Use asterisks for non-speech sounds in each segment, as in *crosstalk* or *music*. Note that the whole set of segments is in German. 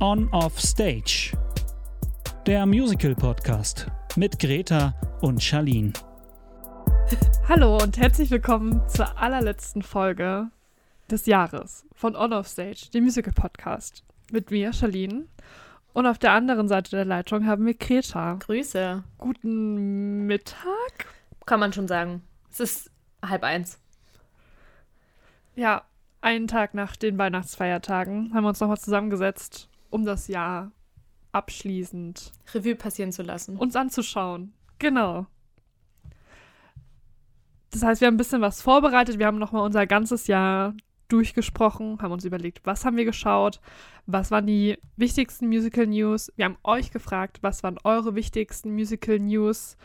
On Off Stage. Der Musical Podcast mit Greta und Charlene. Hallo und herzlich willkommen zur allerletzten Folge des Jahres von On Off Stage, dem Musical Podcast. Mit mir, Charlene. Und auf der anderen Seite der Leitung haben wir Greta. Grüße. Guten Mittag. Kann man schon sagen. Es ist halb eins. Ja, einen Tag nach den Weihnachtsfeiertagen haben wir uns nochmal zusammengesetzt, um das Jahr abschließend Revue passieren zu lassen. uns anzuschauen. Genau. Das heißt, wir haben ein bisschen was vorbereitet. Wir haben nochmal unser ganzes Jahr durchgesprochen, haben uns überlegt, was haben wir geschaut, was waren die wichtigsten Musical News. Wir haben euch gefragt, was waren eure wichtigsten Musical News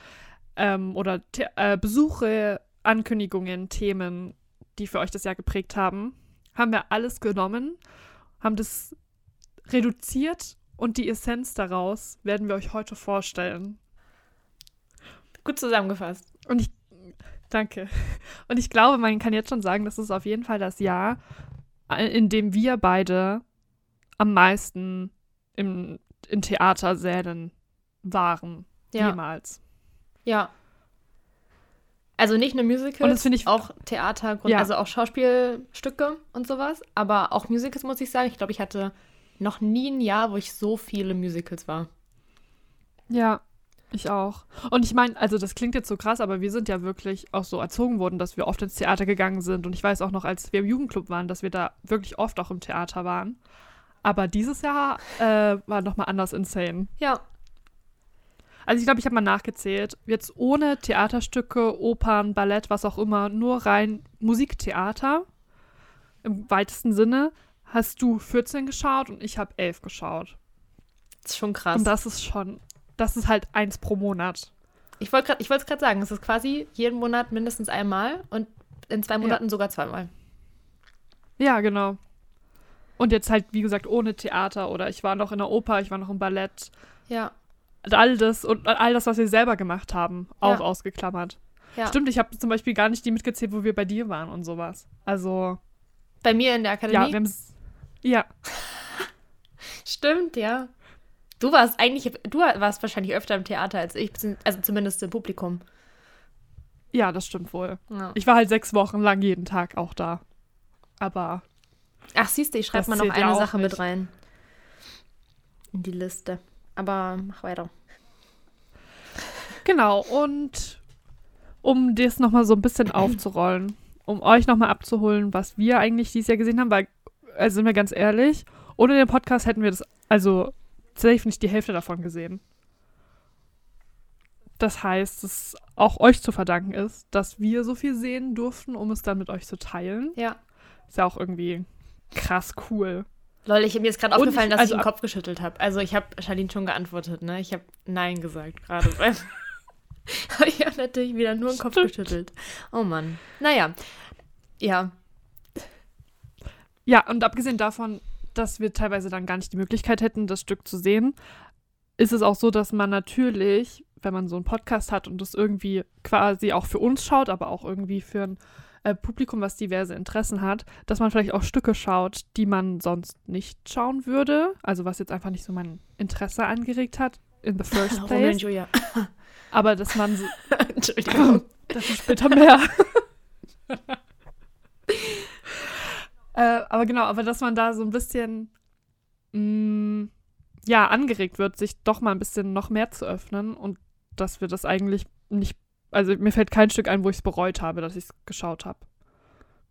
ähm, oder äh, Besuche, Ankündigungen, Themen, die für euch das Jahr geprägt haben. Haben wir alles genommen, haben das reduziert und die Essenz daraus werden wir euch heute vorstellen. Gut zusammengefasst. Und ich, danke. Und ich glaube, man kann jetzt schon sagen, das ist auf jeden Fall das Jahr, in dem wir beide am meisten im, in Theatersälen waren. Ja. Jemals. Ja. Also nicht nur Musicals, Und das finde ich- auch Theater, Ja. also auch Schauspielstücke und sowas. Aber auch Musicals muss ich sagen. Ich glaube, ich hatte noch nie ein Jahr, wo ich so viele Musicals war. Ja, ich auch. Und ich meine, also das klingt jetzt so krass, aber wir sind ja wirklich auch so erzogen worden, dass wir oft ins Theater gegangen sind. Und ich weiß auch noch, als wir im Jugendclub waren, dass wir da wirklich oft auch im Theater waren. Aber dieses Jahr äh, war nochmal anders insane. Ja. Also ich glaube, ich habe mal nachgezählt. Jetzt ohne Theaterstücke, Opern, Ballett, was auch immer, nur rein Musiktheater im weitesten Sinne, hast du 14 geschaut und ich habe 11 geschaut. Das ist schon krass. Und das ist schon, das ist halt eins pro Monat. ich wollte es gerade sagen, es ist quasi jeden Monat mindestens einmal und in zwei Ja. Monaten sogar zweimal. Ja, genau. Und jetzt halt, wie gesagt, ohne Theater oder ich war noch in der Oper, ich war noch im Ballett. Ja. All das und all das, was wir selber gemacht haben, auch Ja. ausgeklammert. ja. Stimmt, ich habe zum Beispiel gar nicht die mitgezählt, wo wir bei dir waren und sowas. Also, Bei mir in der ja, Akademie. wir haben's. Ja, Stimmt, ja. Du warst eigentlich, du warst wahrscheinlich öfter im Theater als ich, also zumindest im Publikum. ja, das stimmt wohl. Ja. Ich war halt sechs Wochen lang jeden Tag auch da. Aber Ach, siehst du, ich schreibe mal noch eine Sache mit nicht. rein. In die Liste. Aber mach weiter. genau, und um das nochmal so ein bisschen *clears throat* aufzurollen, um euch nochmal abzuholen, was wir eigentlich dieses Jahr gesehen haben, weil, also sind wir ganz ehrlich, ohne den Podcast hätten wir das, also safe nicht die Hälfte davon gesehen. Das heißt, dass auch euch zu verdanken ist, dass wir so viel sehen durften, um es dann mit euch zu teilen. Ja. Ist ja auch irgendwie krass cool. Lol, ich, mir ist gerade aufgefallen, ich- dass also ich den Kopf geschüttelt habe. Also ich habe Charlene schon geantwortet, ne? Ich habe Nein gesagt gerade. *laughs* *laughs* ich habe natürlich wieder nur den Kopf geschüttelt. Oh Mann. Naja. Ja. Ja, und abgesehen davon, dass wir teilweise dann gar nicht die Möglichkeit hätten, das Stück zu sehen, ist es auch so, dass man natürlich, wenn man so einen Podcast hat und das irgendwie quasi auch für uns schaut, aber auch irgendwie für ein äh, Publikum, was diverse Interessen hat, dass man vielleicht auch Stücke schaut, die man sonst nicht schauen würde. Also was jetzt einfach nicht so mein Interesse angeregt hat in the first Romeo *laughs* und place. Julia. Aber dass man so, *laughs* Entschuldigung. das ist später mehr. *laughs* äh, aber genau, aber dass man da so ein bisschen mh, ja, angeregt wird, sich doch mal ein bisschen noch mehr zu öffnen und dass wir das eigentlich nicht, also mir fällt kein Stück ein, wo ich es bereut habe, dass ich es geschaut habe.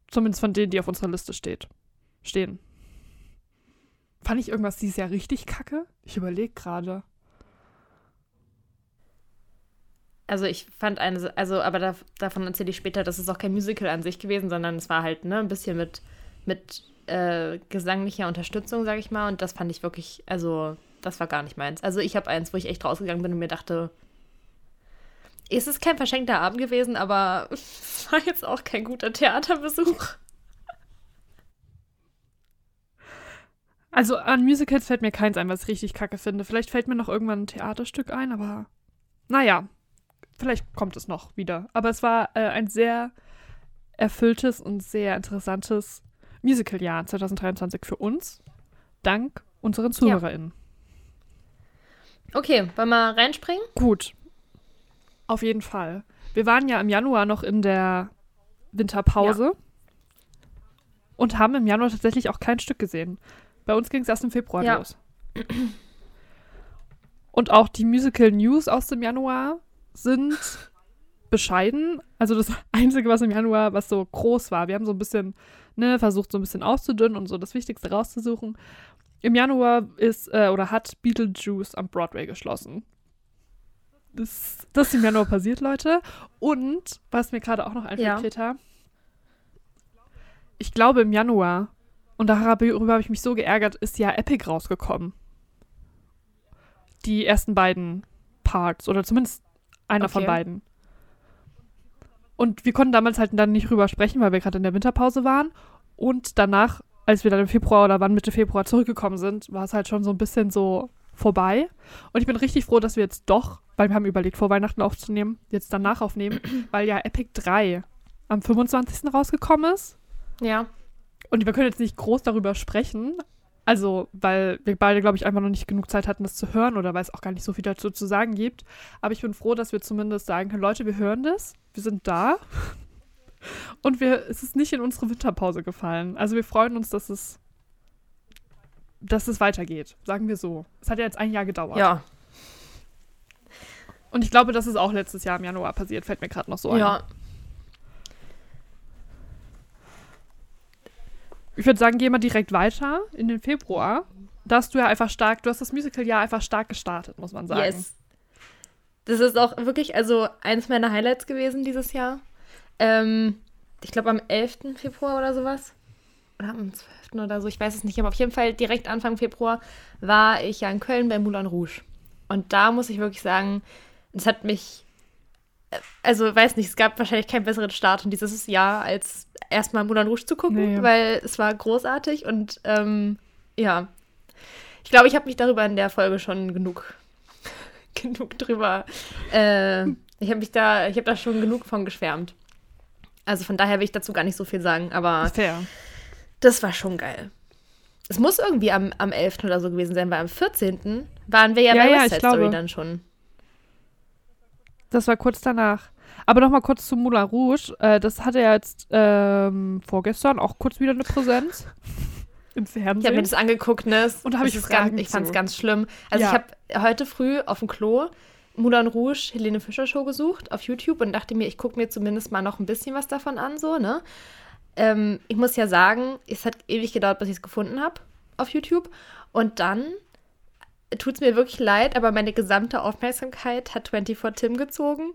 Zumindest von denen, die auf unserer Liste steht, stehen. Fand ich irgendwas dieses Jahr richtig kacke? Ich überlege gerade. Also ich fand eine, also aber da, davon erzähle ich später, das ist auch kein Musical an sich gewesen, sondern es war halt ne, ein bisschen mit, mit äh, gesanglicher Unterstützung, sage ich mal. Und das fand ich wirklich, also das war gar nicht meins. Also ich habe eins, wo ich echt rausgegangen bin und mir dachte, es ist kein verschenkter Abend gewesen, aber *laughs* war jetzt auch kein guter Theaterbesuch. Also an Musicals fällt mir keins ein, was ich richtig kacke finde. Vielleicht fällt mir noch irgendwann ein Theaterstück ein, aber naja, vielleicht kommt es noch wieder. Aber es war äh, ein sehr erfülltes und sehr interessantes Musical-Jahr 2023 für uns. Dank unseren ZuhörerInnen. Okay, wollen wir reinspringen? Gut. Auf jeden Fall. Wir waren ja im Januar noch in der Winterpause und haben im Januar tatsächlich auch kein Stück gesehen. Bei uns ging es erst im Februar Ja. los. Und auch die Musical News aus dem Januar sind bescheiden. Also das *laughs* Einzige, was im Januar, was so groß war. Wir haben so ein bisschen, ne, versucht so ein bisschen auszudünnen und so das Wichtigste rauszusuchen. Im Januar ist äh, oder hat Beetlejuice am Broadway geschlossen. Das, das ist im Januar passiert, Leute. Und was mir gerade auch noch einfällt, Ja. Greta, ich glaube im Januar, und darüber habe ich mich so geärgert, ist ja Epic rausgekommen. Die ersten beiden Parts, oder zumindest einer von Okay. beiden. Und wir konnten damals halt dann nicht drüber sprechen, weil wir gerade in der Winterpause waren. Und danach, als wir dann im Februar oder wann Mitte Februar zurückgekommen sind, war es halt schon so ein bisschen so vorbei. Und ich bin richtig froh, dass wir jetzt doch, weil wir haben überlegt, vor Weihnachten aufzunehmen, jetzt danach aufnehmen, *clears throat* weil ja Epic 3 am 25. rausgekommen ist. Ja. Und wir können jetzt nicht groß darüber sprechen. Also, weil wir beide, glaube ich, einfach noch nicht genug Zeit hatten, das zu hören oder weil es auch gar nicht so viel dazu zu sagen gibt. Aber ich bin froh, dass wir zumindest sagen können, Leute, wir hören das, wir sind da. *laughs* Und wir, es ist nicht in unsere Winterpause gefallen. Also wir freuen uns, dass es, dass es weitergeht. Sagen wir so. Es hat ja jetzt ein Jahr gedauert. Ja. Und ich glaube, das ist auch letztes Jahr im Januar passiert, fällt mir gerade noch so ein. ja. Ich würde sagen, gehen wir direkt weiter in den Februar. Da hast du ja einfach stark, du hast das Musical-Jahr einfach stark gestartet, muss man sagen. Yes. Das ist auch wirklich, also eins meiner Highlights gewesen dieses Jahr. Ähm, ich glaube am 11. Februar oder sowas. Oder am 12. oder so, ich weiß es nicht. Aber auf jeden Fall direkt Anfang Februar war ich ja in Köln bei Moulin Rouge. Und da muss ich wirklich sagen, es hat mich, also weiß nicht, es gab wahrscheinlich keinen besseren Start in dieses Jahr, als erstmal Moulin Rouge zu gucken, Nee. weil es war großartig und ähm, ja. Ich glaube, ich habe mich darüber in der Folge schon genug, *laughs* genug drüber. Äh, ich habe mich da, ich habe da schon genug von geschwärmt. Also von daher will ich dazu gar nicht so viel sagen, aber Fair. das war schon geil. Es muss irgendwie am, am 11. oder so gewesen sein, weil am 14. waren wir ja, Ja, bei ja, West Side Story glaube. dann schon. Das war kurz danach. Aber noch mal kurz zu Moulin Rouge. Äh, das hatte ja jetzt ähm, vorgestern auch kurz wieder eine Präsenz *laughs* im Ich habe mir Fernsehen. das angeguckt, ne? Es- Und da hab es ich ist ganz, Ich fand es ganz schlimm. Also Ja. ich habe heute früh auf dem Klo Moulin Rouge Helene Fischer Show gesucht auf YouTube und dachte mir, ich gucke mir zumindest mal noch ein bisschen was davon an, so, ne? Ähm, ich muss ja sagen, es hat ewig gedauert, bis ich es gefunden habe auf YouTube. Und dann tut es mir wirklich leid, aber meine gesamte Aufmerksamkeit hat 24 Tim gezogen.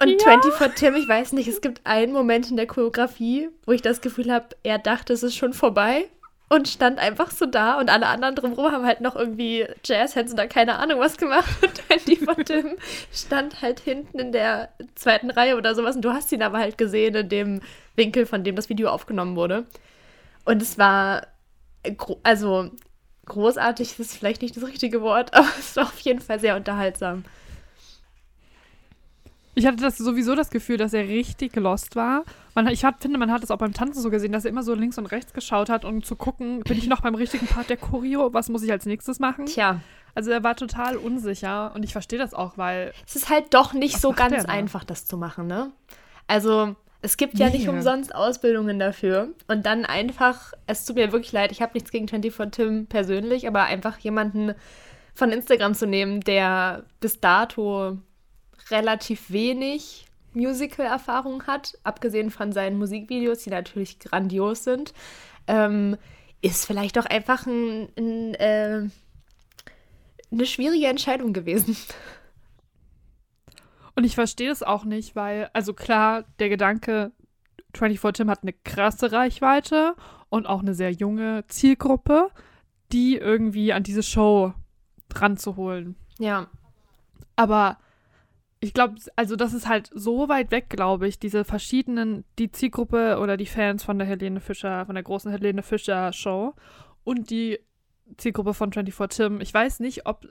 Und Ja. 24 Tim, ich weiß nicht, es gibt einen Moment in der Choreografie, wo ich das Gefühl habe, er dachte, es ist schon vorbei und stand einfach so da und alle anderen drumherum haben halt noch irgendwie Jazzhands oder keine Ahnung was gemacht und 24 Tim stand halt hinten in der zweiten Reihe oder sowas und du hast ihn aber halt gesehen in dem Winkel, von dem das Video aufgenommen wurde. Und es war, also großartig ist vielleicht nicht das richtige Wort, *laughs* aber es war auf jeden Fall sehr unterhaltsam. Ich hatte das sowieso das Gefühl, dass er richtig lost war. Man, ich hat, finde, man hat es auch beim Tanzen so gesehen, dass er immer so links und rechts geschaut hat, um zu gucken, bin ich noch beim richtigen Part der Choreo? Was muss ich als nächstes machen? Tja, Also er war total unsicher und ich verstehe das auch, weil es ist halt doch nicht so ganz einfach, das zu machen, ne? Also, es gibt ja nicht Nee. umsonst Ausbildungen dafür. Und dann einfach, es tut mir wirklich leid, ich habe nichts gegen 24 Tim persönlich, aber einfach jemanden von Instagram zu nehmen, der bis dato relativ wenig Musical-Erfahrung hat, abgesehen von seinen Musikvideos, die natürlich grandios sind, ähm, ist vielleicht doch einfach ein, ein, äh, eine schwierige Entscheidung gewesen. Und ich verstehe das auch nicht, weil, also klar, der Gedanke, 24 Tim hat eine krasse Reichweite und auch eine sehr junge Zielgruppe, die irgendwie an diese Show ranzuholen. Ja, Aber ich glaube, also das ist halt so weit weg, glaube ich, diese verschiedenen, die Zielgruppe oder die Fans von der Helene Fischer, von der großen Helene Fischer Show und die Zielgruppe von 24 Tim. Ich weiß nicht, ob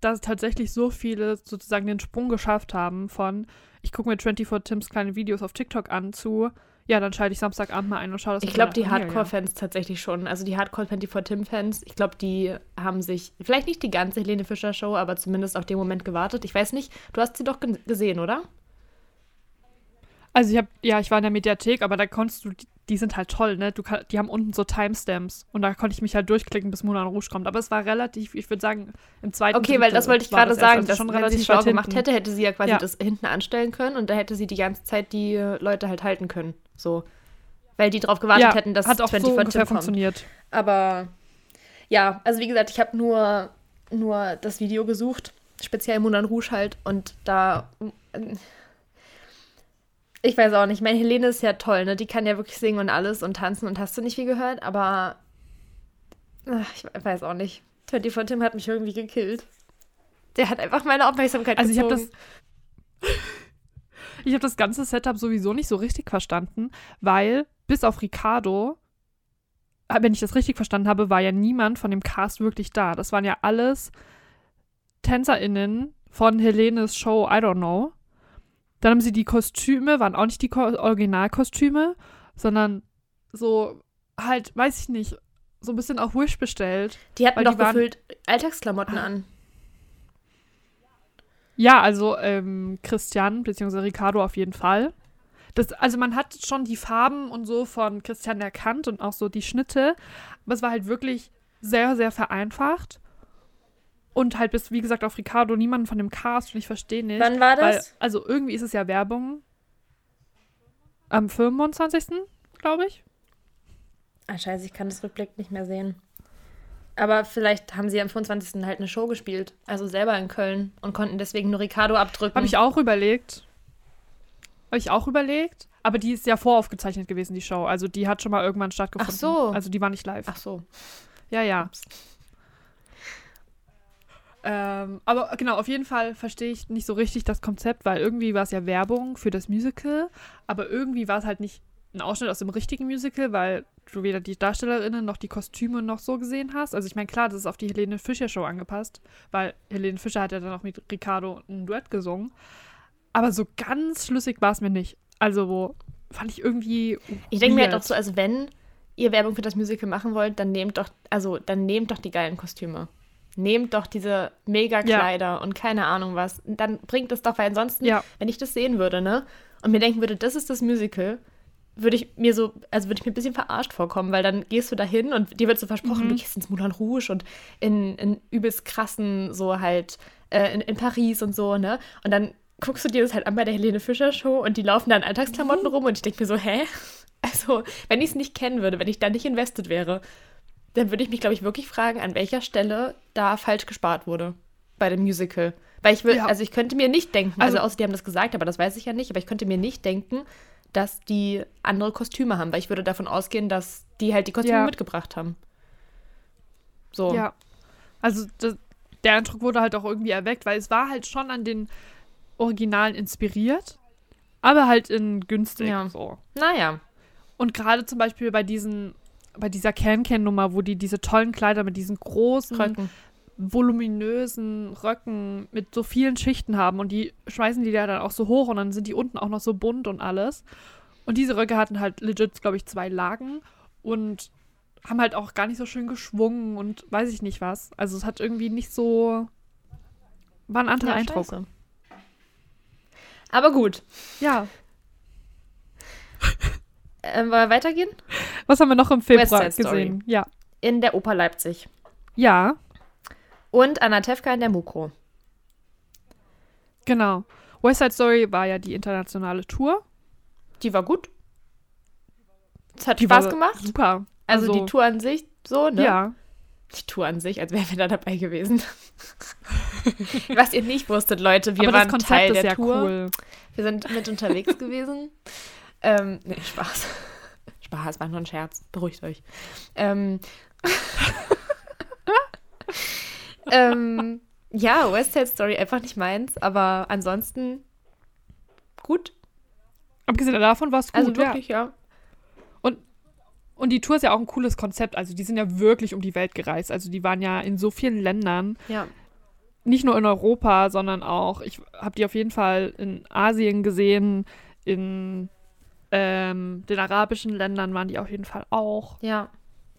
da tatsächlich so viele sozusagen den Sprung geschafft haben von, ich gucke mir 24 Tims kleine Videos auf TikTok an zu, ja, dann schalte ich Samstagabend mal ein und schaue das Ich glaube, die. Hardcore-Fans tatsächlich schon. Also die Hardcore-24-Tim-Fans, ich glaube, die haben sich, vielleicht nicht die ganze Helene Fischer-Show, aber zumindest auf den Moment gewartet. Ich weiß nicht, du hast sie doch ge- gesehen, oder? Also ich habe, ja, ich war in der Mediathek, aber da konntest du, die, sind halt toll, ne? Du kann, die haben unten so Timestamps und da konnte ich mich halt durchklicken, bis Moulin Rouge kommt. Aber es war relativ, ich würde sagen, im zweiten Okay, weil Drittel das wollte ich gerade das erst, sagen, also dass schon wenn sie relativ schlau gemacht hinten. hätte, hätte sie ja quasi Ja. das hinten anstellen können und da hätte sie die ganze Zeit die Leute halt halten können. So. Weil die darauf gewartet ja, hätten, dass hat auch so 24 ungefähr funktioniert. Aber ja, also wie gesagt, ich habe nur, nur das Video gesucht, speziell Moulin Rouge halt. Und da. Ich weiß auch nicht. Meine Helene ist ja toll, ne? Die kann ja wirklich singen und alles und tanzen und hast du nicht viel gehört, aber. ach, Ich weiß auch nicht. 24 Tim hat mich irgendwie gekillt. Der hat einfach meine Aufmerksamkeit Also ich habe gezogen. das, *laughs* ich habe das ganze Setup sowieso nicht so richtig verstanden, weil bis auf Ricardo, äh, wenn ich das richtig verstanden habe, war ja niemand von dem Cast wirklich da. Das waren ja alles TänzerInnen von Helenes Show I Don't Know. Dann haben sie die Kostüme, waren auch nicht die Ko Originalkostüme, sondern so halt, weiß ich nicht, so ein bisschen auf Wish bestellt. Die hatten doch die gefüllt Alltagsklamotten an. Ja, also ähm, Christian bzw. Ricardo auf jeden Fall. Das, also man hat schon die Farben und so von Christian erkannt und auch so die Schnitte, aber es war halt wirklich sehr, sehr vereinfacht. Und halt bis, wie gesagt, auf Ricardo niemanden von dem Cast und ich verstehe nicht. Wann war Weil, das? also irgendwie ist es ja Werbung. Am 25. glaube ich. Ah, scheiße, ich kann das Rückblick nicht mehr sehen. Aber vielleicht haben sie am 25. halt eine Show gespielt. Also selber in Köln. Und konnten deswegen nur Ricardo abdrücken. Habe ich auch überlegt. Habe ich auch überlegt. Aber die ist ja voraufgezeichnet gewesen, die Show. Also die hat schon mal irgendwann stattgefunden. Ach so. Also die war nicht live. Ach so. Ja, ja. Ähm, aber genau, auf jeden Fall verstehe ich nicht so richtig das Konzept, weil irgendwie war es ja Werbung für das Musical, aber irgendwie war es halt nicht ein Ausschnitt aus dem richtigen Musical, weil du weder die DarstellerInnen noch die Kostüme noch so gesehen hast. Also ich meine, klar, das ist auf die Helene Fischer Show angepasst, weil Helene Fischer hat ja dann auch mit Ricardo ein Duett gesungen. Aber so ganz schlüssig war es mir nicht. Also wo fand ich irgendwie Ich denke mir halt auch so, also wenn ihr Werbung für das Musical machen wollt, dann nehmt doch, also dann nehmt doch die geilen Kostüme. Nehmt doch diese mega Ja. Und keine Ahnung was. Dann bringt es doch, weil ansonsten, Ja. wenn ich das sehen würde, ne, und mir denken würde, das ist das Musical, würde ich mir so, also würde ich mir ein bisschen verarscht vorkommen, weil dann gehst du da hin und dir wird so versprochen, Mhm. du gehst ins Moulin Rouge und in, in übelst krassen, so halt, äh, in, in Paris und so, ne? Und dann guckst du dir das halt an bei der Helene Fischer Show und die laufen da in Alltagsklamotten Mhm. rum und ich denke mir so, hä? *laughs* Also, wenn ich es nicht kennen würde, wenn ich da nicht invested wäre, dann würde ich mich, glaube ich, wirklich fragen, an welcher Stelle da falsch gespart wurde bei dem Musical. Weil ich will, Ja. also ich könnte mir nicht denken, also, Also- außer die haben das gesagt, aber das weiß ich ja nicht, aber ich könnte mir nicht denken, dass die andere Kostüme haben, weil ich würde davon ausgehen, dass die halt die Kostüme Ja. mitgebracht haben. So. Ja. Also das, der Eindruck wurde halt auch irgendwie erweckt, weil es war halt schon an den Originalen inspiriert, aber halt in günstig Ja. so. Naja. Und gerade zum Beispiel bei diesen, bei dieser Can-Can-Nummer, wo die diese tollen Kleider mit diesen großen, Röcken. voluminösen Röcken mit so vielen Schichten haben und die schmeißen die da dann auch so hoch und dann sind die unten auch noch so bunt und alles. Und diese Röcke hatten halt legit, glaube ich, zwei Lagen und haben halt auch gar nicht so schön geschwungen und weiß ich nicht was. Also es hat irgendwie nicht so. War ein anderer Ja, Eindruck. scheiße. Aber gut. Ja. *laughs* Ähm, wollen wir weitergehen? Was haben wir noch im Februar gesehen? Ja. In der Oper Leipzig. Ja, Und Anatevka in der Muko. genau. West Side Story war ja die internationale Tour. Die war gut. Es hat Die Spaß gemacht. Super. Also, die Tour an sich, so, ne? Ja. Die Tour an sich, als wären wir da dabei gewesen. *laughs* Was ihr nicht wusstet, Leute, wir Aber waren Teil ist der ja Tour. cool. Wir sind mit unterwegs gewesen. Ähm, nee, Spaß. *laughs* Spaß, war nur ein Scherz. Beruhigt euch. Ähm, *laughs* ähm, ja, West Side Story einfach nicht meins, aber ansonsten gut. Abgesehen davon war es gut. Also ja. wirklich, ja. Und die Tour ist ja auch ein cooles Konzept. Also die sind ja wirklich um die Welt gereist. Also die waren ja in so vielen Ländern. Ja. Nicht nur in Europa, sondern auch, ich habe die auf jeden Fall in Asien gesehen, in ähm, den arabischen Ländern waren die auf jeden Fall auch. Ja.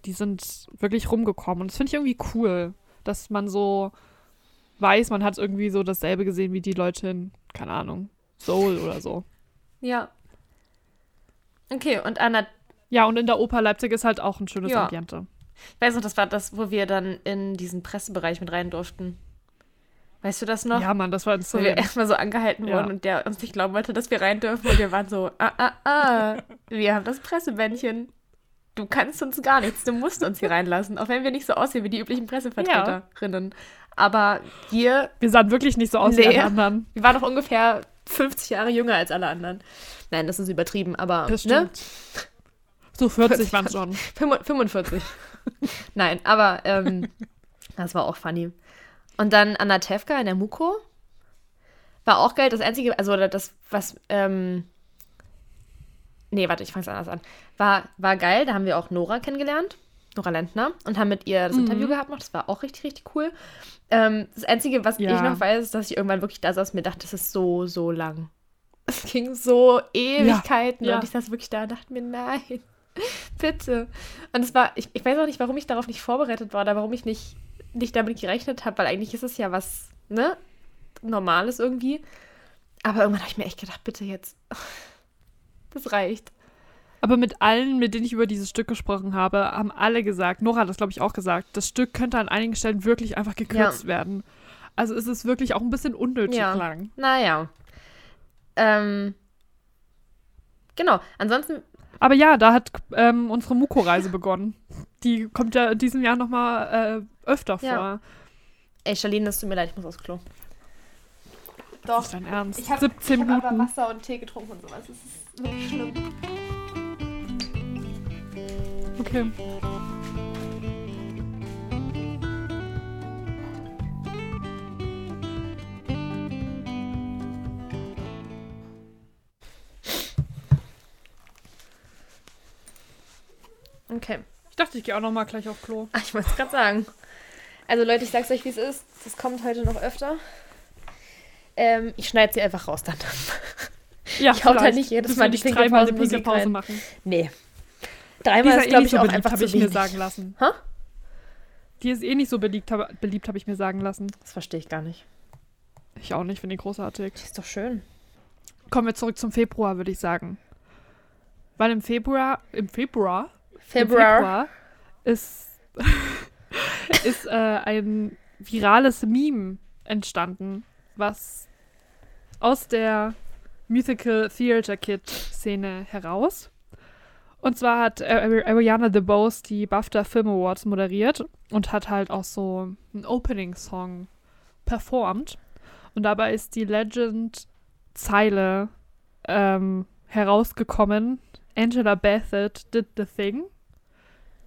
Die sind wirklich rumgekommen. Und das finde ich irgendwie cool, dass man so weiß, man hat irgendwie so dasselbe gesehen wie die Leute in, keine Ahnung, Seoul oder so. Ja. Okay, und Anna, Ja, und in der Oper Leipzig ist halt auch ein schönes Ja. Ambiente. ich weiß noch, das war das, wo wir dann in diesen Pressebereich mit rein durften. Weißt du das noch? Ja, Mann, das war Wo wir erstmal so angehalten Ja. wurden und der uns nicht glauben wollte, dass wir rein dürfen. Und wir waren so, ah, ah, ah, wir haben das Pressebändchen. Du kannst uns gar nichts, du musst uns hier reinlassen. Auch wenn wir nicht so aussehen wie die üblichen Pressevertreterinnen. Aber wir, Wir sahen wirklich nicht so aus wie Nee. alle anderen. wir waren noch ungefähr 50 Jahre jünger als alle anderen. Nein, das ist übertrieben, aber Das ne? stimmt. So 40 40 waren es schon. 45. Nein, aber ähm, *laughs* das war auch funny. Und dann Anna Tevka in der Muko. War auch geil. Das einzige, also das, was, ähm, nee, warte, ich fange es anders an. War, war geil, da haben wir auch Nora kennengelernt, Nora Lentner, und haben mit ihr das Mhm. Interview gehabt noch. Das war auch richtig, richtig cool. Ähm, das Einzige, was Ja. ich noch weiß, ist, dass ich irgendwann wirklich da saß und mir dachte, das ist so, so lang. Es ging so Ewigkeiten ja. und ich saß wirklich da und dachte mir, nein, *laughs* bitte. Und es war, ich, ich weiß auch nicht, warum ich darauf nicht vorbereitet war oder warum ich nicht, nicht damit gerechnet habe, weil eigentlich ist es ja was, ne, Normales irgendwie. Aber irgendwann habe ich mir echt gedacht, bitte jetzt, *laughs* das reicht. Aber mit allen, mit denen ich über dieses Stück gesprochen habe, haben alle gesagt, Nora hat das, glaube ich, auch gesagt, das Stück könnte an einigen Stellen wirklich einfach gekürzt werden. Also es ist wirklich auch ein bisschen unnötig Ja. lang. Naja. Ähm, genau, ansonsten, Aber ja, da hat ähm, unsere Muko-Reise begonnen. Die kommt ja in diesem Jahr nochmal äh, öfter Ja. vor. ey, Charlene, es tut mir leid, ich muss aufs Klo. Das ist dein Ernst. Ich hab- 17 ich hab aber. Wasser und Tee getrunken und sowas. Das ist wirklich schlimm. Okay. Okay. Ich dachte, ich gehe auch nochmal gleich auf Klo. Ach, ich wollte es gerade sagen. Also Leute, ich sag's euch, wie es ist. Das kommt heute noch öfter. Ähm, ich schneide sie einfach raus dann. *laughs* Ja, Ich hau da nicht jedes Mal die dreimal eine Pinkelpause machen. Nee. Dreimal ist ist, glaube ich, so auch beliebt, einfach habe zu ich mir wenig. sagen lassen. Hä? Die ist eh nicht so beliebt, hab, beliebt habe ich mir sagen lassen. Das verstehe ich gar nicht. Ich auch nicht, finde ich großartig. Die ist doch schön. Kommen wir zurück zum Februar, würde ich sagen. Weil im Februar, im Februar, Februar. Februar ist, *laughs* ist äh, ein virales Meme entstanden, was aus der Musical Theater Kid Szene heraus. Und zwar hat Ari- Ariana DeBose die BAFTA Film Awards moderiert und hat halt auch so einen Opening-Song performt. Und dabei ist die Legend-Zeile ähm, herausgekommen. Angela Bassett did the thing.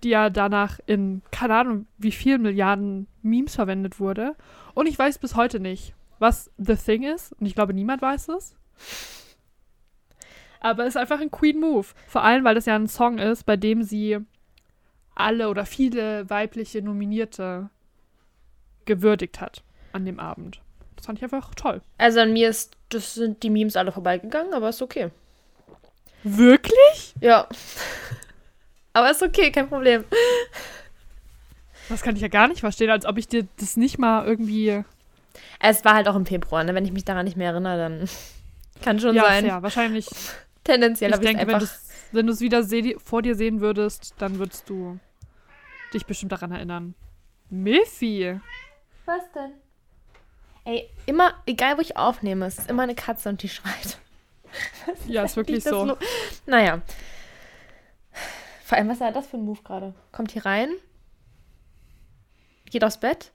Die ja danach in, keine Ahnung, wie vielen Milliarden Memes verwendet wurde. Und ich weiß bis heute nicht, was the thing ist. Und ich glaube, niemand weiß es. Aber es ist einfach ein Queen Move. Vor allem, weil das ja ein Song ist, bei dem sie alle oder viele weibliche Nominierte gewürdigt hat an dem Abend. Das fand ich einfach toll. Also an mir ist, das sind die Memes alle vorbeigegangen, aber ist okay. Wirklich? Ja. *laughs* aber ist okay, kein Problem. Das kann ich ja gar nicht verstehen, als ob ich dir das nicht mal irgendwie. Es war halt auch im Februar, ne? Wenn ich mich daran nicht mehr erinnere, dann *laughs* kann schon ja, sein. fair. Wahrscheinlich. Tendenziell ich habe ich denke, wenn einfach. du wenn du es wieder seh vor dir sehen würdest, dann würdest du dich bestimmt daran erinnern. Miffy. Was denn? Ey, immer, egal wo ich aufnehme, es ist immer eine Katze und die schreit. Ja, ist *laughs* wirklich so. Naja. Vor allem, was war das für ein Move gerade? Kommt hier rein, geht aufs Bett,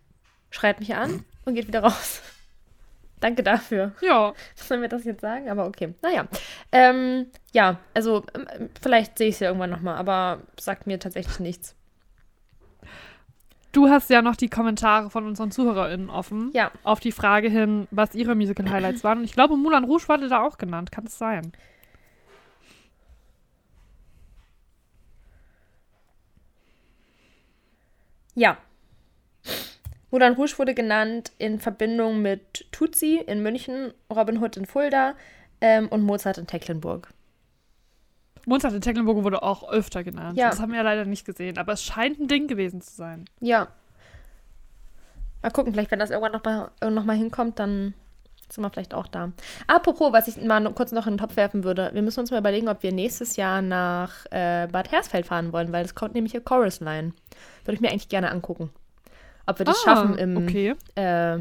schreit mich an und geht wieder raus. *laughs* Danke dafür. Ja. *laughs* Sollen wir das jetzt sagen? Aber okay. Naja. Ähm, ja, also ähm, vielleicht sehe ich es ja irgendwann nochmal, aber sagt mir tatsächlich nichts. Du hast ja noch die Kommentare von unseren ZuhörerInnen offen. Ja. Auf die Frage hin, was ihre Musical-Highlights waren. Und ich glaube, Moulin Rouge wurde da auch genannt. Kann es sein? Ja. Moulin Rouge wurde genannt in Verbindung mit Tutsi in München, Robin Hood in Fulda ähm, und Mozart in Tecklenburg. Monster in Tecklenburg wurde auch öfter genannt. Ja. Das haben wir ja leider nicht gesehen, aber es scheint ein Ding gewesen zu sein. Ja. Mal gucken, vielleicht, wenn das irgendwann nochmal noch mal hinkommt, dann sind wir vielleicht auch da. Apropos, was ich mal kurz noch in den Topf werfen würde, wir müssen uns mal überlegen, ob wir nächstes Jahr nach äh, Bad Hersfeld fahren wollen, weil es kommt nämlich hier Chorus Line. Würde ich mir eigentlich gerne angucken. Ob wir das schaffen im, Ah, Okay. äh,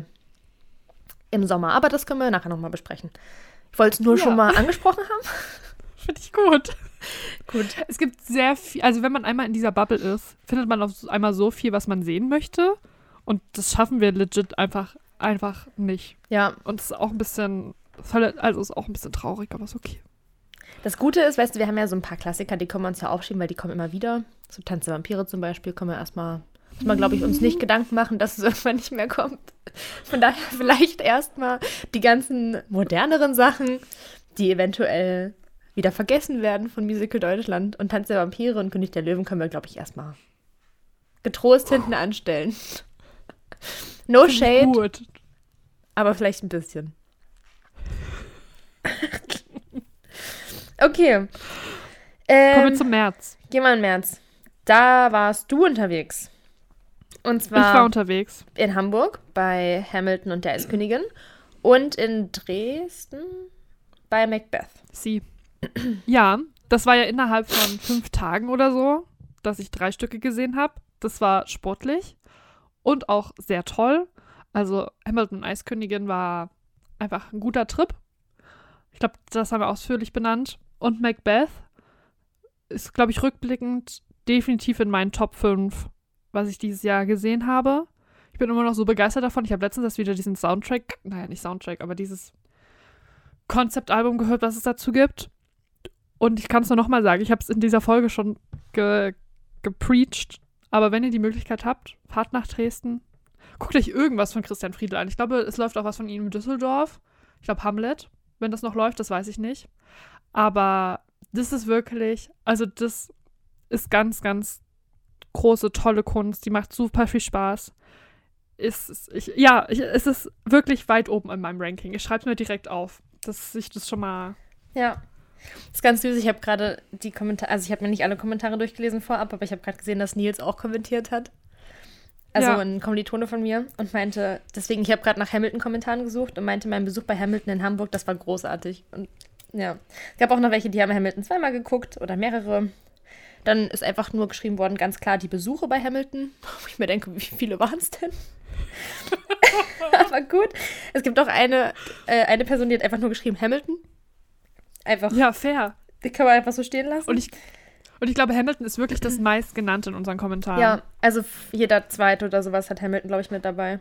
im Sommer. Aber das können wir nachher nochmal besprechen. Ich wollte es nur Ja. schon mal angesprochen haben. *laughs* Finde ich gut. Gut. Es gibt sehr viel, also wenn man einmal in dieser Bubble ist, findet man auf einmal so viel, was man sehen möchte. Und das schaffen wir legit einfach, einfach nicht. Ja, Und es ist auch ein bisschen, also ist auch ein bisschen traurig, aber ist okay. Das Gute ist, weißt du, wir haben ja so ein paar Klassiker, die können wir uns ja aufschieben, weil die kommen immer wieder. So Tanz der Vampire zum Beispiel, können wir erstmal, müssen wir, glaube ich, uns nicht Gedanken machen, dass es *laughs* irgendwann nicht mehr kommt. Von daher vielleicht erstmal die ganzen moderneren Sachen, die eventuell wieder vergessen werden von Musical Deutschland. Und Tanz der Vampire und König der Löwen können wir, glaube ich, erstmal getrost hinten anstellen. No shade, Gut. aber vielleicht ein bisschen. *laughs* okay. Ähm, Kommen wir zum März. Geh mal in März. Da warst du unterwegs. Und Ich war zwar unterwegs. in Hamburg bei Hamilton und der Eiskönigin und in Dresden bei Macbeth. Sie. Ja, das war ja innerhalb von fünf Tagen oder so, dass ich drei Stücke gesehen habe. Das war sportlich und auch sehr toll. Also Hamilton Eiskönigin war einfach ein guter Trip. Ich glaube, das haben wir ausführlich benannt. Und Macbeth ist, glaube ich, rückblickend definitiv in meinen Top 5, was ich dieses Jahr gesehen habe. Ich bin immer noch so begeistert davon. Ich habe letztens erst wieder diesen Soundtrack, naja, nicht Soundtrack, aber dieses Konzeptalbum gehört, was es dazu gibt. Und ich kann es nur nochmal sagen, ich habe es in dieser Folge schon ge gepreacht. Aber wenn ihr die Möglichkeit habt, fahrt nach Dresden. Guckt euch irgendwas von Christian Friedel an. Ich glaube, es läuft auch was von ihm in Düsseldorf. Ich glaube, Hamlet. Wenn das noch läuft, das weiß ich nicht. Aber das ist wirklich, also das ist ganz, ganz große, tolle Kunst. Die macht super viel Spaß. Ist, ich, ja, ich, es ist wirklich weit oben in meinem Ranking. Ich schreibe es mir direkt auf, dass ich das schon mal Ja. Das ist ganz süß. Ich habe gerade die Kommentare, also ich habe mir nicht alle Kommentare durchgelesen vorab, aber ich habe gerade gesehen, dass Nils auch kommentiert hat. Also Ja. ein Kommilitone von mir und meinte, deswegen, ich habe gerade nach Hamilton-Kommentaren gesucht und meinte, mein Besuch bei Hamilton in Hamburg, das war großartig. Und ja, es gab auch noch welche, die haben Hamilton zweimal geguckt oder mehrere. Dann ist einfach nur geschrieben worden, ganz klar, die Besuche bei Hamilton. *laughs* Wo ich mir denke, wie viele waren es denn? *laughs* Aber gut. Es gibt auch eine, äh, eine Person, die hat einfach nur geschrieben Hamilton. Einfach, Ja, fair. die kann man einfach so stehen lassen. Und ich, und ich glaube, Hamilton ist wirklich das meistgenannte in unseren Kommentaren. ja, also jeder zweite oder sowas hat Hamilton, glaube ich, mit dabei.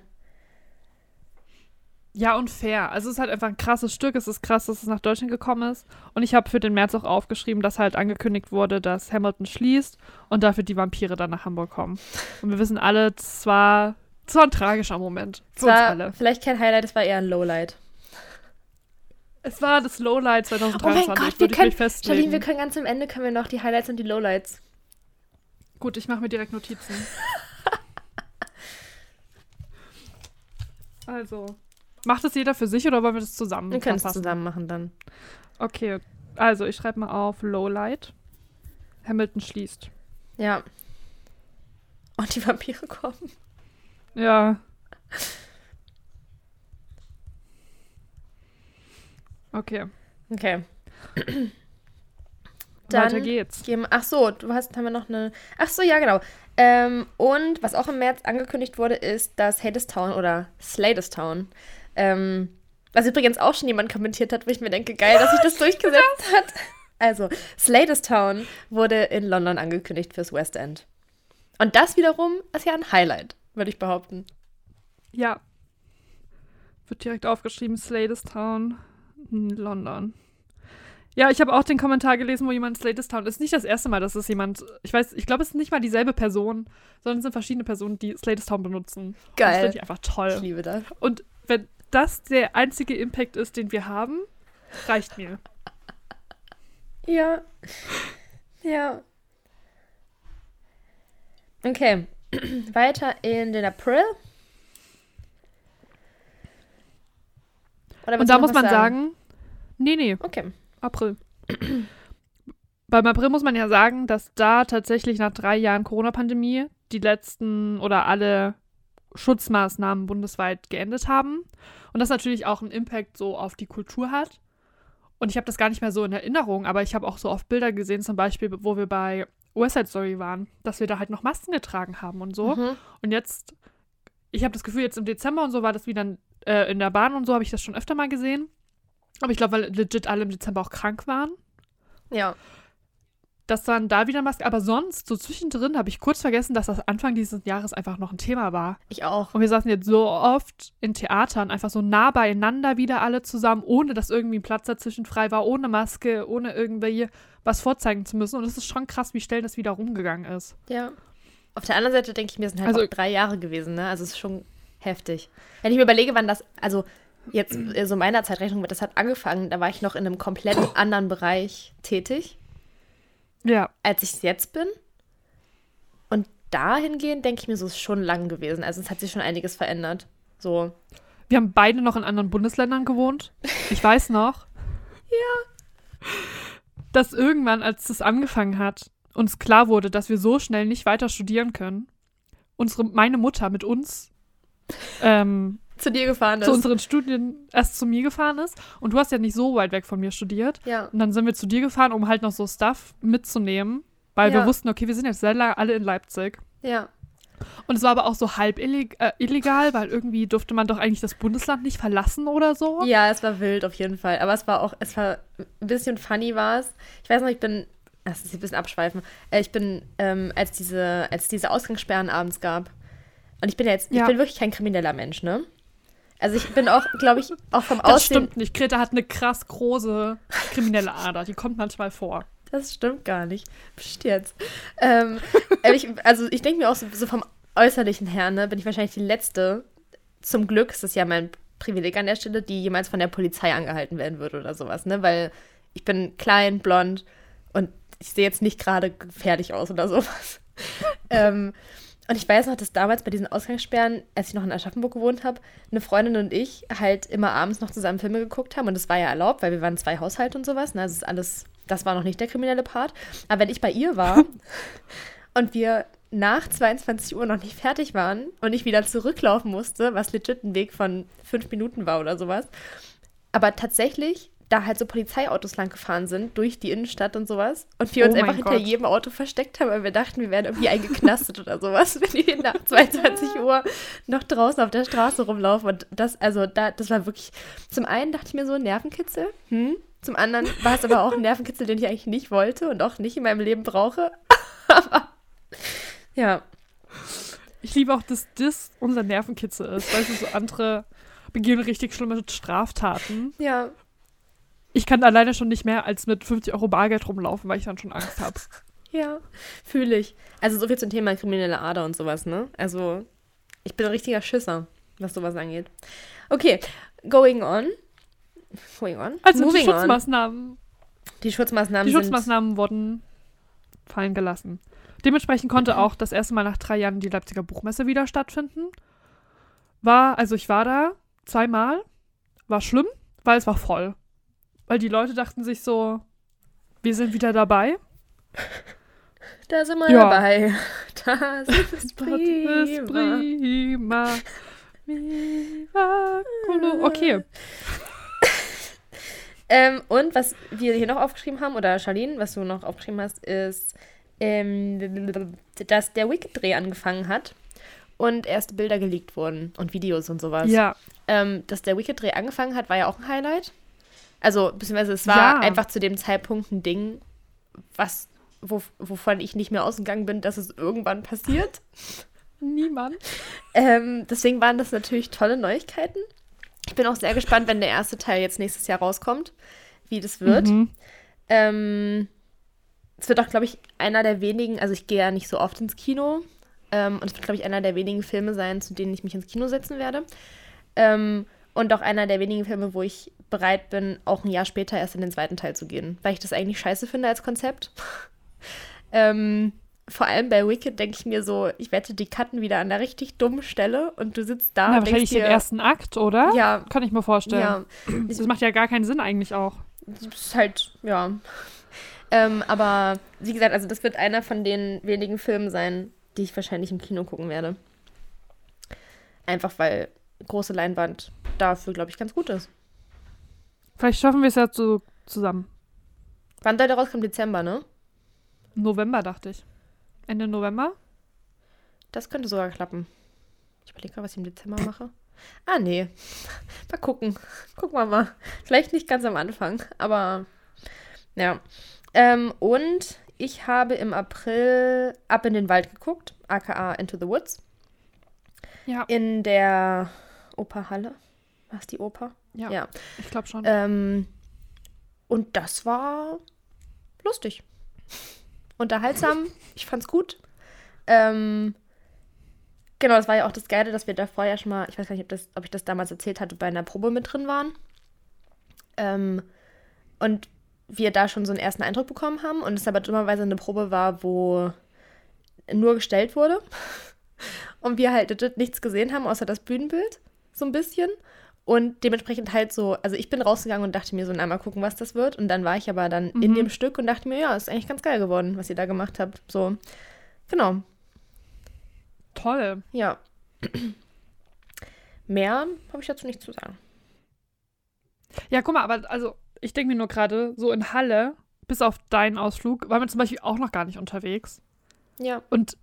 Ja, und fair. Also es ist halt einfach ein krasses Stück. Es ist krass, dass es nach Deutschland gekommen ist. Und ich habe für den März auch aufgeschrieben, dass halt angekündigt wurde, dass Hamilton schließt und dafür die Vampire dann nach Hamburg kommen. Und wir wissen alle, das war, das war ein tragischer Moment für Es uns alle. vielleicht kein Highlight, es war eher ein Lowlight. Es war das Lowlight 2023, Oh mein Gott, wir können. Charlene, wir können ganz am Ende können wir noch die Highlights und die Lowlights. Gut, ich mache mir direkt Notizen. *laughs* also, macht das jeder für sich oder wollen wir das zusammen Wir können es zusammen machen dann. Okay, also ich schreibe mal auf Lowlight. Hamilton schließt. Ja. Und die Vampire kommen. Ja. Okay, Okay. *clears throat* weiter Dann geht's. gehen, ach so, du hast, haben wir noch eine. Ach so, ja, genau. Ähm, und was auch im März angekündigt wurde, ist, dass Hadestown oder Sladestown, ähm, was übrigens auch schon jemand kommentiert hat, wo ich mir denke, geil, dass sich das *laughs* durchgesetzt hat. Also, Sladestown wurde in London angekündigt fürs West End. Und das wiederum ist ja ein Highlight, würde ich behaupten. Ja. Wird direkt aufgeschrieben, Sladestown, London. Ja, ich habe auch den Kommentar gelesen, wo jemand Sladestown ist. Nicht das erste Mal, dass es jemand, ich weiß, ich glaube, es ist nicht mal dieselbe Person, sondern es sind verschiedene Personen, die Sladestown benutzen. Und Das Geil. finde ich einfach Ich toll. liebe das. Und wenn das der einzige Impact ist, den wir haben, reicht mir. Ja. Ja. Okay. *clears throat* Weiter in den April. Und da muss man sagen, nee, nee, Okay. April. *clears throat* beim April muss man ja sagen, dass da tatsächlich nach drei Jahren Corona-Pandemie die letzten oder alle Schutzmaßnahmen bundesweit geendet haben. Und das natürlich auch einen Impact so auf die Kultur hat. Und ich habe das gar nicht mehr so in Erinnerung, aber ich habe auch so oft Bilder gesehen, zum Beispiel, wo wir bei West Side Story waren, dass wir da halt noch Masken getragen haben und so. Mhm. Und jetzt, ich habe das Gefühl, jetzt im Dezember und so war das wieder äh, in der Bahn und so, habe ich das schon öfter mal gesehen. Aber ich glaube, weil legit alle im Dezember auch krank waren Ja. dass dann da wieder Maske, aber sonst, so zwischendrin, habe ich kurz vergessen, dass das Anfang dieses Jahres einfach noch ein Thema war. Ich auch. Und wir saßen jetzt so oft in Theatern, einfach so nah beieinander wieder alle zusammen, ohne dass irgendwie ein Platz dazwischen frei war, ohne Maske, ohne irgendwie was vorzeigen zu müssen. Und es ist schon krass, wie schnell das wieder rumgegangen ist. Ja. Auf der anderen Seite denke ich mir, es sind halt Also- drei Jahre gewesen, ne? Also es ist schon heftig. Wenn ich mir überlege, wann das, also jetzt so meiner Zeitrechnung, das hat angefangen, da war ich noch in einem komplett anderen Bereich tätig, Ja. als ich es jetzt bin. Und dahingehend denke ich mir, so ist es schon lang gewesen. Also es hat sich schon einiges verändert. So. Wir haben beide noch in anderen Bundesländern gewohnt. Ich weiß noch. *laughs* ja. Dass irgendwann, als das angefangen hat, uns klar wurde, dass wir so schnell nicht weiter studieren können, unsere, meine Mutter mit uns ähm, Zu dir gefahren ist. zu unseren Studien erst zu mir gefahren ist. Und du hast ja nicht so weit weg von mir studiert. ja. Und dann sind wir zu dir gefahren, um halt noch so Stuff mitzunehmen, weil wir Ja. wussten, okay, wir sind jetzt sehr lange alle in Leipzig. Ja. Und es war aber auch so halb illeg äh, illegal, weil irgendwie durfte man doch eigentlich das Bundesland nicht verlassen oder so. Ja, es war wild auf jeden Fall. Aber es war auch, es war ein bisschen funny war es. Ich weiß noch, ich bin, das ist ein bisschen abschweifen. Äh, Ich bin, ähm, als diese, als diese Ausgangssperren abends gab. Und ich bin ja jetzt, ich Ja. bin wirklich kein krimineller Mensch, ne? Also ich bin auch, glaube ich, auch vom Das Aussehen. stimmt nicht. Greta hat eine krass große kriminelle Ader. Die kommt manchmal vor. Das stimmt gar nicht. Psst jetzt. ähm, aber ich, also ich denke mir auch so, so vom Äußerlichen her, ne, bin ich wahrscheinlich die Letzte. Zum Glück ist es ja mein Privileg an der Stelle, die jemals von der Polizei angehalten werden würde oder sowas, ne? Weil ich bin klein, blond und ich sehe jetzt nicht gerade gefährlich aus oder sowas. *laughs* ähm, und ich weiß noch, dass damals bei diesen Ausgangssperren, als ich noch in Aschaffenburg gewohnt habe, eine Freundin und ich halt immer abends noch zusammen Filme geguckt haben. Und das war ja erlaubt, weil wir waren zwei Haushalte und sowas. Ne? Also es ist alles, das war noch nicht der kriminelle Part. Aber wenn ich bei ihr war *laughs* und wir nach 22 Uhr noch nicht fertig waren und ich wieder zurücklaufen musste, was legit ein Weg von fünf Minuten war oder sowas. Aber tatsächlich da halt so Polizeiautos lang gefahren sind durch die Innenstadt und sowas und wir Oh uns mein einfach hinter Gott. jedem Auto versteckt haben, weil wir dachten, wir werden irgendwie eingeknastet oder sowas, *laughs* wenn wir nach 22 *laughs* Uhr noch draußen auf der Straße rumlaufen und das also da das war wirklich zum einen dachte ich mir so Nervenkitzel, hm? Zum anderen war es aber auch ein Nervenkitzel, den ich eigentlich nicht wollte und auch nicht in meinem Leben brauche. *laughs* aber ja, Ich liebe auch, dass das unser Nervenkitzel ist. Weißt du, so andere begehen richtig schlimme Straftaten. ja, Ich kann alleine schon nicht mehr als mit 50 Euro Bargeld rumlaufen, weil ich dann schon Angst habe. *laughs* Ja, fühle ich. Also so viel zum Thema kriminelle Ader und sowas, ne? Also ich bin ein richtiger Schisser, was sowas angeht. Okay, going on. Going on. Also die Moving on. Schutzmaßnahmen, Die Schutzmaßnahmen die Schutzmaßnahmen wurden fallen gelassen. Dementsprechend konnte auch das erste Mal nach drei Jahren die Leipziger Buchmesse wieder stattfinden. War, also ich war da zweimal, war schlimm, weil es war voll. Weil die Leute dachten sich so, wir sind wieder dabei. *laughs* Da sind wir Ja. dabei. Das ist Das ist prima. prima. Colo- Okay. *laughs* Ähm, und was wir hier noch aufgeschrieben haben, oder Charlene, was du noch aufgeschrieben hast, ist, ähm, dass der Wicked-Dreh angefangen hat und erste Bilder geleakt wurden und Videos und sowas. Ja, Ähm, dass der Wicked-Dreh angefangen hat, war ja auch ein Highlight. Also, beziehungsweise es war Ja. einfach zu dem Zeitpunkt ein Ding, was, wo, wovon ich nicht mehr ausgegangen bin, dass es irgendwann passiert. *laughs* niemand. Ähm, deswegen waren das natürlich tolle Neuigkeiten. Ich bin auch sehr gespannt, wenn der erste Teil jetzt nächstes Jahr rauskommt, wie das wird. Mhm. Ähm, es wird auch, glaube ich, einer der wenigen, also ich gehe ja nicht so oft ins Kino. Ähm, und es wird, glaube ich, einer der wenigen Filme sein, zu denen ich mich ins Kino setzen werde. Ähm, und auch einer der wenigen Filme, wo ich bereit bin, auch ein Jahr später erst in den zweiten Teil zu gehen. Weil ich das eigentlich scheiße finde als Konzept. *laughs* ähm, vor allem bei Wicked denke ich mir so, ich wette, die cutten wieder an der richtig dummen Stelle und du sitzt da Ja, und wahrscheinlich denkst den dir, ersten Akt, oder? ja, Kann ich mir vorstellen. ja, *clears throat* Das macht ja gar keinen Sinn eigentlich auch. das ist halt, ja. ähm, aber wie gesagt, also das wird einer von den wenigen Filmen sein, die ich wahrscheinlich im Kino gucken werde. Einfach weil große Leinwand dafür, glaube ich, ganz gut ist. Vielleicht schaffen wir es ja so zusammen. Wann soll der rauskommen? Dezember, ne? November, dachte ich. Ende November? Das könnte sogar klappen. Ich überlege gerade, was ich im Dezember mache. Ah, nee. *laughs* Mal gucken. Gucken wir mal. Vielleicht nicht ganz am Anfang, aber ja. Ähm, und ich habe im April Ab in den Wald geguckt, aka Into the Woods. Ja. In der Operhalle. War es die Oper? Ja, Ja. ich glaube schon. Ähm, und das war lustig. Unterhaltsam. Ich fand's gut. Ähm, genau, das war ja auch das Geile, dass wir da vorher schon mal, ich weiß gar nicht, ob, das, ob ich das damals erzählt hatte, bei einer Probe mit drin waren. Ähm, und wir da schon so einen ersten Eindruck bekommen haben und es aber dummerweise eine Probe war, wo nur gestellt wurde *laughs* und wir halt nichts gesehen haben, außer das Bühnenbild, so ein bisschen. Und dementsprechend halt so, also ich bin rausgegangen und dachte mir so, na, mal gucken, was das wird. Und dann war ich aber dann in Mhm. dem Stück und dachte mir, ja, ist eigentlich ganz geil geworden, was ihr da gemacht habt. So, genau, Toll. ja. Mehr habe ich dazu nicht zu sagen. Ja, guck mal, aber also ich denke mir nur gerade, so in Halle, bis auf deinen Ausflug, waren wir zum Beispiel auch noch gar nicht unterwegs. Ja. Und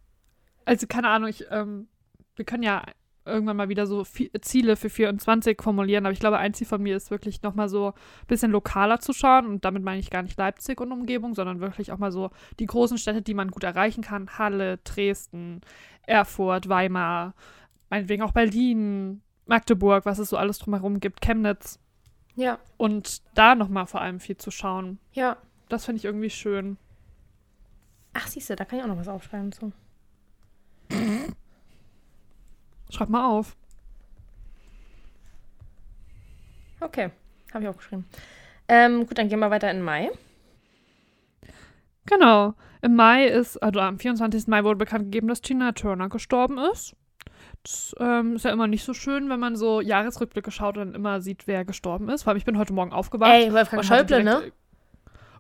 also keine Ahnung, ich, ähm, wir können ja irgendwann mal wieder so Ziele für 24 formulieren, aber ich glaube, ein Ziel von mir ist wirklich nochmal so ein bisschen lokaler zu schauen und damit meine ich gar nicht Leipzig und Umgebung, sondern wirklich auch mal so die großen Städte, die man gut erreichen kann. Halle, Dresden, Erfurt, Weimar, meinetwegen auch Berlin, Magdeburg, was es so alles drumherum gibt, Chemnitz Ja, und da nochmal vor allem viel zu schauen. ja. Das finde ich irgendwie schön. Ach, siehst du, da kann ich auch noch was aufschreiben zu. *laughs* Schreib mal auf. Okay, habe ich aufgeschrieben. Ähm, gut, dann gehen wir weiter in Mai. Genau. Im Mai ist, also am 24. Mai wurde bekannt gegeben, dass Tina Turner gestorben ist. Das ähm, ist ja immer nicht so schön, wenn man so Jahresrückblicke schaut und dann immer sieht, wer gestorben ist. Vor allem, ich bin heute Morgen aufgewacht. Ey, Wolfgang Schäuble, direkt, ne?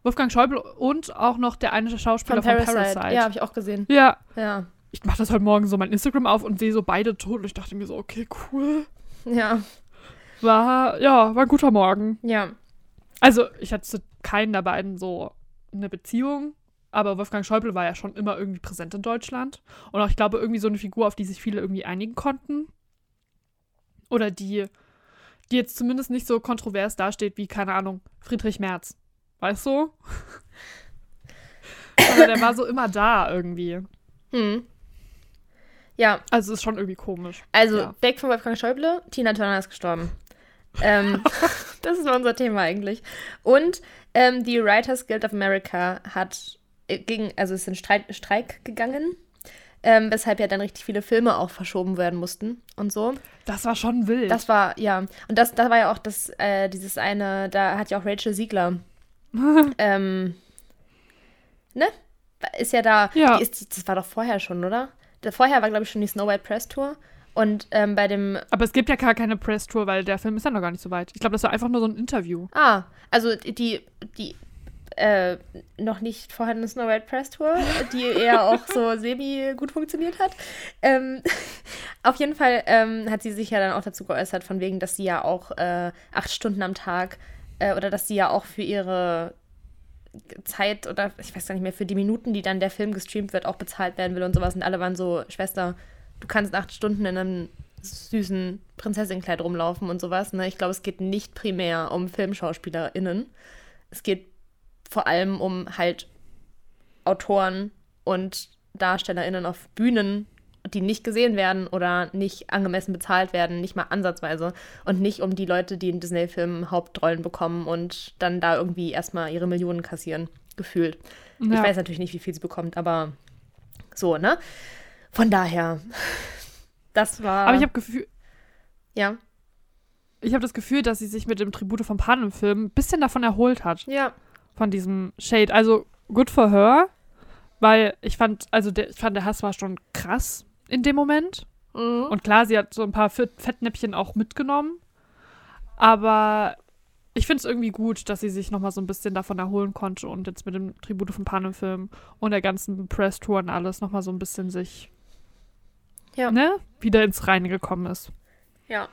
Wolfgang Schäuble und auch noch der eine Schauspieler Von von Parasite. Parasite. Ja, habe ich auch gesehen. ja. Ja. Ich mache das heute Morgen so mein Instagram auf und sehe so beide tot und ich dachte mir so, okay, cool. Ja. War, ja, war ein guter Morgen. Ja. Also, ich hatte zu keinen der beiden so eine Beziehung, aber Wolfgang Schäuble war ja schon immer irgendwie präsent in Deutschland. Und auch, ich glaube, irgendwie so eine Figur, auf die sich viele irgendwie einigen konnten. Oder die, die jetzt zumindest nicht so kontrovers dasteht wie, keine Ahnung, Friedrich Merz. Weißt du? *laughs* aber der war so immer da irgendwie. Hm. Ja, Also, ist schon irgendwie komisch. also Ja. weg von Wolfgang Schäuble, Tina Turner ist gestorben. ähm, *laughs* das ist unser Thema eigentlich. Und ähm, die Writers Guild of America hat äh, gegen, also ist in Streik, Streik gegangen, ähm, weshalb ja dann richtig viele Filme auch verschoben werden mussten und so. Das war schon wild. Das war, ja, und das, das war ja auch das, äh, dieses eine, da hat ja auch Rachel Siegler, *laughs* ähm, ne? Ist ja da, Ja. Die ist, das war doch vorher schon, oder? Vorher war, glaube ich, schon die Snow White Press Tour. Und ähm, bei dem, aber es gibt ja gar keine Press-Tour, weil der Film ist ja noch gar nicht so weit. Ich glaube, das war einfach nur so ein Interview. ah, also die, die, äh, noch nicht vorhandene Snow White Press Tour, die eher *laughs* auch so semi gut funktioniert hat. Ähm, *laughs* auf jeden Fall ähm, hat sie sich ja dann auch dazu geäußert, von wegen, dass sie ja auch äh, acht Stunden am Tag äh, oder dass sie ja auch für ihre Zeit oder ich weiß gar nicht mehr, für die Minuten, die dann der Film gestreamt wird, auch bezahlt werden will und sowas. Und alle waren so, Schwester, du kannst acht Stunden in einem süßen Prinzessinnenkleid rumlaufen und sowas. Ne? Ich glaube, es geht nicht primär um FilmschauspielerInnen. Es geht vor allem um halt Autoren und DarstellerInnen auf Bühnen, die nicht gesehen werden oder nicht angemessen bezahlt werden, nicht mal ansatzweise. Und nicht um die Leute, die in Disney-Filmen Hauptrollen bekommen und dann da irgendwie erstmal ihre Millionen kassieren, gefühlt. Ich Ja. weiß natürlich nicht, wie viel sie bekommt, aber so, ne? Von daher, das war. Aber ich habe Gefühl, ja. ich habe das Gefühl, dass sie sich mit dem Tribute von Panem-Film ein bisschen davon erholt hat, Ja. von diesem Shade. Also good for her, weil ich fand, also der, ich fand, der Hass war schon krass in dem Moment. Mhm. Und klar, sie hat so ein paar Fett- Fettnäppchen auch mitgenommen. Aber ich finde es irgendwie gut, dass sie sich nochmal so ein bisschen davon erholen konnte und jetzt mit dem Tribute von Panem-Film und der ganzen Press-Tour und alles nochmal so ein bisschen sich Ja. ne, wieder ins Reine gekommen ist. Ja.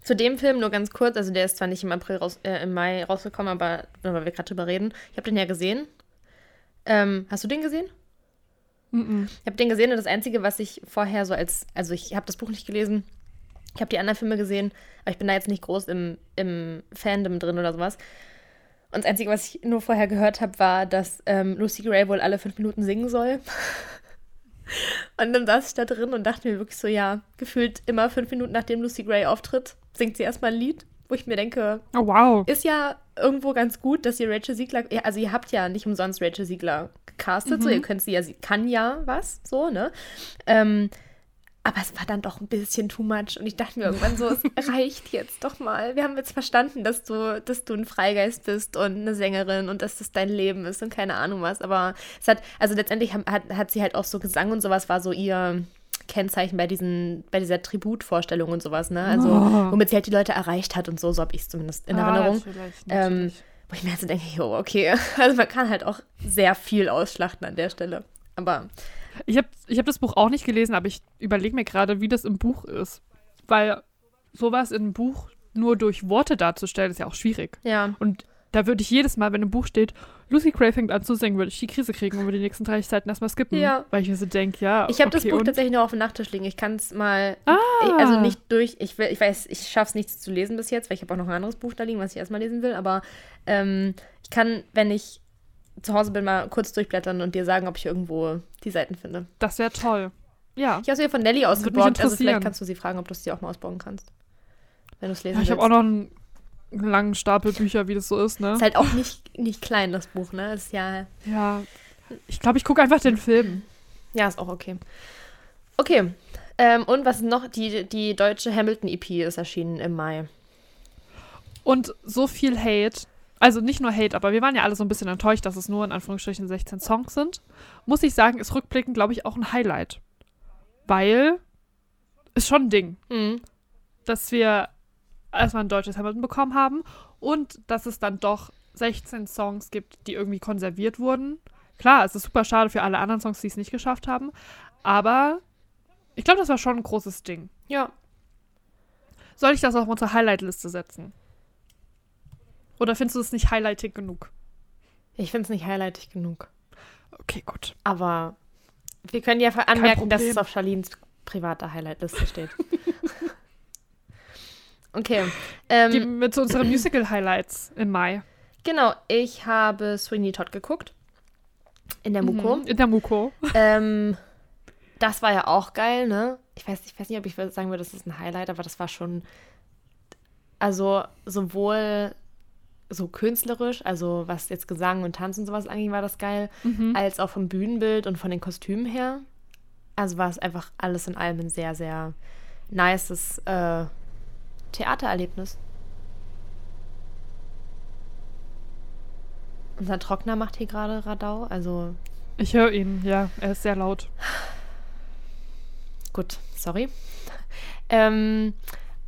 Zu dem Film nur ganz kurz, also der ist zwar nicht im April raus, äh, im Mai rausgekommen, aber weil wir gerade drüber reden. Ich habe den ja gesehen. Ähm, hast du den gesehen? Mhm. Ich habe den gesehen und das Einzige, was ich vorher so als, also ich habe das Buch nicht gelesen, ich habe die anderen Filme gesehen, aber ich bin da jetzt nicht groß im, im Fandom drin oder sowas. Und das Einzige, was ich nur vorher gehört habe, war, dass ähm, Lucy Gray wohl alle fünf Minuten singen soll. *laughs* und dann saß ich da drin und dachte mir wirklich so, ja, gefühlt immer fünf Minuten nachdem Lucy Gray auftritt, singt sie erstmal ein Lied, wo ich mir denke, Oh, wow. ist ja irgendwo ganz gut, dass ihr Rachel Siegler, ja, also ihr habt ja nicht umsonst Rachel Siegler gecastet, so Mhm. ihr könnt sie ja, sie kann ja was, so, ne? Ähm, aber es war dann doch ein bisschen too much und ich dachte mir irgendwann so, es *laughs* reicht jetzt doch mal. Wir haben jetzt verstanden, dass du, dass du ein Freigeist bist und eine Sängerin und dass das dein Leben ist und keine Ahnung was. Aber es hat, also letztendlich hat, hat sie halt auch so Gesang und sowas war so ihr Kennzeichen bei diesen, bei dieser Tributvorstellung und sowas, ne? Also Oh. womit sie halt die Leute erreicht hat und so, so habe ich es zumindest in Ah, Erinnerung. natürlich, Ähm, natürlich. Wo ich mir halt so denke, jo, okay. *laughs* Also man kann halt auch sehr viel ausschlachten an der Stelle. Aber Ich habe ich hab das Buch auch nicht gelesen, aber ich überlege mir gerade, wie das im Buch ist. Weil sowas in einem Buch nur durch Worte darzustellen, ist ja auch schwierig. ja, Und da würde ich jedes Mal, wenn im Buch steht, Lucy Gray fängt an zu singen, würde ich die Krise kriegen und würde die nächsten 30 Seiten erstmal skippen. Ja. Weil ich mir so denke, ja. ich habe das okay, Buch und? tatsächlich noch auf dem Nachttisch liegen. Ich kann es mal, Ah. ich, also nicht durch, ich, will, ich weiß, ich schaffe es nicht zu lesen bis jetzt, weil ich habe auch noch ein anderes Buch da liegen, was ich erstmal lesen will. Aber ähm, ich kann, wenn ich zu Hause bin, mal kurz durchblättern und dir sagen, ob ich irgendwo die Seiten finde. Das wäre toll. Ja. Ich habe sie hier von Nelly ausgeborgt, also vielleicht kannst du sie fragen, ob du sie auch mal ausborgen kannst. Wenn du es lesen ja ich habe auch noch einen langen Stapel Bücher, wie das so ist, ne? Ist halt auch nicht, nicht klein, das Buch, ne? Ist ja Ja. Ich glaube, ich gucke einfach den Film. Ja, ist auch okay. Okay. Ähm, und was ist noch? Die, die deutsche Hamilton-EP ist erschienen im Mai. Und so viel Hate, also nicht nur Hate, aber wir waren ja alle so ein bisschen enttäuscht, dass es nur in Anführungsstrichen 16 Songs sind. Muss ich sagen, ist rückblickend, glaube ich, auch ein Highlight. Weil ist schon ein Ding, Mhm. dass wir erstmal ein deutsches Hamilton bekommen haben und dass es dann doch 16 Songs gibt, die irgendwie konserviert wurden. Klar, es ist super schade für alle anderen Songs, die es nicht geschafft haben, aber ich glaube, das war schon ein großes Ding. Ja. Soll ich das auf unsere Highlight-Liste setzen? Oder findest du es nicht highlightig genug? Ich finde es nicht highlightig genug. Okay, gut. Aber wir können ja anmerken, dass es auf Charlines privater Highlight-Liste steht. *laughs* okay. Ähm, Gehen wir zu unseren Musical-Highlights im Mai. genau, ich habe Sweeney Todd geguckt. In der Muko. Mhm, In der Muko. Ähm, das war ja auch geil, ne? Ich weiß, ich weiß nicht, ob ich sagen würde, das ist ein Highlight, aber das war schon. Also, sowohl so künstlerisch, also was jetzt Gesang und Tanz und sowas anging, war das geil, Mhm. als auch vom Bühnenbild und von den Kostümen her. Also war es einfach alles in allem ein sehr, sehr nices äh, Theatererlebnis. Unser Trockner macht hier gerade Radau, also Ich höre ihn, ja. Er ist sehr laut. Gut, sorry. Ähm,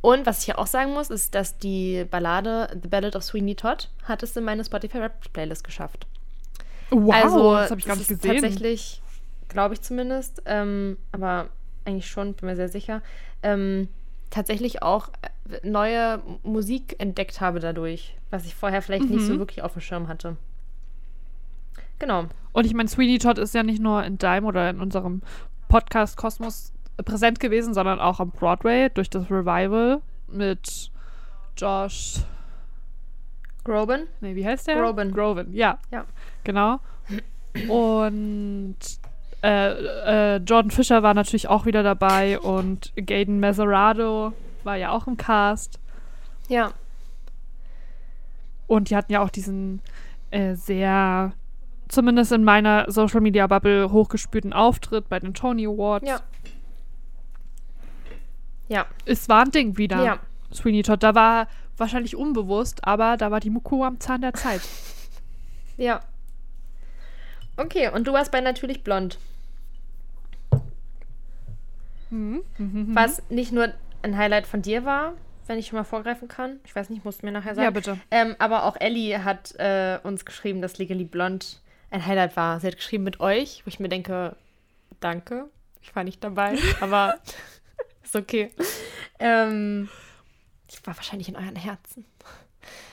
und was ich ja auch sagen muss, ist, dass die Ballade The Ballad of Sweeney Todd hat es in meine Spotify Rap Playlist geschafft. Wow, also, das habe ich gar nicht gesehen. Tatsächlich, glaube ich zumindest, ähm, aber eigentlich schon, bin mir sehr sicher, ähm, tatsächlich auch äh, neue Musik entdeckt habe dadurch, was ich vorher vielleicht nicht so Mhm. wirklich auf dem Schirm hatte. Genau. Und ich meine, Sweeney Todd ist ja nicht nur in Dime oder in unserem Podcast Kosmos präsent gewesen, sondern auch am Broadway durch das Revival mit Josh. Groban? Nee, wie heißt der? Groban. Groban, ja. Ja. Genau. Und äh, äh, Jordan Fisher war natürlich auch wieder dabei und Gaten Meserado war ja auch im Cast. Ja. Und die hatten ja auch diesen äh, sehr, zumindest in meiner Social Media Bubble, hochgespürten Auftritt bei den Tony Awards. Ja. Ja. Es war ein Ding wieder. Ja. Sweeney Todd. Da war wahrscheinlich unbewusst, aber da war die Muku am Zahn der Zeit. Ja. Okay, und du warst bei Natürlich Blond. Mhm. Mhm. Was nicht nur ein Highlight von dir war, wenn ich schon mal vorgreifen kann. Ich weiß nicht, musst du mir nachher sagen. Ja, bitte. Ähm, aber auch Ellie hat äh, uns geschrieben, dass Legally Blonde ein Highlight war. Sie hat geschrieben mit euch, wo ich mir denke, danke. Ich war nicht dabei, *laughs* aber ist okay. Ähm, ich war wahrscheinlich in euren Herzen.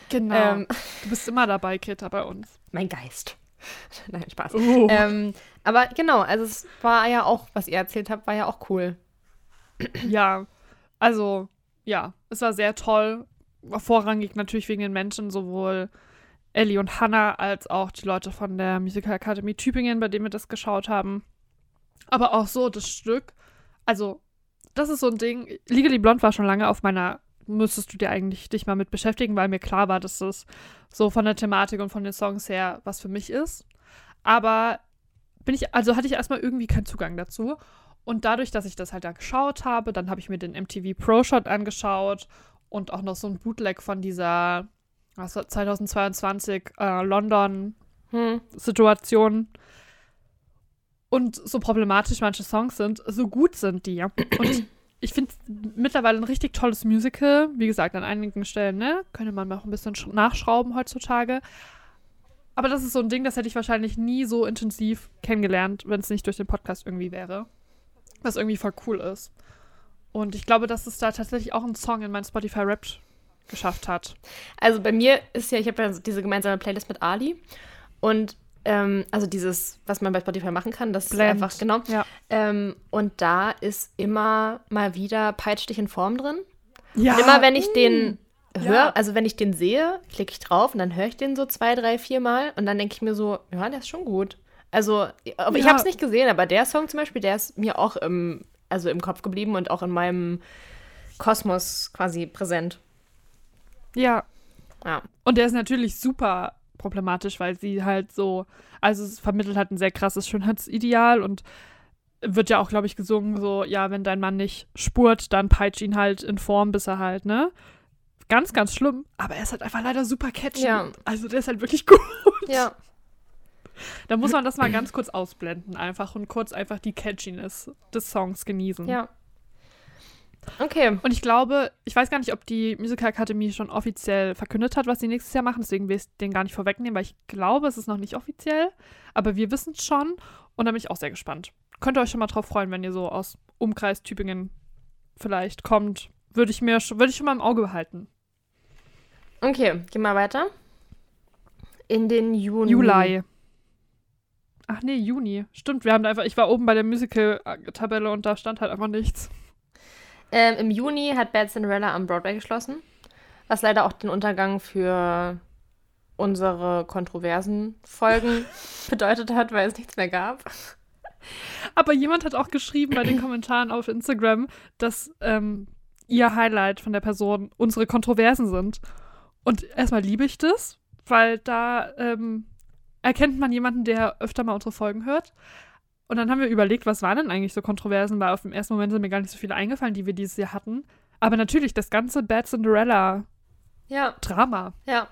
Genau. Ähm, du bist immer dabei, Kita, bei uns. mein Geist. *laughs* Nein, Spaß. Oh. Ähm, aber genau, also es war ja auch, was ihr erzählt habt, war ja auch cool. Ja, also, ja, es war sehr toll. Vorrangig natürlich wegen den Menschen, sowohl Ellie und Hannah als auch die Leute von der Musical Academy Tübingen, bei denen wir das geschaut haben. Aber auch so das Stück. Also, das ist so ein Ding. Legally Blonde war schon lange auf meiner. Müsstest du dir eigentlich dich mal mit beschäftigen, weil mir klar war, dass das so von der Thematik und von den Songs her was für mich ist. Aber bin ich, also hatte ich erstmal irgendwie keinen Zugang dazu. Und dadurch, dass ich das halt da geschaut habe, dann habe ich mir den MTV Pro Shot angeschaut und auch noch so ein Bootleg von dieser was war 2022 äh, London Hm. Situation. Und so problematisch manche Songs sind, so gut sind die. Und ich finde mittlerweile ein richtig tolles Musical. Wie gesagt, an einigen Stellen, ne, könnte man noch ein bisschen sch- nachschrauben heutzutage. Aber das ist so ein Ding, das hätte ich wahrscheinlich nie so intensiv kennengelernt, wenn es nicht durch den Podcast irgendwie wäre. Was irgendwie voll cool ist. Und ich glaube, dass es da tatsächlich auch einen Song in mein Spotify Rap geschafft hat. Also bei mir ist ja, ich habe ja diese gemeinsame Playlist mit Ali. Und ähm, also dieses, was man bei Spotify machen kann, das Blend. ist einfach, genau. Ja. Ähm, und da ist immer mal wieder Peitsch dich in Form drin. ja. Und immer wenn ich den ja. höre, also wenn ich den sehe, klicke ich drauf und dann höre ich den so zwei, drei, vier Mal und dann denke ich mir so, ja, der ist schon gut. Also, aber ich Ja. habe es nicht gesehen, aber der Song zum Beispiel, der ist mir auch im, also im Kopf geblieben und auch in meinem Kosmos quasi präsent. Ja, Ja. Und der ist natürlich super problematisch, weil sie halt so, also es vermittelt halt ein sehr krasses Schönheitsideal und wird ja auch, glaube ich, gesungen, so, ja, wenn dein Mann nicht spurt, dann peitsch ihn halt in Form, bis er halt, ne? Ganz, ganz schlimm, aber er ist halt einfach leider super catchy. Ja. Also der ist halt wirklich *laughs* gut. Ja. Da muss man das mal ganz kurz ausblenden einfach und kurz einfach die Catchiness des Songs genießen. Ja. Okay. Und ich glaube, ich weiß gar nicht, ob die Musical Academy schon offiziell verkündet hat, was sie nächstes Jahr machen. Deswegen will ich den gar nicht vorwegnehmen, weil ich glaube, es ist noch nicht offiziell. Aber wir wissen es schon. Und da bin ich auch sehr gespannt. Könnt ihr euch schon mal drauf freuen, wenn ihr so aus Umkreis Tübingen vielleicht kommt. Würde ich mir schon, würde ich schon mal im Auge behalten. Okay, gehen wir weiter. In den Juni. Juli. Ach nee, Juni. Stimmt, wir haben da einfach, ich war oben bei der Musical-Tabelle und da stand halt einfach nichts. Ähm, Im Juni hat Bad Cinderella am Broadway geschlossen, was leider auch den Untergang für unsere kontroversen Folgen *laughs* bedeutet hat, weil es nichts mehr gab. Aber jemand hat auch geschrieben bei den Kommentaren auf Instagram, dass ähm, ihr Highlight von der Person unsere Kontroversen sind. Und erstmal liebe ich das, weil da ähm, erkennt man jemanden, der öfter mal unsere Folgen hört. Und dann haben wir überlegt, was waren denn eigentlich so Kontroversen, weil auf dem ersten Moment sind mir gar nicht so viele eingefallen, die wir dieses Jahr hatten. Aber natürlich, das ganze Bad Cinderella-Drama Ja, ja.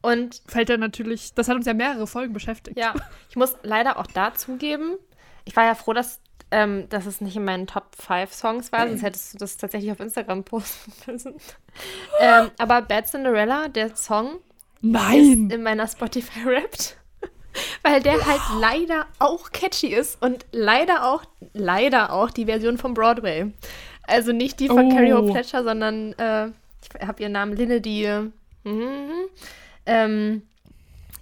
Und fällt ja natürlich, das hat uns ja mehrere Folgen beschäftigt. ja, ich muss leider auch da zugeben, ich war ja froh, dass, ähm, dass es nicht in meinen Top 5 Songs war, sonst hättest du das tatsächlich auf Instagram posten müssen. ähm, aber Bad Cinderella, der Song, Nein! ist in meiner Spotify Wrapped. Weil der halt leider auch catchy ist und leider auch, leider auch die Version vom Broadway. Also nicht die von Oh. Carrie Hope Fletcher, sondern äh, ich habe ihren Namen Linne, die. Mhm. Ähm,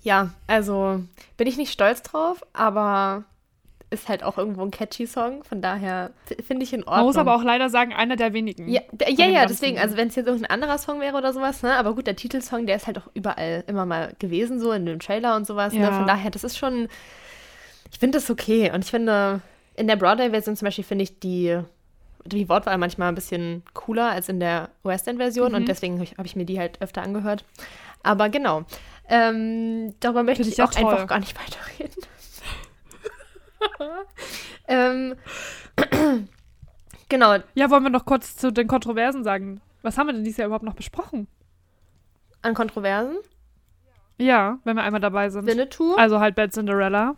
ja, also bin ich nicht stolz drauf, aber ist halt auch irgendwo ein catchy Song. Von daher finde ich in Ordnung. Man muss aber auch leider sagen, einer der wenigen. Ja, ja, ja, deswegen, also wenn es jetzt irgendein anderer Song wäre oder sowas, ne? Aber gut, der Titelsong, der ist halt auch überall immer mal gewesen, so in dem Trailer und sowas, ne? Ja. Von daher, das ist schon, ich finde das okay. Und ich finde, in der Broadway-Version zum Beispiel finde ich die, die Wortwahl manchmal ein bisschen cooler als in der West End-Version Mhm. und deswegen habe ich, hab ich mir die halt öfter angehört. Aber genau, ähm, darüber möchte ich ich auch toll. einfach gar nicht *laughs* weiterreden. *laughs* ähm, *clears throat* genau, Ja, wollen wir noch kurz zu den Kontroversen sagen. Was haben wir denn dieses Jahr überhaupt noch besprochen? an Kontroversen. Ja, wenn wir einmal dabei sind. Winnetou. Also halt Bad Cinderella.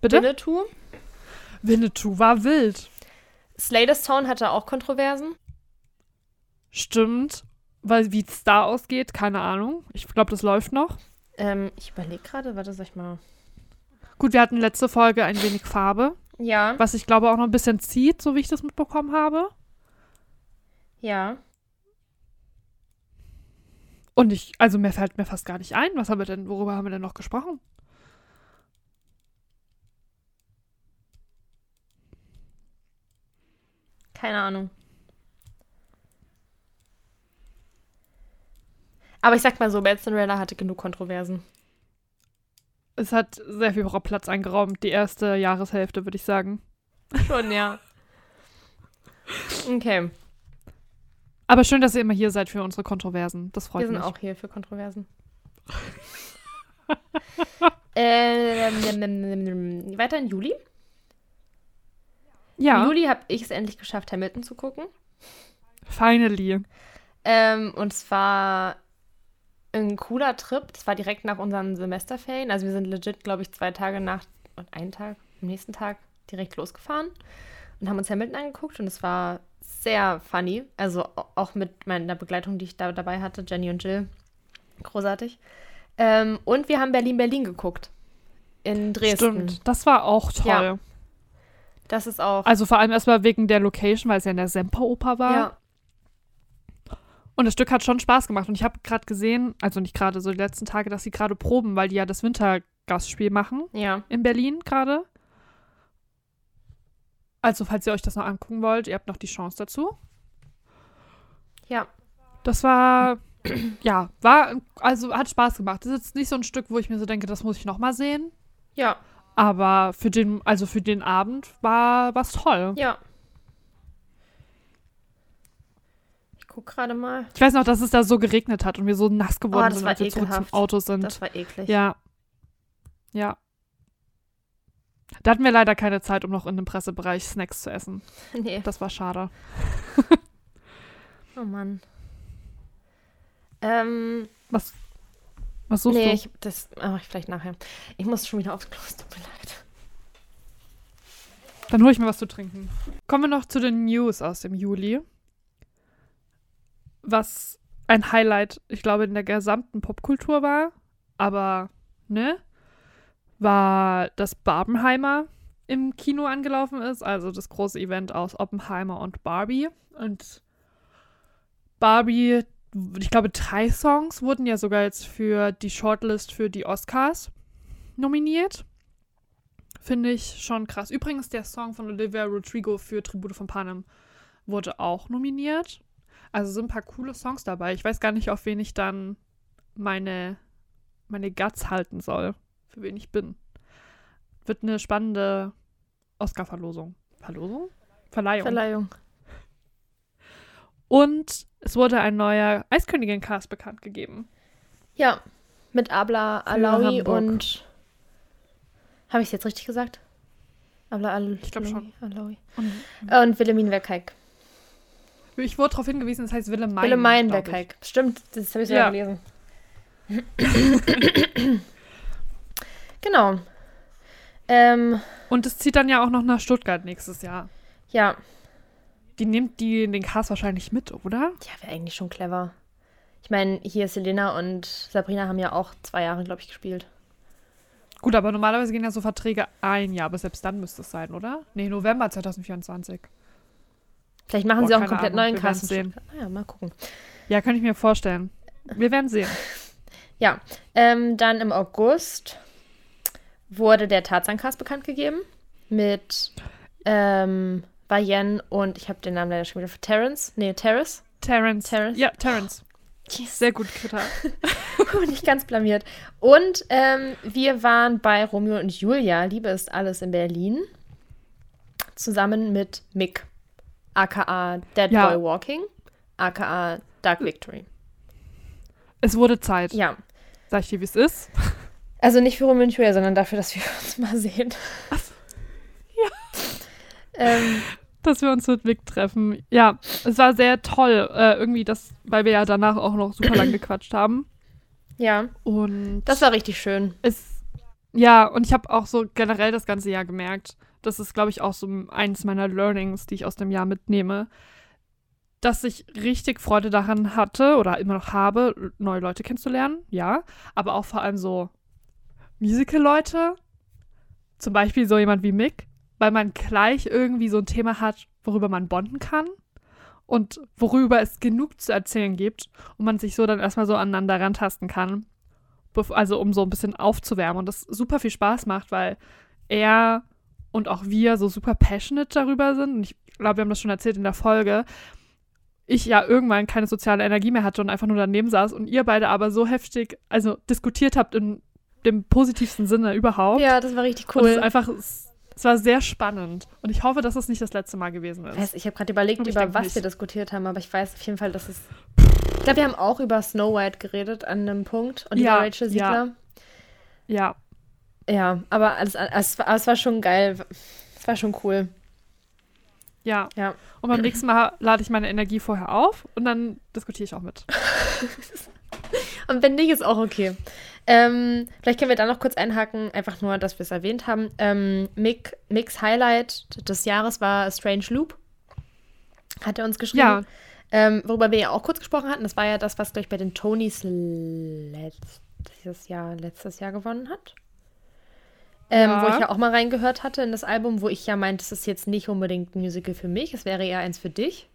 Bitte? Winnetou. Winnetou war wild. Slater's Town hatte auch Kontroversen. Stimmt. Weil wie es da ausgeht, keine Ahnung. Ich glaube, das läuft noch. Ähm, ich überlege gerade, warte, soll ich mal. Gut, wir hatten letzte Folge ein wenig Farbe, Ja, was ich glaube auch noch ein bisschen zieht, so wie ich das mitbekommen habe. ja. Und ich, also mir fällt mir fast gar nicht ein, was haben wir denn, worüber haben wir denn noch gesprochen? Keine Ahnung. Aber ich sag mal so, Bad Cinderella hatte genug Kontroversen. Es hat sehr viel Platz eingeraumt, die erste Jahreshälfte, würde ich sagen. Schon, ja. Okay, Aber schön, dass ihr immer hier seid für unsere Kontroversen. Das freut wir sind mich. auch hier für Kontroversen. *laughs* ähm, weiter in Juli. ja, Im Juli habe ich es endlich geschafft, Hamilton zu gucken. finally. Ähm, und es war ein cooler Trip. Das war direkt nach unseren Semesterferien. Also wir sind legit, glaube ich, zwei Tage nach und einen Tag, am nächsten Tag direkt losgefahren und haben uns Hamilton angeguckt und es war sehr funny. Also au- auch mit meiner Begleitung, die ich da dabei hatte, Jenny und Jill. Großartig. Ähm, und wir haben Berlin-Berlin geguckt. In Dresden. Stimmt, das war auch toll. Ja. Das ist auch. Also vor allem erstmal wegen der Location, weil es ja in der Semperoper war. ja. Und das Stück hat schon Spaß gemacht. Und ich habe gerade gesehen, also nicht gerade so die letzten Tage, dass sie gerade proben, weil die ja das Wintergastspiel machen Ja. in Berlin gerade. Also, falls ihr euch das noch angucken wollt, ihr habt noch die Chance dazu. Ja. Das war, ja, war, also hat Spaß gemacht. Das ist jetzt nicht so ein Stück, wo ich mir so denke, das muss ich noch mal sehen. Ja. Aber für den, also für den Abend war was toll. Ja. Guck gerade mal. Ich weiß noch, dass es da so geregnet hat und wir so nass geworden Oh, das sind, war als wir zurück zum. Auto sind. Das war eklig. Ja. Ja. Da hatten wir leider keine Zeit, um noch in dem Pressebereich Snacks zu essen. *laughs* Nee. Das war schade. Oh Mann. Ähm, Was, was suchst nee, du? ich, das mache ich vielleicht nachher. Ich muss schon wieder aufs Klo, es tut mir leid. Dann hole ich mir was zu trinken. Kommen wir noch zu den News aus dem Juli. Was ein Highlight, ich glaube, in der gesamten Popkultur war. Aber, ne? War, dass Barbenheimer im Kino angelaufen ist. Also das große Event aus Oppenheimer und Barbie. Und Barbie, ich glaube, drei Songs wurden ja sogar jetzt für die Shortlist für die Oscars nominiert. Finde ich schon krass. Übrigens, der Song von Olivia Rodrigo für Tribute von Panem wurde auch nominiert. Also sind ein paar coole Songs dabei. Ich weiß gar nicht, auf wen ich dann meine, meine Guts halten soll. Für wen ich bin. Wird eine spannende Oscar-Verlosung. Verlosung? Verleihung. Verleihung. Und es wurde ein neuer Eiskönigin-Cast bekannt gegeben. Ja. Mit Abla Alawi und. Habe ich es jetzt richtig gesagt? Abla Al Ich glaub schon. Alawi. Und Und Wilhelmine Werkeik. Ich wurde darauf hingewiesen, es heißt Willemijn. Wilhelmine glaub ich. Werkeik. Stimmt, das habe ich Ja. sogar gelesen. *coughs* genau. Ähm, Und es zieht dann ja auch noch nach Stuttgart nächstes Jahr. ja. Die nimmt die den Cast wahrscheinlich mit, oder? Ja, wäre eigentlich schon clever. Ich meine, hier Selena und Sabrina haben ja auch zwei Jahre, glaube ich, gespielt. Gut, aber normalerweise gehen ja so Verträge ein Jahr, aber selbst dann müsste es sein, oder? Nee, November 2024. Vielleicht machen Boah, sie auch einen komplett Ahnung, neuen wir Cast. werden's Naja, mal gucken. Ja, kann ich mir vorstellen. Wir werden sehen. *laughs* Ja, ähm, dann im August wurde der Tarzan-Cast bekannt gegeben mit ähm, Bayen und ich habe den Namen leider schon wieder für Terrence. Nee, Terrace. Terrence. Terrence? Ja, Terrence. Yes. Sehr gut, Kritter. *laughs* Nicht ganz blamiert. Und ähm, wir waren bei Romeo und Julia, Liebe ist alles in Berlin, zusammen mit Mick, aka Dead Ja. Boy Walking, aka Dark Victory. Es wurde Zeit. Ja, Sag ich dir, wie es ist? *laughs* also nicht für Julia, sondern dafür, dass wir *laughs* uns mal sehen. Ja. *laughs* Ähm, Dass wir uns mit Vic treffen. Ja, es war sehr toll. Äh, irgendwie das, weil wir ja danach auch noch super lang *clears throat* gequatscht haben. ja, Und das war richtig schön. es, ja, und ich habe auch so generell das ganze Jahr gemerkt, das ist, glaube ich, auch so eins meiner Learnings, die ich aus dem Jahr mitnehme. dass ich richtig Freude daran hatte oder immer noch habe, neue Leute kennenzulernen, ja. Aber auch vor allem so Musical-Leute, zum Beispiel so jemand wie Mick, weil man gleich irgendwie so ein Thema hat, worüber man bonden kann und worüber es genug zu erzählen gibt und man sich so dann erstmal so aneinander rantasten kann. Also um so ein bisschen aufzuwärmen und das super viel Spaß macht, weil er und auch wir so super passionate darüber sind. Und ich glaube, wir haben das schon erzählt in der Folge. Ich ja irgendwann keine soziale Energie mehr hatte und einfach nur daneben saß und ihr beide aber so heftig, also diskutiert habt in dem positivsten Sinne überhaupt. Ja, das war richtig cool. Und es ist einfach, es war sehr spannend. Und ich hoffe, dass es nicht das letzte Mal gewesen ist. Weiß, ich habe gerade überlegt, über was nicht. wir diskutiert haben, aber ich weiß auf jeden Fall, dass es. Ich glaube, wir haben auch über Snow White geredet an einem Punkt und Ja, über Rachel Siegler. Ja, Ja, aber alles, es, war, es war schon geil. Es war schon cool. ja. Ja. Und beim nächsten Mal lade ich meine Energie vorher auf und dann diskutiere ich auch mit. *laughs* Und wenn nicht, ist auch okay. Ähm, vielleicht können wir da noch kurz einhaken, einfach nur, dass wir es erwähnt haben. Ähm, Mick, Micks Highlight des Jahres war Strange Loop. Hat er uns geschrieben. Ja, Ähm, worüber wir ja auch kurz gesprochen hatten. Das war ja das, was, glaube ich, bei den Tonys letztes Jahr, letztes Jahr gewonnen hat. Ähm, Ja. Wo ich ja auch mal reingehört hatte in das Album, wo ich ja meinte, das ist jetzt nicht unbedingt ein Musical für mich, es wäre eher eins für dich.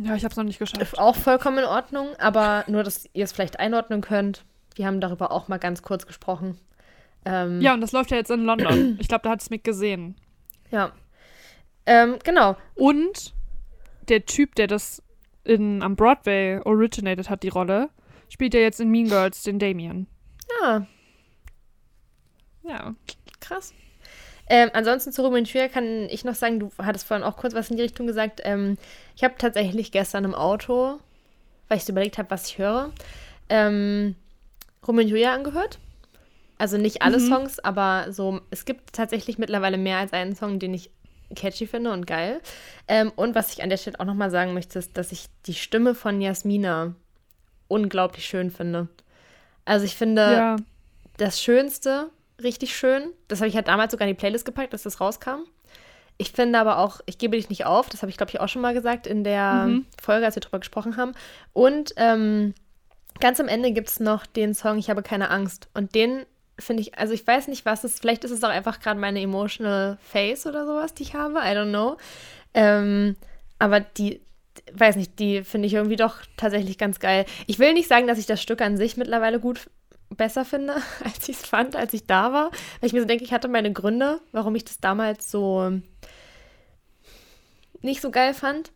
ja, ich habe es noch nicht geschafft. Auch vollkommen in Ordnung, aber nur, dass ihr es vielleicht einordnen könnt. Wir haben darüber auch mal ganz kurz gesprochen. Ähm, Ja, und das läuft ja jetzt in London. *clears throat* Ich glaube, da hat es Mick gesehen. Ja. Ähm, genau. Und der Typ, der das in, am Broadway originated hat, die Rolle, spielt ja jetzt in Mean Girls den Damien. Ja, Ja. krass. Ähm, ansonsten zu Ruben Tür kann ich noch sagen, du hattest vorhin auch kurz was in die Richtung gesagt. Ähm, ich habe tatsächlich gestern im Auto, weil ich so überlegt habe, was ich höre, ähm, Ruben Julia angehört. Also nicht alle Mhm. Songs, aber so, es gibt tatsächlich mittlerweile mehr als einen Song, den ich catchy finde und geil. Ähm, und was ich an der Stelle auch nochmal sagen möchte, ist, dass ich die Stimme von Jasmina unglaublich schön finde. Also ich finde, ja. das Schönste, richtig schön. Das habe ich ja damals sogar in die Playlist gepackt, dass das rauskam. Ich finde aber auch, ich gebe dich nicht auf, das habe ich, glaube ich, auch schon mal gesagt in der Mhm. Folge, als wir drüber gesprochen haben. Und ähm, ganz am Ende gibt es noch den Song Ich habe keine Angst. Und den finde ich, also ich weiß nicht, was es, vielleicht ist es auch einfach gerade meine emotional face oder sowas, die ich habe, I don't know. Ähm, aber die, weiß nicht, die finde ich irgendwie doch tatsächlich ganz geil. Ich will nicht sagen, dass ich das Stück an sich mittlerweile gut besser finde, *laughs* als ich es fand, als ich da war. Weil ich mir so denke, ich hatte meine Gründe, warum ich das damals so nicht so geil fand.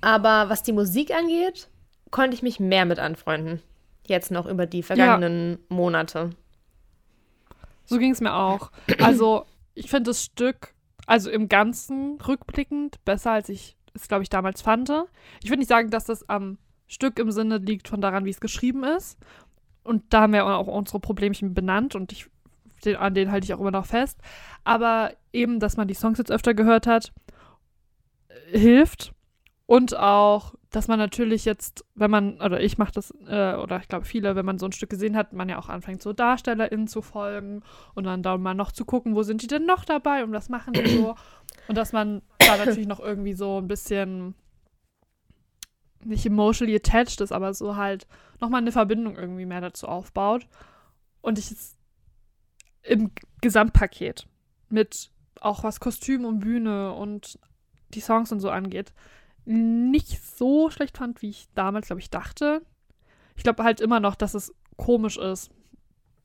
Aber was die Musik angeht, konnte ich mich mehr mit anfreunden. Jetzt noch über die vergangenen Monate. So ging es mir auch. Also, ich finde das Stück, also im Ganzen rückblickend, besser, als ich es, glaube ich, damals fand. Ich würde nicht sagen, dass das am Stück im Sinne liegt von daran, wie es geschrieben ist. Und da haben wir auch unsere Problemchen benannt und ich, den, an denen halte ich auch immer noch fest. Aber eben, dass man die Songs jetzt öfter gehört hat, äh, hilft. Und auch, dass man natürlich jetzt, wenn man, oder ich mache das, äh, oder ich glaube viele, wenn man so ein Stück gesehen hat, man ja auch anfängt, so DarstellerInnen zu folgen und dann da mal noch zu gucken, wo sind die denn noch dabei und was machen die so. Und dass man da *coughs* natürlich noch irgendwie so ein bisschen nicht emotionally attached ist, aber so halt nochmal eine Verbindung irgendwie mehr dazu aufbaut. Und ich es im Gesamtpaket mit auch was Kostüm und Bühne und die Songs und so angeht, nicht so schlecht fand, wie ich damals, glaube ich, dachte. Ich glaube halt immer noch, dass es komisch ist,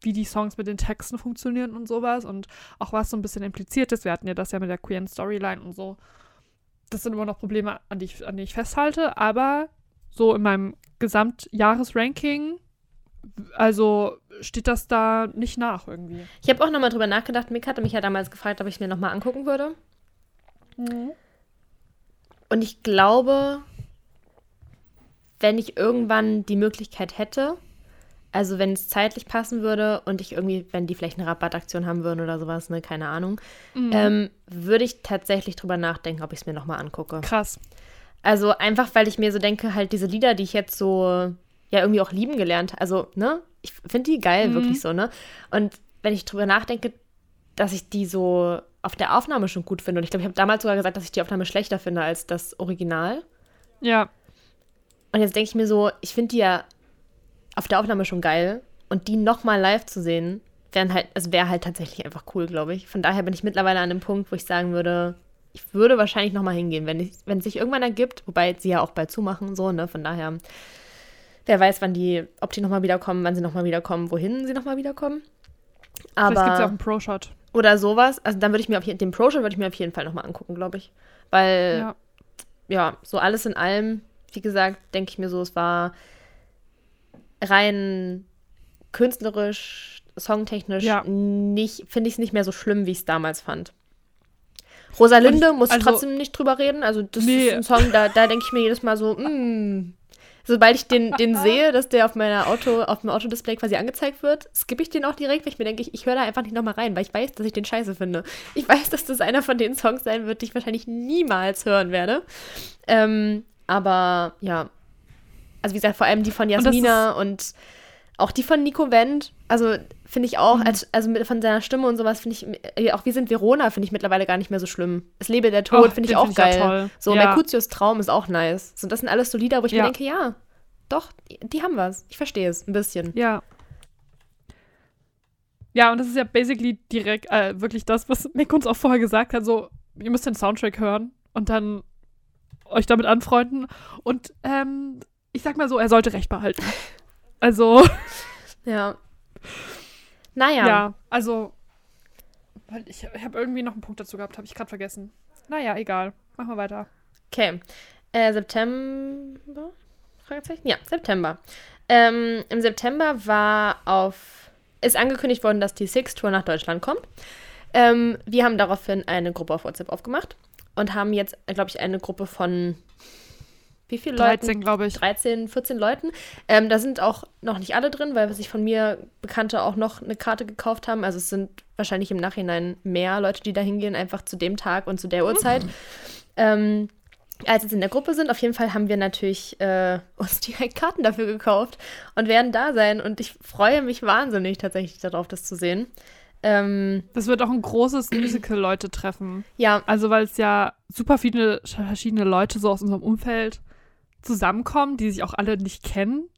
wie die Songs mit den Texten funktionieren und sowas und auch was so ein bisschen impliziert ist. Wir hatten ja das ja mit der queeren Storyline und so. Das sind immer noch Probleme, an die ich, an die ich festhalte, aber so in meinem Gesamtjahresranking, also steht das da nicht nach irgendwie. Ich habe auch nochmal drüber nachgedacht. Mick hatte mich ja damals gefragt, ob ich mir nochmal angucken würde. Und ich glaube, wenn ich irgendwann die Möglichkeit hätte, also wenn es zeitlich passen würde und ich irgendwie, wenn die vielleicht eine Rabattaktion haben würden oder sowas, ne, keine Ahnung, Mhm. ähm, würde ich tatsächlich drüber nachdenken, ob ich es mir nochmal angucke. Krass. Also einfach, weil ich mir so denke, halt diese Lieder, die ich jetzt so ja irgendwie auch lieben gelernt, also, ne, ich finde die geil, Mhm. wirklich so, ne? Und wenn ich drüber nachdenke, dass ich die so auf der Aufnahme schon gut finde. Und ich glaube, ich habe damals sogar gesagt, dass ich die Aufnahme schlechter finde als das Original. Ja. Und jetzt denke ich mir so, ich finde die ja auf der Aufnahme schon geil. Und die nochmal live zu sehen, wären halt, also wäre halt tatsächlich einfach cool, glaube ich. Von daher bin ich mittlerweile an dem Punkt, wo ich sagen würde, ich würde wahrscheinlich nochmal hingehen, wenn, ich, wenn es sich irgendwann ergibt, wobei sie ja auch bald zumachen, so, ne? Von daher, wer weiß, wann die, ob die nochmal wiederkommen, wann sie nochmal wiederkommen, wohin sie nochmal wiederkommen. Aber. Vielleicht gibt es ja auch einen Pro-Shot. Oder sowas. Also dann würde ich mir auf jeden den Pro-Shot würde ich mir auf jeden Fall nochmal angucken, glaube ich. Weil, ja. ja, so alles in allem, wie gesagt, denke ich mir so, es war rein künstlerisch, songtechnisch ja. nicht, finde ich es nicht mehr so schlimm, wie ich es damals fand. Rosalinde ich, muss also, trotzdem nicht drüber reden. Also das nee. ist ein Song, da, da denke ich mir jedes Mal so, mm. sobald ich den, den *laughs* sehe, dass der auf meiner Auto, auf dem Autodisplay quasi angezeigt wird, skippe ich den auch direkt, weil ich mir denke, ich, ich höre da einfach nicht nochmal rein, weil ich weiß, dass ich den scheiße finde. Ich weiß, dass das einer von den Songs sein wird, die ich wahrscheinlich niemals hören werde. Ähm, aber ja, also wie gesagt, vor allem die von Jasmina und, und auch die von Nico Wendt, also finde ich auch, mhm. als, also mit, von seiner Stimme und sowas finde ich, äh, auch Wir sind Verona finde ich mittlerweile gar nicht mehr so schlimm. Es lebe der Tod finde ich auch find geil. Ich so, ja. Mercutius Traum ist auch nice. So, das sind alles so Lieder, wo ich ja. mir denke, ja, doch, die, die haben was. Ich verstehe es ein bisschen. Ja. Ja, und das ist ja basically direkt äh, wirklich das, was Mick uns auch vorher gesagt hat, so, ihr müsst den Soundtrack hören und dann euch damit anfreunden. Und ähm, ich sag mal so, er sollte Recht behalten. *laughs* Also. Ja. Naja. Ja, also. Ich, ich habe irgendwie noch einen Punkt dazu gehabt, habe ich gerade vergessen. Naja, egal. Machen wir weiter. Okay. Äh, September? Fragezeichen? Ja, September. Ähm, Im September war auf. Ist angekündigt worden, dass die Six Tour nach Deutschland kommt. Ähm, wir haben daraufhin eine Gruppe auf WhatsApp aufgemacht und haben jetzt, glaube ich, eine Gruppe von wie viele 13, glaube ich. 13, 14 Leuten. Ähm, da sind auch noch nicht alle drin, weil sich von mir Bekannte auch noch eine Karte gekauft haben. Also es sind wahrscheinlich im Nachhinein mehr Leute, die da hingehen, einfach zu dem Tag und zu der Uhrzeit. Mhm. Ähm, als jetzt in der Gruppe sind, auf jeden Fall haben wir natürlich äh, *laughs* uns direkt Karten dafür gekauft und werden da sein. Und ich freue mich wahnsinnig tatsächlich darauf, das zu sehen. Ähm, das wird auch ein großes Musical-Leute treffen. Ja. Also, weil es ja super viele verschiedene Leute so aus unserem Umfeld zusammenkommen, die sich auch alle nicht kennen.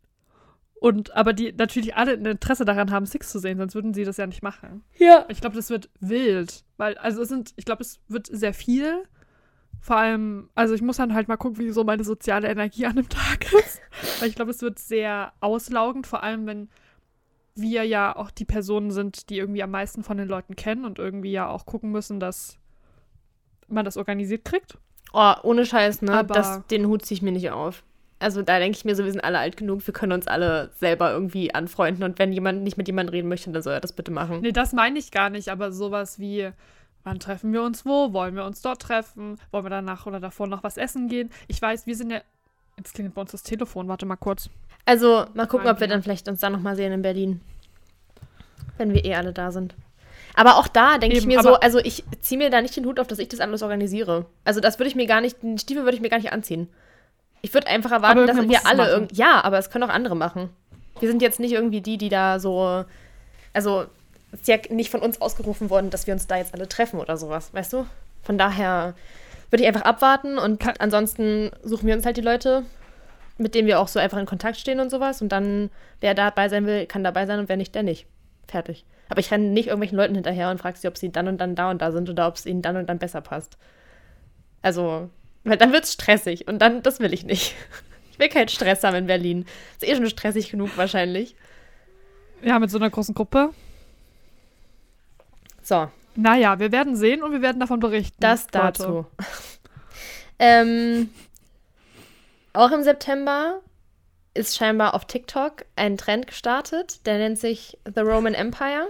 Und aber die natürlich alle ein Interesse daran haben, Six zu sehen, sonst würden sie das ja nicht machen. Ja. Ich glaube, das wird wild. Weil, also es sind, ich glaube, es wird sehr viel. Vor allem, also ich muss dann halt mal gucken, wie so meine soziale Energie an dem Tag ist. *laughs* weil ich glaube, es wird sehr auslaugend, vor allem wenn wir ja auch die Personen sind, die irgendwie am meisten von den Leuten kennen und irgendwie ja auch gucken müssen, dass man das organisiert kriegt. Oh, ohne Scheiß, ne? Aber das, den Hut ziehe ich mir nicht auf. Also da denke ich mir so, wir sind alle alt genug, wir können uns alle selber irgendwie anfreunden und wenn jemand nicht mit jemandem reden möchte, dann soll er das bitte machen. Nee, das meine ich gar nicht, aber sowas wie, wann treffen wir uns wo? Wollen wir uns dort treffen? Wollen wir danach oder davor noch was essen gehen? Ich weiß, wir sind ja. Jetzt klingelt bei uns das Telefon, warte mal kurz. Also, mal gucken, ob wir dann vielleicht uns da nochmal sehen in Berlin. Wenn wir eh alle da sind. Aber auch da denke ich mir so, also ich ziehe mir da nicht den Hut auf, dass ich das alles organisiere. Also das würde ich mir gar nicht, den Stiefel würde ich mir gar nicht anziehen. Ich würde einfach erwarten, dass wir alle irgendwie. Ja, aber es können auch andere machen. Wir sind jetzt nicht irgendwie die, die da so. Also, es ist ja nicht von uns ausgerufen worden, dass wir uns da jetzt alle treffen oder sowas, weißt du? Von daher würde ich einfach abwarten und Kann ansonsten suchen wir uns halt die Leute, mit denen wir auch so einfach in Kontakt stehen und sowas. Und dann, wer dabei sein will, kann dabei sein und wer nicht, der nicht. Fertig. Aber ich renne nicht irgendwelchen Leuten hinterher und frage sie, ob sie dann und dann da und da sind oder ob es ihnen dann und dann besser passt. Also, weil dann wird es stressig und dann, das will ich nicht. *laughs* Ich will keinen Stress haben in Berlin. Ist eh schon stressig genug wahrscheinlich. Ja, mit so einer großen Gruppe. So. Naja, wir werden sehen und wir werden davon berichten. Das dazu. *laughs* ähm, auch im September ist scheinbar auf TikTok ein Trend gestartet, der nennt sich The Roman Empire.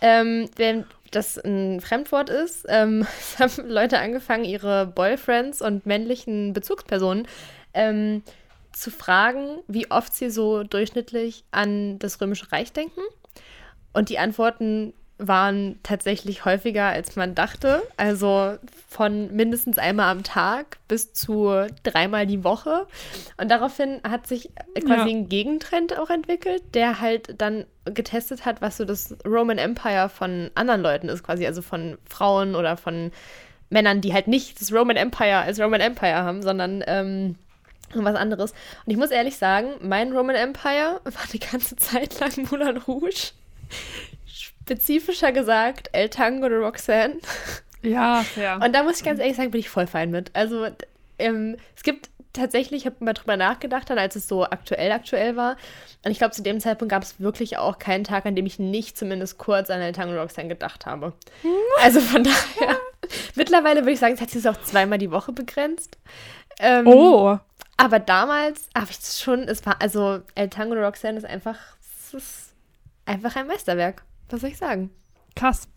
Ähm, wenn das ein Fremdwort ist, ähm, *laughs* haben Leute angefangen, ihre Boyfriends und männlichen Bezugspersonen ähm, zu fragen, wie oft sie so durchschnittlich an das Römische Reich denken. Und die Antworten waren tatsächlich häufiger, als man dachte. Also von mindestens einmal am Tag bis zu dreimal die Woche. Und daraufhin hat sich quasi ja. ein Gegentrend auch entwickelt, der halt dann getestet hat, was so das Roman Empire von anderen Leuten ist, quasi, also von Frauen oder von Männern, die halt nicht das Roman Empire als Roman Empire haben, sondern ähm, was anderes. Und ich muss ehrlich sagen, mein Roman Empire *laughs* war die ganze Zeit lang Moulin Rouge. Spezifischer gesagt, El Tango oder Roxanne. Ja, ja. Und da muss ich ganz ehrlich sagen, bin ich voll fein mit. Also, ähm, es gibt tatsächlich, ich habe mal drüber nachgedacht, dann, als es so aktuell aktuell war. Und ich glaube, zu dem Zeitpunkt gab es wirklich auch keinen Tag, an dem ich nicht zumindest kurz an El Tango Roxanne gedacht habe. *laughs* Also von daher, mittlerweile würde ich sagen, es hat sich auch zweimal die Woche begrenzt. Ähm, oh. Aber damals habe ich schon, es war, also El Tango de Roxanne ist einfach, es ist einfach ein Meisterwerk. Was soll ich sagen? Krass.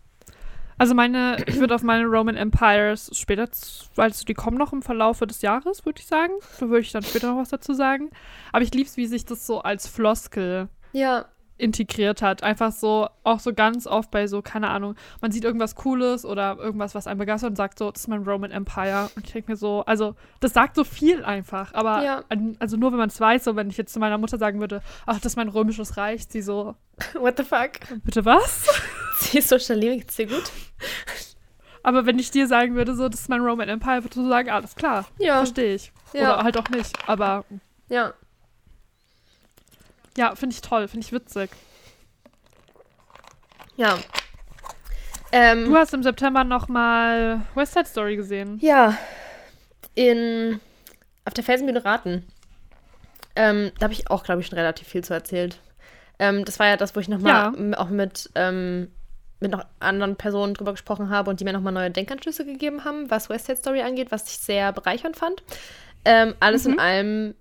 Also meine, ich würde auf meine Roman Empires später, also die kommen noch im Verlaufe des Jahres, würde ich sagen. Da würde ich dann später noch was dazu sagen. Aber ich liebe es, wie sich das so als Floskel Ja, integriert hat. Einfach so, auch so ganz oft bei so, keine Ahnung, man sieht irgendwas Cooles oder irgendwas, was einen begeistert und sagt so, das ist mein Roman Empire. Und ich denke mir so, also, das sagt so viel einfach. Aber, Ja. also nur wenn man es weiß, so wenn ich jetzt zu meiner Mutter sagen würde, ach, das ist mein römisches Reich, sie so, *laughs* what the fuck? bitte was? *laughs* Sie ist so stabil, geht's dir gut? Aber wenn ich dir sagen würde, so, das ist mein Roman Empire, würdest du sagen, alles klar, Ja, verstehe ich. Ja. Oder halt auch nicht. Aber ja. Ja, finde ich toll, finde ich witzig. Ja. Ähm, Du hast im September nochmal West Side Story gesehen. Ja, in auf der Felsenbühne raten. Ähm, da habe ich auch, glaube ich, schon relativ viel zu erzählt. Ähm, das war ja das, wo ich nochmal Ja. auch mit, ähm, mit noch anderen Personen drüber gesprochen habe und die mir nochmal neue Denkanschlüsse gegeben haben, was West Side Story angeht, was ich sehr bereichernd fand. Ähm, alles Mhm. in allem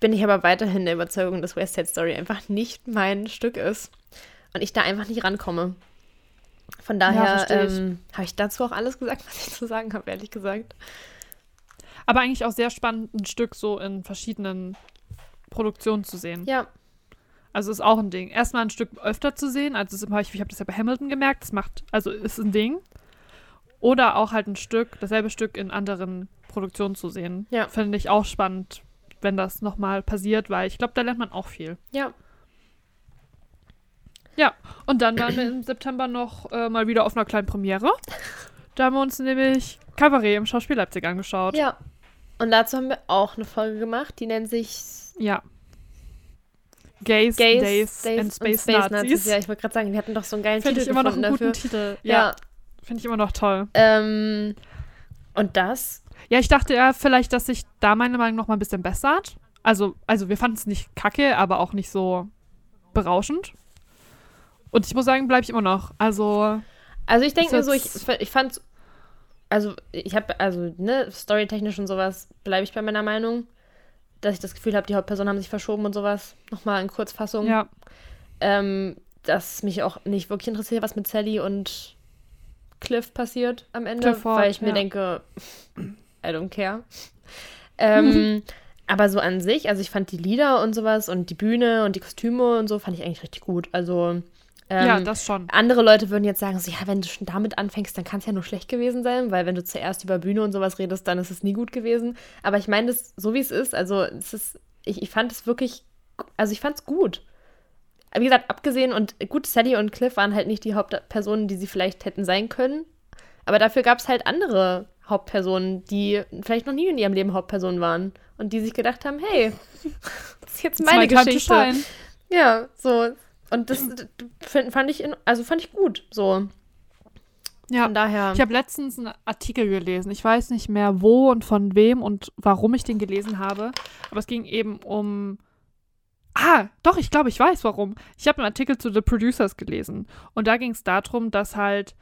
bin ich aber weiterhin der Überzeugung, dass West Side Story einfach nicht mein Stück ist. Und ich da einfach nicht rankomme. Von daher ich. ähm, habe ich dazu auch alles gesagt, *laughs* was ich zu sagen habe, ehrlich gesagt. Aber eigentlich auch sehr spannend, ein Stück so in verschiedenen Produktionen zu sehen. Ja, Also ist auch ein Ding. Erstmal ein Stück öfter zu sehen, also zum Beispiel, ich habe das ja bei Hamilton gemerkt, das macht, also ist ein Ding. Oder auch halt ein Stück, dasselbe Stück in anderen Produktionen zu sehen. Ja. Finde ich auch spannend, wenn das nochmal passiert, weil ich glaube, da lernt man auch viel. ja. Und dann waren wir im September noch äh, mal wieder auf einer kleinen Premiere. *laughs* Da haben wir uns nämlich Kabarett im Schauspiel Leipzig angeschaut. Ja. Und dazu haben wir auch eine Folge gemacht, die nennt sich Ja. Gays, Gays, Days, Days and Space, Nazis. Ja, ich wollte gerade sagen, wir hatten doch so einen geilen Finde Titel ich immer noch einen gefunden guten dafür. Titel. Ja, Ja. finde ich immer noch toll. Ähm, und das, Ja, ich dachte ja vielleicht, dass sich da meine Meinung noch mal ein bisschen bessert. Also, also wir fanden es nicht kacke, aber auch nicht so berauschend. Und ich muss sagen, bleibe ich immer noch. Also, also ich denke mir so, ich, ich fand's, also ich habe, also ne, storytechnisch und sowas bleibe ich bei meiner Meinung, dass ich das Gefühl habe, die Hauptpersonen haben sich verschoben und sowas. Nochmal in Kurzfassung. ja. Ähm, dass mich auch nicht wirklich interessiert, was mit Sally und Cliff passiert am Ende, Clifford, weil ich mir ja. denke, I don't care. Ähm, aber so an sich, also ich fand die Lieder und sowas und die Bühne und die Kostüme und so fand ich eigentlich richtig gut. Also ähm, ja, das schon. andere Leute würden jetzt sagen, so, ja, wenn du schon damit anfängst, dann kann es ja nur schlecht gewesen sein, weil wenn du zuerst über Bühne und sowas redest, dann ist es nie gut gewesen. Aber ich meine das so, wie es ist. Also es ist, ich, ich fand es wirklich, also ich fand es gut. Wie gesagt, abgesehen und gut, Sally und Cliff waren halt nicht die Hauptpersonen, die sie vielleicht hätten sein können. Aber dafür gab es halt andere Hauptpersonen, die vielleicht noch nie in ihrem Leben Hauptpersonen waren und die sich gedacht haben, hey, *laughs* das ist jetzt meine to Geschichte. shine. Ja, so. Und das find, fand ich, in, also fand ich gut. So. Ja, Von daher. Ich habe letztens einen Artikel gelesen. Ich weiß nicht mehr wo und von wem und warum ich den gelesen habe. Aber es ging eben um. Ah, doch, ich glaube, ich weiß warum. Ich habe einen Artikel zu The Producers gelesen. Und da ging es darum, dass halt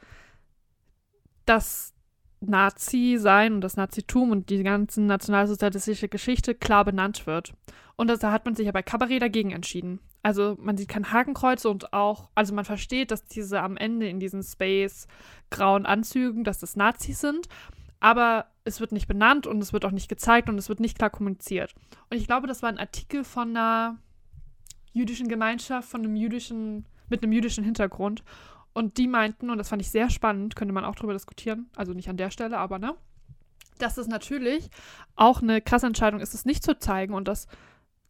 das Nazi-Sein und das Nazitum und die ganze nationalsozialistische Geschichte klar benannt wird. Und da hat man sich ja bei Kabarett dagegen entschieden. Also man sieht kein Hakenkreuz und auch, also man versteht, dass diese am Ende in diesen Space grauen Anzügen, dass das Nazis sind, aber es wird nicht benannt und es wird auch nicht gezeigt und es wird nicht klar kommuniziert. Und ich glaube, das war ein Artikel von einer jüdischen Gemeinschaft, von einem jüdischen, mit einem jüdischen Hintergrund. Und die meinten, und das fand ich sehr spannend, könnte man auch drüber diskutieren, also nicht an der Stelle, aber ne, dass es natürlich auch eine krasse Entscheidung ist, es nicht zu zeigen und dass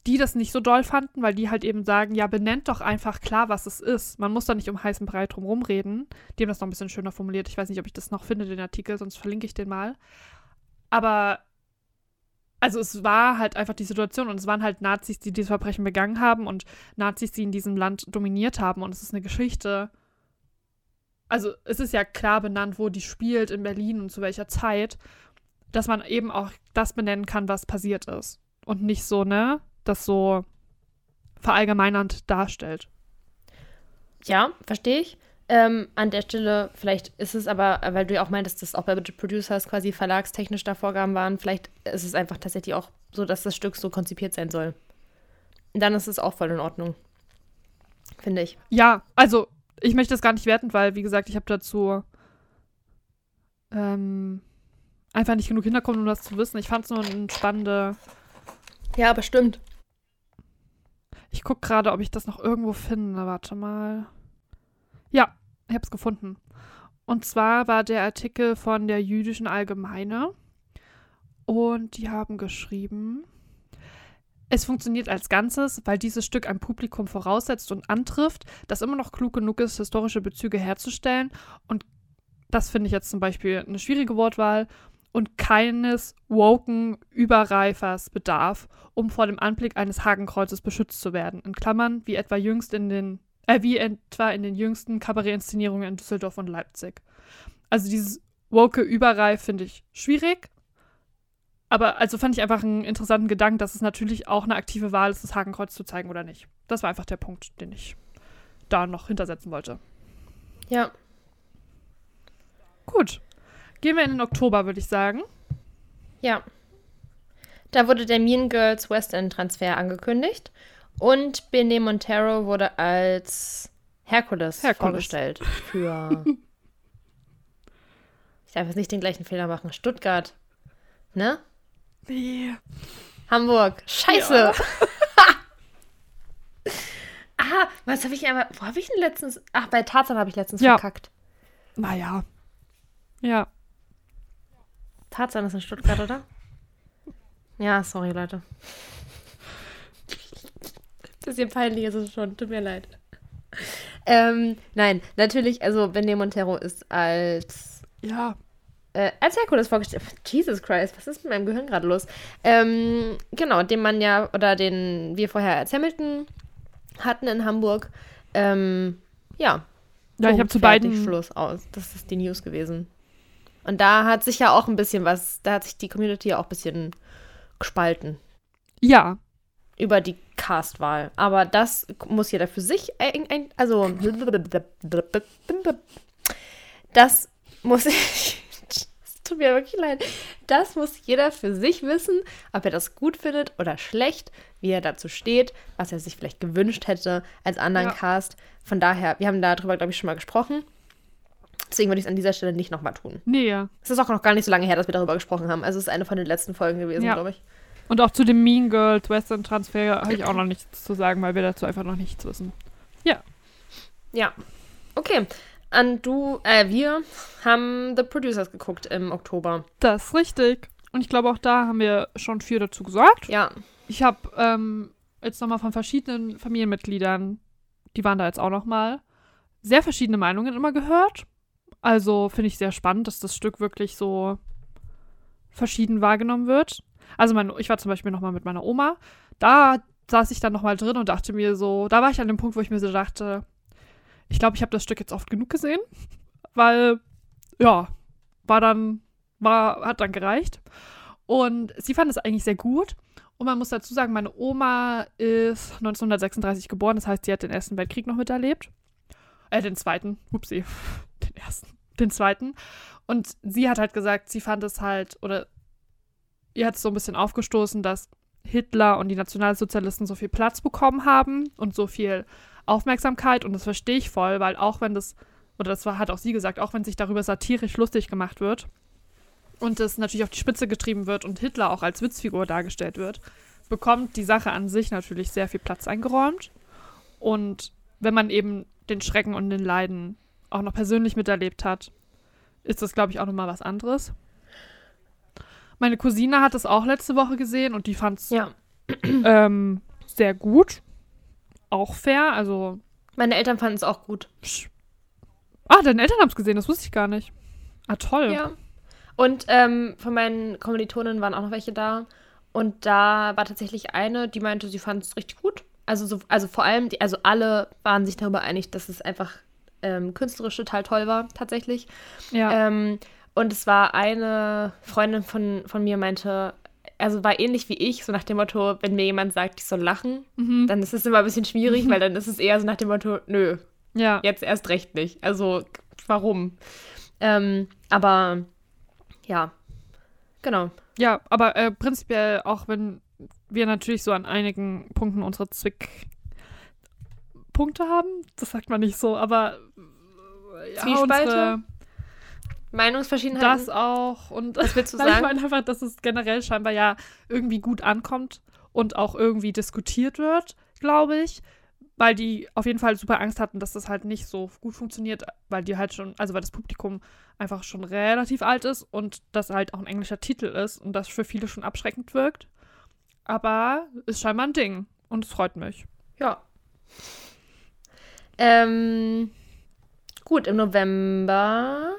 die das nicht so doll fanden, weil die halt eben sagen, ja, benennt doch einfach klar, was es ist. Man muss da nicht um heißen Brei drum rumreden. Die haben das noch ein bisschen schöner formuliert. Ich weiß nicht, ob ich das noch finde, den Artikel, sonst verlinke ich den mal. Aber also es war halt einfach die Situation und es waren halt Nazis, die dieses Verbrechen begangen haben und Nazis, die in diesem Land dominiert haben und es ist eine Geschichte. Also es ist ja klar benannt, wo die spielt, in Berlin und zu welcher Zeit, dass man eben auch das benennen kann, was passiert ist und nicht so, ne, das so verallgemeinernd darstellt. Ja, verstehe ich. Ähm, an der Stelle, vielleicht ist es aber, weil du ja auch meintest, dass auch bei Producers quasi verlagstechnisch da Vorgaben waren, vielleicht ist es einfach tatsächlich auch so, dass das Stück so konzipiert sein soll. Dann ist es auch voll in Ordnung. Finde ich. Ja, also ich möchte das gar nicht werten, weil, wie gesagt, ich habe dazu ähm, einfach nicht genug Hintergrund, um das zu wissen. Ich fand es nur eine spannende. Ja, aber stimmt. Ich gucke gerade, ob ich das noch irgendwo finde. Warte mal. Ja, ich habe es gefunden. Und zwar war der Artikel von der Jüdischen Allgemeine. Und die haben geschrieben, es funktioniert als Ganzes, weil dieses Stück ein Publikum voraussetzt und antrifft, das immer noch klug genug ist, historische Bezüge herzustellen. Und das finde ich jetzt zum Beispiel eine schwierige Wortwahl. Und keines woken Überreifers bedarf, um vor dem Anblick eines Hakenkreuzes beschützt zu werden. In Klammern, wie etwa jüngst in den äh, wie etwa in den jüngsten Kabarettinszenierungen in Düsseldorf und Leipzig. Also dieses woke Überreif finde ich schwierig. Aber also fand ich einfach einen interessanten Gedanken, dass es natürlich auch eine aktive Wahl ist, das Hakenkreuz zu zeigen oder nicht. Das war einfach der Punkt, den ich da noch hintersetzen wollte. Ja. Gut. Gehen wir in den Oktober, würde ich sagen. Ja. Da wurde der Mean Girls West End Transfer angekündigt. Und Bene Montero wurde als Hercules, Hercules. vorgestellt für. *laughs* ich darf jetzt nicht den gleichen Fehler machen. Stuttgart. Ne? Nee. Hamburg. Scheiße. Ja. *laughs* ah, was habe ich aber. Wo habe ich denn letztens. Ach, bei Tarzan habe ich letztens Ja. verkackt. Naja. Ja. Tarzan ist in Stuttgart, oder? Ja, sorry, Leute. Bisschen peinlich ist es schon, tut mir leid. Ähm, nein, natürlich, also Bene Montero ist als, Ja. Äh, als Herkules vorgestellt. Jesus Christ, was ist mit meinem Gehirn gerade los? Ähm, genau, den man ja, oder den wir vorher als Hamilton hatten in Hamburg. Ähm, ja. Ja, ich habe zu beiden. Schluss aus. Das ist die News gewesen. Und da hat sich ja auch ein bisschen was, da hat sich die Community ja auch ein bisschen gespalten Ja. über die Castwahl. Aber das muss jeder für sich ein, ein also das muss ich tut mir wirklich leid. Das muss jeder für sich wissen, ob er das gut findet oder schlecht, wie er dazu steht, was er sich vielleicht gewünscht hätte als anderen Ja. Cast. Von daher, wir haben darüber, glaube ich, schon mal gesprochen. Deswegen würde ich es an dieser Stelle nicht nochmal tun. Nee, ja. Es ist auch noch gar nicht so lange her, dass wir darüber gesprochen haben. Also es ist eine von den letzten Folgen gewesen, Ja. glaube ich. Und auch zu dem Mean Girls Western Transfer habe ich auch noch nichts zu sagen, weil wir dazu einfach noch nichts wissen. Ja. Okay. An du, äh, wir haben The Producers geguckt im Oktober. Das ist richtig. Und ich glaube, auch da haben wir schon viel dazu gesagt. Ja. Ich habe ähm, jetzt nochmal von verschiedenen Familienmitgliedern, die waren da jetzt auch nochmal, sehr verschiedene Meinungen immer gehört. Also finde ich sehr spannend, dass das Stück wirklich so verschieden wahrgenommen wird. Also mein, ich war zum Beispiel nochmal mit meiner Oma. Da saß ich dann nochmal drin und dachte mir so, da war ich an dem Punkt, wo ich mir so dachte, ich glaube, ich habe das Stück jetzt oft genug gesehen, weil ja, war dann, war, hat dann gereicht. Und sie fand es eigentlich sehr gut. Und man muss dazu sagen, meine Oma ist 1936 geboren, das heißt, sie hat den Ersten Weltkrieg noch miterlebt. Äh, den zweiten, upsie, *laughs* den ersten, den zweiten. Und sie hat halt gesagt, sie fand es halt, oder ihr hat es so ein bisschen aufgestoßen, dass Hitler und die Nationalsozialisten so viel Platz bekommen haben und so viel Aufmerksamkeit. Und das verstehe ich voll, weil auch wenn das, oder das war, hat auch sie gesagt, auch wenn sich darüber satirisch lustig gemacht wird und es natürlich auf die Spitze getrieben wird und Hitler auch als Witzfigur dargestellt wird, bekommt die Sache an sich natürlich sehr viel Platz eingeräumt. Und wenn man eben den Schrecken und den Leiden auch noch persönlich miterlebt hat, ist das, glaube ich, auch nochmal was anderes. Meine Cousine hat es auch letzte Woche gesehen und die fand es Ja. ähm, sehr gut. Auch fair, also. Meine Eltern fanden es auch gut. Ah, deine Eltern haben es gesehen, das wusste ich gar nicht. Ah, toll. Ja. Und ähm, von meinen Kommilitonen waren auch noch welche da. Und da war tatsächlich eine, die meinte, sie fand es richtig gut. Also, so, also vor allem, die, also alle waren sich darüber einig, dass es einfach ähm, künstlerisch total toll war, tatsächlich. Ja. Ähm, und es war eine Freundin von, von mir meinte, also war ähnlich wie ich, so nach dem Motto, wenn mir jemand sagt, ich soll lachen, mhm. dann ist es immer ein bisschen schwierig, weil dann ist es eher so nach dem Motto, nö, ja. jetzt erst recht nicht. Also warum? Ähm, aber ja, genau. Ja, aber äh, prinzipiell, auch wenn wir natürlich so an einigen Punkten unsere Zwickpunkte haben, das sagt man nicht so, aber äh, ja, Zwiespalte? unsere, Meinungsverschiedenheiten. das auch und Was willst du *laughs* Nein, ich sagen? meine einfach, dass es generell scheinbar ja irgendwie gut ankommt und auch irgendwie diskutiert wird, glaube ich. Weil die auf jeden Fall super Angst hatten, dass das halt nicht so gut funktioniert, weil die halt schon, also weil das Publikum einfach schon relativ alt ist und das halt auch ein englischer Titel ist und das für viele schon abschreckend wirkt. Aber ist scheinbar ein Ding und es freut mich. Ja. Ähm, gut, im November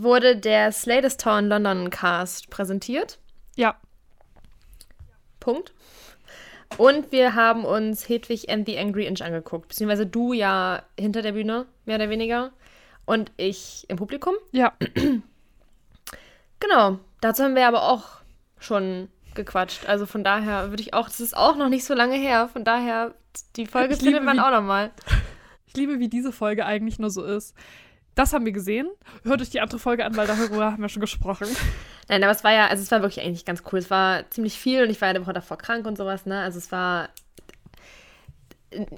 wurde der Slatus Town London Cast präsentiert. Ja, Punkt. Und wir haben uns Hedwig and the Angry Inch angeguckt. Beziehungsweise du ja hinter der Bühne, mehr oder weniger. Und ich im Publikum. ja, *clears throat* Genau. Dazu haben wir aber auch schon gequatscht. Also von daher würde ich auch, das ist auch noch nicht so lange her. Von daher, die Folge findet man wie- auch noch mal. *laughs* ich liebe, wie diese Folge eigentlich nur so ist. Das haben wir gesehen. Hört euch die andere Folge an, weil darüber haben wir schon gesprochen. *laughs* Nein, aber es war ja, also es war wirklich eigentlich ganz cool. Es war ziemlich viel und ich war ja eine Woche davor krank und sowas, ne? Also es war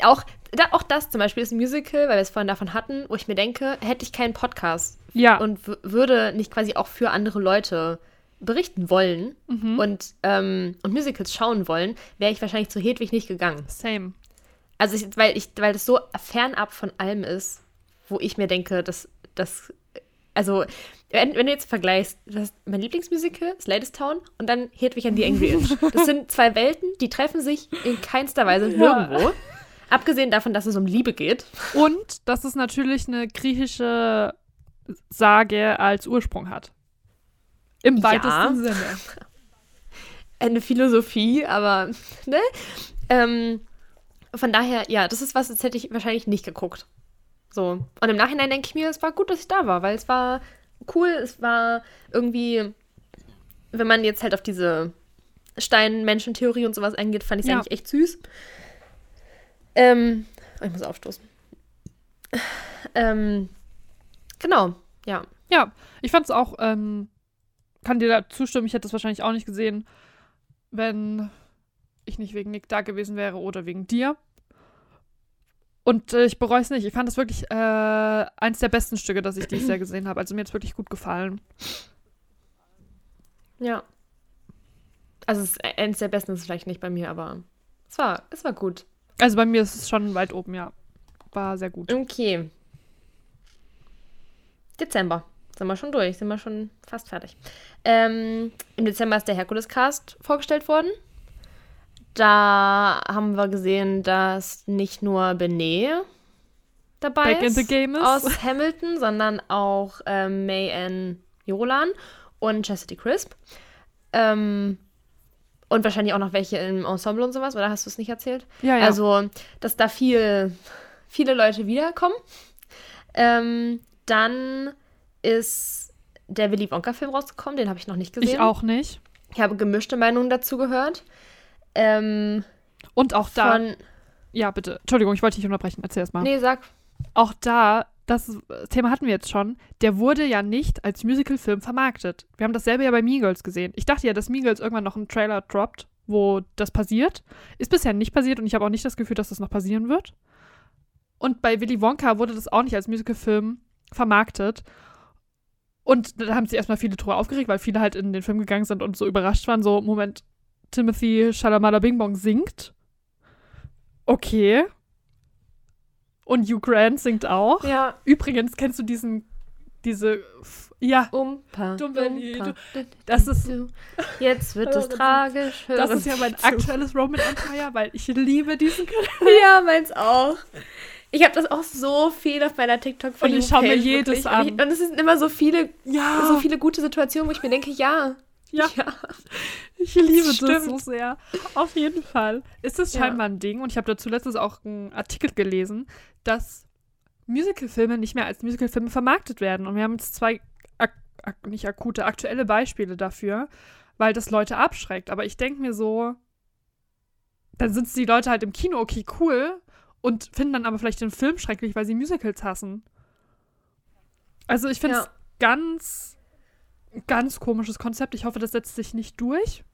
auch, da, auch das zum Beispiel ist ein Musical, weil wir es vorhin davon hatten, wo ich mir denke, hätte ich keinen Podcast Ja, und würde nicht quasi auch für andere Leute berichten wollen mhm. und, ähm, und Musicals schauen wollen, wäre ich wahrscheinlich zu Hedwig nicht gegangen. same. Also ich, weil ich, weil das so fernab von allem ist, wo ich mir denke, dass das, also wenn, wenn du jetzt vergleichst, mein Lieblingsmusical, Slatus Town, und dann Hedwig and the Angry Inch. Das sind zwei Welten, die treffen sich in keinster Weise Ja. nirgendwo. Abgesehen davon, dass es um Liebe geht. Und dass es natürlich eine griechische Sage als Ursprung hat. Im Ja. weitesten Sinne. *laughs* Eine Philosophie, aber, ne? Ähm, von daher, ja, das ist was, das hätte ich wahrscheinlich nicht geguckt. So. Und im Nachhinein denke ich mir, es war gut, dass ich da war, weil es war cool, es war irgendwie, wenn man jetzt halt auf diese Stein-Menschen-Theorie und sowas eingeht, fand ich es Ja. eigentlich echt süß. Ähm, ich muss aufstoßen. Ähm, genau, ja. Ja, ich fand es auch, ähm, kann dir da zustimmen, ich hätte es wahrscheinlich auch nicht gesehen, wenn ich nicht wegen Nick da gewesen wäre oder wegen dir. Und äh, ich bereue es nicht. Ich fand es wirklich äh, eins der besten Stücke, das ich dieses Jahr gesehen habe. Also mir hat es wirklich gut gefallen. Ja. Also es ist eines der besten ist es vielleicht nicht bei mir, aber es war, es war gut. Also bei mir ist es schon weit oben, ja. War sehr gut. Okay. Dezember. Sind wir schon durch, sind wir schon fast fertig. Ähm, Im Dezember ist der Herkules-Cast vorgestellt worden. Da haben wir gesehen, dass nicht nur Benet dabei Back in ist the game ist. aus Hamilton, sondern auch ähm, May Ann Jolan und Chastity Crisp. Ähm, und wahrscheinlich auch noch welche im Ensemble und sowas, oder hast du es nicht erzählt? Ja, ja. Also, dass da viel, viele Leute wiederkommen. Ähm, dann ist der Willy Wonka-Film rausgekommen, den habe ich noch nicht gesehen. ich auch nicht. Ich habe gemischte Meinungen dazu gehört. Ähm, Und auch da. von. Ja, bitte. Entschuldigung, ich wollte dich unterbrechen. Erzähl erst mal. Nee, sag. Auch da, das Thema hatten wir jetzt schon, der wurde ja nicht als Musical-Film vermarktet. Wir haben dasselbe ja bei Mean Girls gesehen. Ich dachte ja, dass Mean Girls irgendwann noch einen Trailer droppt, wo das passiert. Ist bisher nicht passiert und ich habe auch nicht das Gefühl, dass das noch passieren wird. Und bei Willy Wonka wurde das auch nicht als Musical-Film vermarktet. Und da haben sich erstmal viele drüber aufgeregt, weil viele halt in den Film gegangen sind und so überrascht waren, so, Moment, Timothy Shalamala Bing Bong singt. Okay. Und Hugh Grant singt auch. Ja. Übrigens, kennst du diesen, diese, ja, Umpa. Dumperli, Umpa. das ist-. Jetzt wird es tragisch. das ist ja mein aktuelles Roman Empire, weil ich liebe diesen Ja, meins auch. Ich habe das auch so viel auf meiner tiktok Und ich schau mir jedes wirklich. an. Und es sind immer so viele, Ja, so viele gute Situationen, wo ich mir denke, ja, *laughs* Ja, Ja. ich liebe das, stimmt. so sehr. Auf jeden Fall. Ist es Ja. scheinbar ein Ding, und ich habe dazu letztens auch einen Artikel gelesen, dass Musicalfilme nicht mehr als Musicalfilme vermarktet werden. Und wir haben jetzt zwei, ak ak nicht akute, aktuelle Beispiele dafür, weil das Leute abschreckt. Aber ich denke mir so, dann sind die Leute halt im Kino, okay, cool, und finden dann aber vielleicht den Film schrecklich, weil sie Musicals hassen. Also ich finde es Ja. ganz, ganz komisches Konzept. Ich hoffe, das setzt sich nicht durch.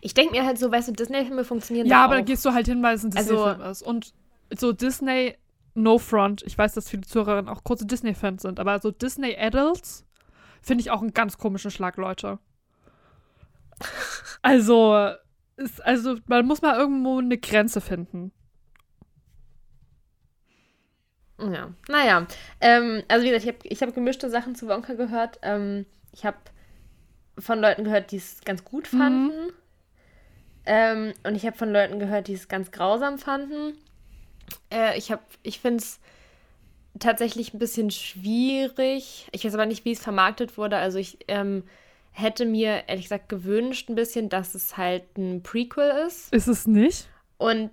Ich denke mir halt so, weißt du, Disney-Filme funktionieren Ja, da aber auch. dann gehst du halt hin, weil es ein Also- Disney-Film ist. Und so Disney, no front. Ich weiß, dass viele Zuhörerinnen auch große Disney-Fans sind, aber so Disney Adults finde ich auch einen ganz komischen Schlag, Leute. *laughs* Also, ist, also man muss mal irgendwo eine Grenze finden. Ja, naja. Ähm, also wie gesagt, ich habe ich hab gemischte Sachen zu Wonka gehört. Ähm, ich habe von Leuten gehört, die es ganz gut fanden. Ähm, und ich habe von Leuten gehört, die es ganz grausam fanden. Äh, ich habe, ich finde es tatsächlich ein bisschen schwierig. Ich weiß aber nicht, wie es vermarktet wurde. Also ich ähm, hätte mir ehrlich gesagt gewünscht ein bisschen, dass es halt ein Prequel ist. Ist es nicht? Und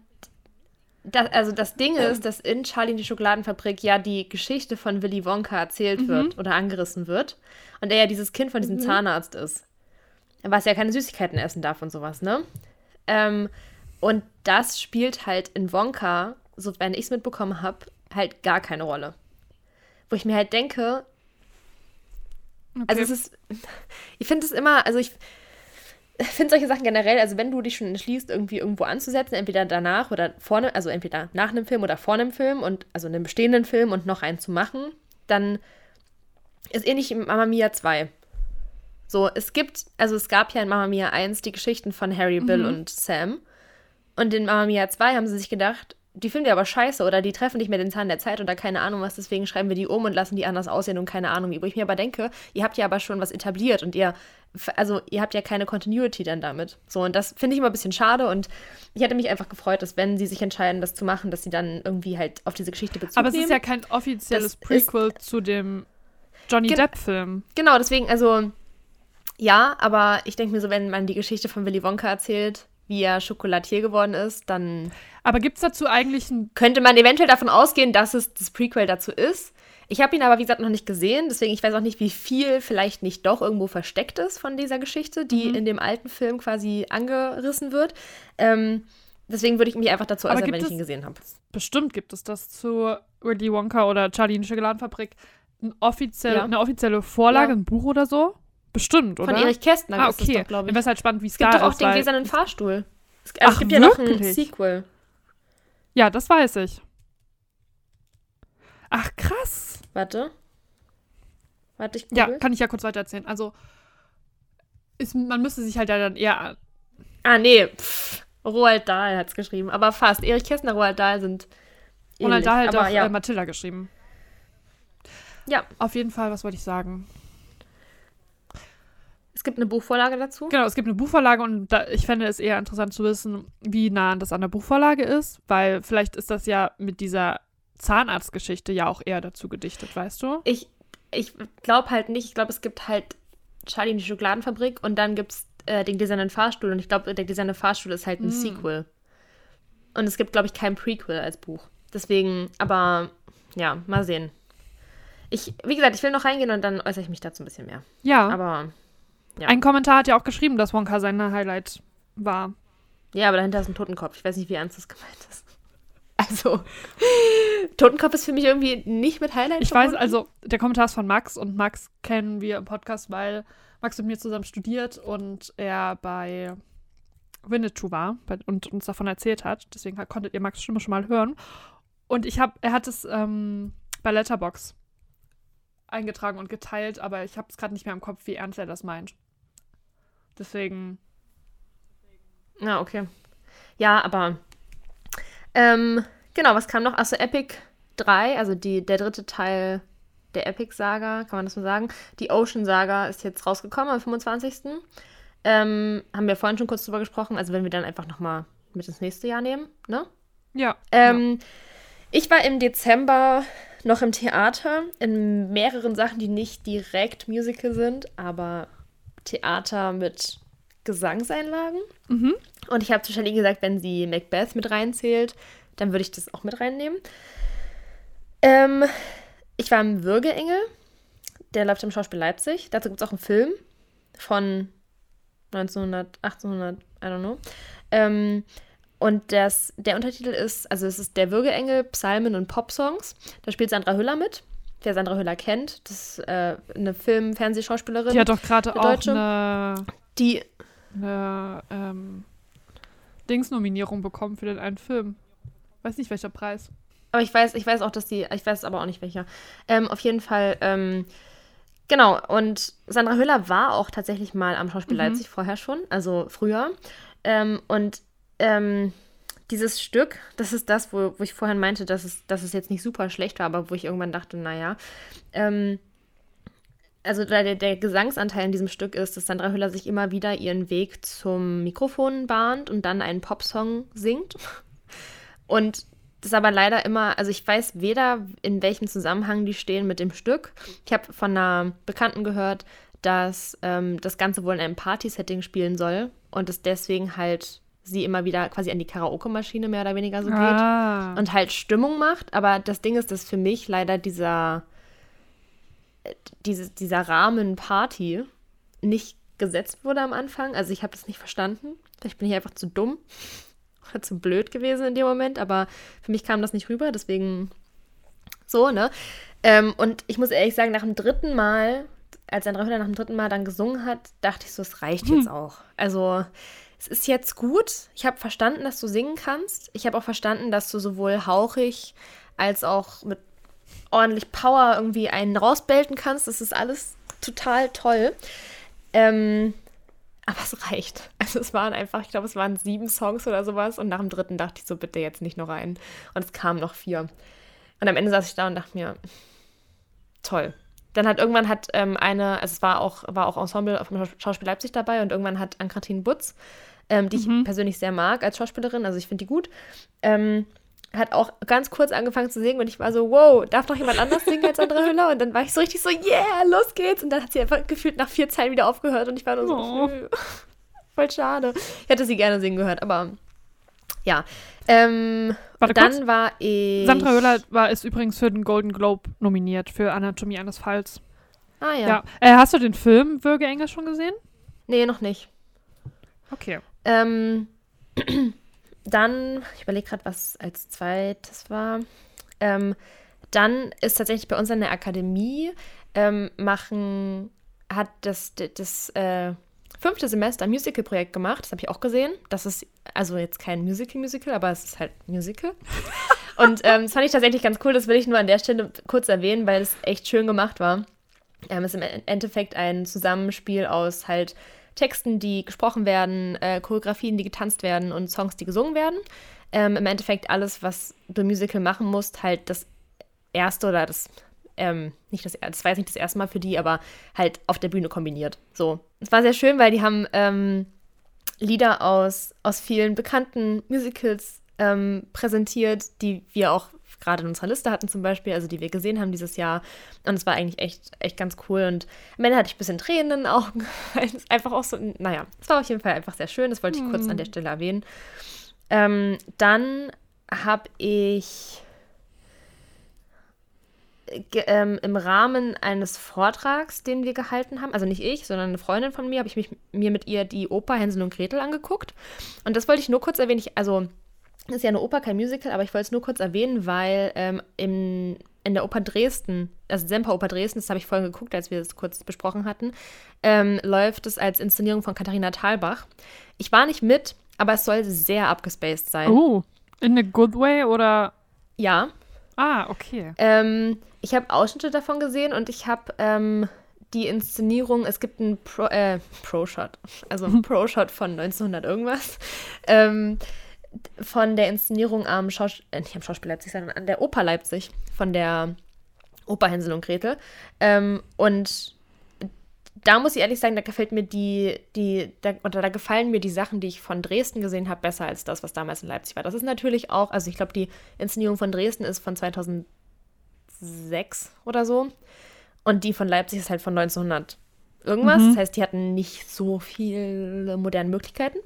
das, also das Ding ist, dass in Charlie in die Schokoladenfabrik ja die Geschichte von Willy Wonka erzählt wird oder angerissen wird. Und er ja dieses Kind von diesem Zahnarzt ist. Was ja keine Süßigkeiten essen darf und sowas, ne? Ähm, und das spielt halt in Wonka, sofern ich es mitbekommen habe, halt gar keine Rolle. Wo ich mir halt denke, also es ist, *laughs* ich finde es immer, also ich finde solche Sachen generell, also wenn du dich schon entschließt, irgendwie irgendwo anzusetzen, entweder danach oder vorne, also entweder nach einem Film oder vor einem Film und also einem bestehenden Film und noch einen zu machen, dann ist ähnlich in Mamma Mia 2. So, es gibt, also es gab ja in Mamma Mia 1 die Geschichten von Harry, Bill und Sam. Und in Mamma Mia 2 haben sie sich gedacht, die finden wir aber scheiße oder die treffen nicht mehr den Zahn der Zeit oder keine Ahnung was, deswegen schreiben wir die um und lassen die anders aussehen und keine Ahnung wie. Wo ich mir aber denke, ihr habt ja aber schon was etabliert und ihr, also ihr habt ja keine Continuity dann damit. So, und das finde ich immer ein bisschen schade und ich hätte mich einfach gefreut, dass wenn sie sich entscheiden, das zu machen, dass sie dann irgendwie halt auf diese Geschichte Bezug aber es nehmen. ist ja kein offizielles Das Prequel zu dem Johnny Gen- Depp-Film. Genau, deswegen, also ja, aber ich denke mir so, wenn man die Geschichte von Willy Wonka erzählt, wie er Schokolatier geworden ist, dann Aber gibt es dazu eigentlich ein. könnte man eventuell davon ausgehen, dass es das Prequel dazu ist. Ich habe ihn aber, wie gesagt, noch nicht gesehen, deswegen ich weiß auch nicht, wie viel vielleicht nicht doch irgendwo versteckt ist von dieser Geschichte, die Mhm. in dem alten Film quasi angerissen wird. Ähm, deswegen würde ich mich einfach dazu äußern, wenn ich ihn gesehen habe. Bestimmt gibt es das zu Willy Wonka oder Charlie in Schokoladenfabrik. Ein offiziell, Ja. Eine offizielle Vorlage, Ja. ein Buch oder so? Bestimmt, oder? Von Erich Kästner ah, okay. glaube Dann ich. wäre es halt spannend, wie es Es gibt da doch auch ist. den gläsernen Fahrstuhl. Es, also Ach, es gibt ja noch ein wirklich? Sequel. Ja, das weiß ich. Ach, krass. Warte. Warte, ich Ja, google. kann ich ja kurz weiter erzählen. Also, ist, man müsste sich halt ja dann eher. Ah, nee. Pff, Roald Dahl hat es geschrieben. Aber fast. Erich Kästner, Roald Dahl sind ähnlich. da halt aber auch ja. äh, Matilda geschrieben. ja, Auf jeden Fall, was wollte ich sagen? es Es gibt eine Buchvorlage dazu. Genau, es gibt eine Buchvorlage und da, ich fände es eher interessant zu wissen, wie nah das an der Buchvorlage ist, weil vielleicht ist das ja mit dieser Zahnarztgeschichte ja auch eher dazu gedichtet, weißt du? Ich, ich glaube halt nicht. Ich glaube, es gibt halt Charlie in die Schokoladenfabrik und dann gibt es äh, den gläsernen Fahrstuhl. Und ich glaube, der gläserne Fahrstuhl ist halt ein Mm. Sequel. Und es gibt, glaube ich, kein Prequel als Buch. Deswegen, aber ja, mal sehen. Ich, wie gesagt, ich will noch reingehen und dann äußere ich mich dazu ein bisschen mehr. Ja. Aber ja. Ein Kommentar hat ja auch geschrieben, dass Wonka sein Highlight war. Ja, aber dahinter ist ein Totenkopf. Ich weiß nicht, wie ernst das gemeint ist. Also, Totenkopf ist für mich irgendwie nicht mit Highlight Ich weiß, verbunden. also der Kommentar ist von Max und Max kennen wir im Podcast, weil Max mit mir zusammen studiert und er bei Winnetou war und uns davon erzählt hat. Deswegen konntet ihr Max Stimme schon mal hören. Und ich habe, er hat es ähm, bei Letterbox eingetragen und geteilt, aber ich habe es gerade nicht mehr im Kopf, wie ernst er das meint. Deswegen, Ja, okay. Ja, aber ähm, genau, was kam noch? Achso, Epic 3, also die, der dritte Teil der Epic-Saga, kann man das so sagen. Die Ocean-Saga ist jetzt rausgekommen am 25. Ähm, haben wir vorhin schon kurz drüber gesprochen, also wenn wir dann einfach nochmal mit ins nächste Jahr nehmen, ne? ja. Ähm, Ich war im Dezember noch im Theater in mehreren Sachen, die nicht direkt Musical sind, aber Theater mit Gesangseinlagen. Mhm. Und ich habe zu Charlie gesagt, wenn sie Macbeth mit reinzählt, dann würde ich das auch mit reinnehmen. Ähm, ich war im Würgeengel. Der läuft im Schauspiel Leipzig. Dazu gibt es auch einen Film von 1900, 1800, I don't know. Ähm, und das, der Untertitel ist, also es ist der Würgeengel, Psalmen und Popsongs. Da spielt Sandra Hüller mit. Wer Sandra Hüller kennt, das ist äh, eine Film-, Fernsehschauspielerin. Die hat doch gerade auch Deutsche. eine, die eine ähm, Dings-Nominierung bekommen für den einen Film. Weiß nicht, welcher Preis. Aber ich weiß, ich weiß auch, dass die, ich weiß aber auch nicht welcher. Ähm, auf jeden Fall, ähm, genau. Und Sandra Hüller war auch tatsächlich mal am Schauspiel Mhm. Leipzig vorher schon, also früher. Ähm, und ähm, dieses Stück, das ist das, wo, wo ich vorhin meinte, dass es, dass es jetzt nicht super schlecht war, aber wo ich irgendwann dachte, naja, ähm, also der, der Gesangsanteil in diesem Stück ist, dass Sandra Hüller sich immer wieder ihren Weg zum Mikrofon bahnt und dann einen Popsong singt. *laughs* Und das aber leider immer, also ich weiß weder, in welchem Zusammenhang die stehen mit dem Stück. Ich habe von einer Bekannten gehört, dass ähm, das Ganze wohl in einem Party-Setting spielen soll und es deswegen halt sie immer wieder quasi an die Karaoke-Maschine mehr oder weniger so geht ah. und halt Stimmung macht. Aber das Ding ist, dass für mich leider dieser, diese, dieser Rahmen Party nicht gesetzt wurde am Anfang. Also ich habe das nicht verstanden. Vielleicht bin ich einfach zu dumm oder zu blöd gewesen in dem Moment, aber für mich kam das nicht rüber, deswegen so, ne? Ähm, und ich muss ehrlich sagen, nach dem dritten Mal, als Sandra Hüller nach dem dritten Mal dann gesungen hat, dachte ich so, es reicht jetzt auch. Also es ist jetzt gut. Ich habe verstanden, dass du singen kannst. Ich habe auch verstanden, dass du sowohl hauchig als auch mit ordentlich Power irgendwie einen rausbelten kannst. Das ist alles total toll. Ähm, aber es reicht. Also es waren einfach, ich glaube, es waren sieben Songs oder sowas. Und nach dem dritten dachte ich so, bitte jetzt nicht noch einen. Und es kamen noch vier. Und am Ende saß ich da und dachte mir, toll. Dann hat irgendwann hat ähm, eine, also es war auch, war auch Ensemble vom Schauspiel Leipzig dabei und irgendwann hat Ann-Kathrin Butz, ähm, die ich persönlich sehr mag als Schauspielerin, also ich finde die gut, ähm, hat auch ganz kurz angefangen zu singen und ich war so, wow, darf doch jemand anders singen als Sandra Hüller? Und dann war ich so richtig so, yeah, los geht's. Und dann hat sie einfach gefühlt nach vier Zeilen wieder aufgehört und ich war nur so, Oh. *laughs* voll schade. Ich hätte sie gerne singen gehört, aber ja. Ähm, Warte dann kurz. war ich. Sandra Hüller war, ist übrigens für den Golden Globe nominiert für Anatomie eines Falls. Ah ja. Ja. Äh, hast du den Film Würgeengel schon gesehen? Nee, noch nicht. Okay. Ähm, *clears throat* dann, ich überlege gerade, was als zweites war. Ähm, dann ist tatsächlich bei uns an der Akademie ähm, machen, hat das, das, das äh, fünfte Semester ein Musical-Projekt gemacht. Das habe ich auch gesehen. Das ist also jetzt kein Musical-Musical, aber es ist halt Musical. *laughs* Und ähm, das fand ich tatsächlich ganz cool. Das will ich nur an der Stelle kurz erwähnen, weil es echt schön gemacht war. Ähm, es ist im Endeffekt ein Zusammenspiel aus halt Texten, die gesprochen werden, äh, Choreografien, die getanzt werden und Songs, die gesungen werden. Ähm, Im Endeffekt alles, was du im Musical machen musst, halt das erste oder das, ähm, nicht das, das war nicht das erste Mal für die, aber halt auf der Bühne kombiniert. So. Es war sehr schön, weil die haben ähm, Lieder aus, aus vielen bekannten Musicals ähm, präsentiert, die wir auch gerade in unserer Liste hatten zum Beispiel, also die wir gesehen haben dieses Jahr. Und es war eigentlich echt, echt ganz cool. Und am Ende hatte ich ein bisschen Tränen in den Augen, *laughs* einfach auch so, naja, es war auf jeden Fall einfach sehr schön. Das wollte ich kurz an der Stelle erwähnen. Ähm, dann habe ich ähm, im Rahmen eines Vortrags, den wir gehalten haben, also nicht ich, sondern eine Freundin von mir, habe ich mich, mir mit ihr die Oper Hänsel und Gretel angeguckt. Und das wollte ich nur kurz erwähnen. Ich, also, das ist ja eine Oper, kein Musical, aber ich wollte es nur kurz erwähnen, weil ähm, im, in der Oper Dresden, also Semperoper Dresden, das habe ich vorhin geguckt, als wir es kurz besprochen hatten, ähm, läuft es als Inszenierung von Katharina Thalbach. Ich war nicht mit, aber es soll sehr abgespaced sein. Oh, in a good way oder? Ja, Ah, okay. Ähm, ich habe Ausschnitte davon gesehen und ich habe ähm, die Inszenierung, es gibt einen Pro, äh, Pro-Shot, also einen *laughs* Pro-Shot von 1900 irgendwas, ähm, von der Inszenierung am, Schaus äh, nicht am Schauspiel Leipzig, sondern an der Oper Leipzig, von der Oper Hänsel und Gretel. Ähm, und da muss ich ehrlich sagen, da gefällt mir die, die, da, oder da gefallen mir die Sachen, die ich von Dresden gesehen habe, besser als das, was damals in Leipzig war. Das ist natürlich auch, also ich glaube, die Inszenierung von Dresden ist von 2006 oder so. Und die von Leipzig ist halt von 1900 irgendwas. Mhm. Das heißt, die hatten nicht so viele moderne Möglichkeiten.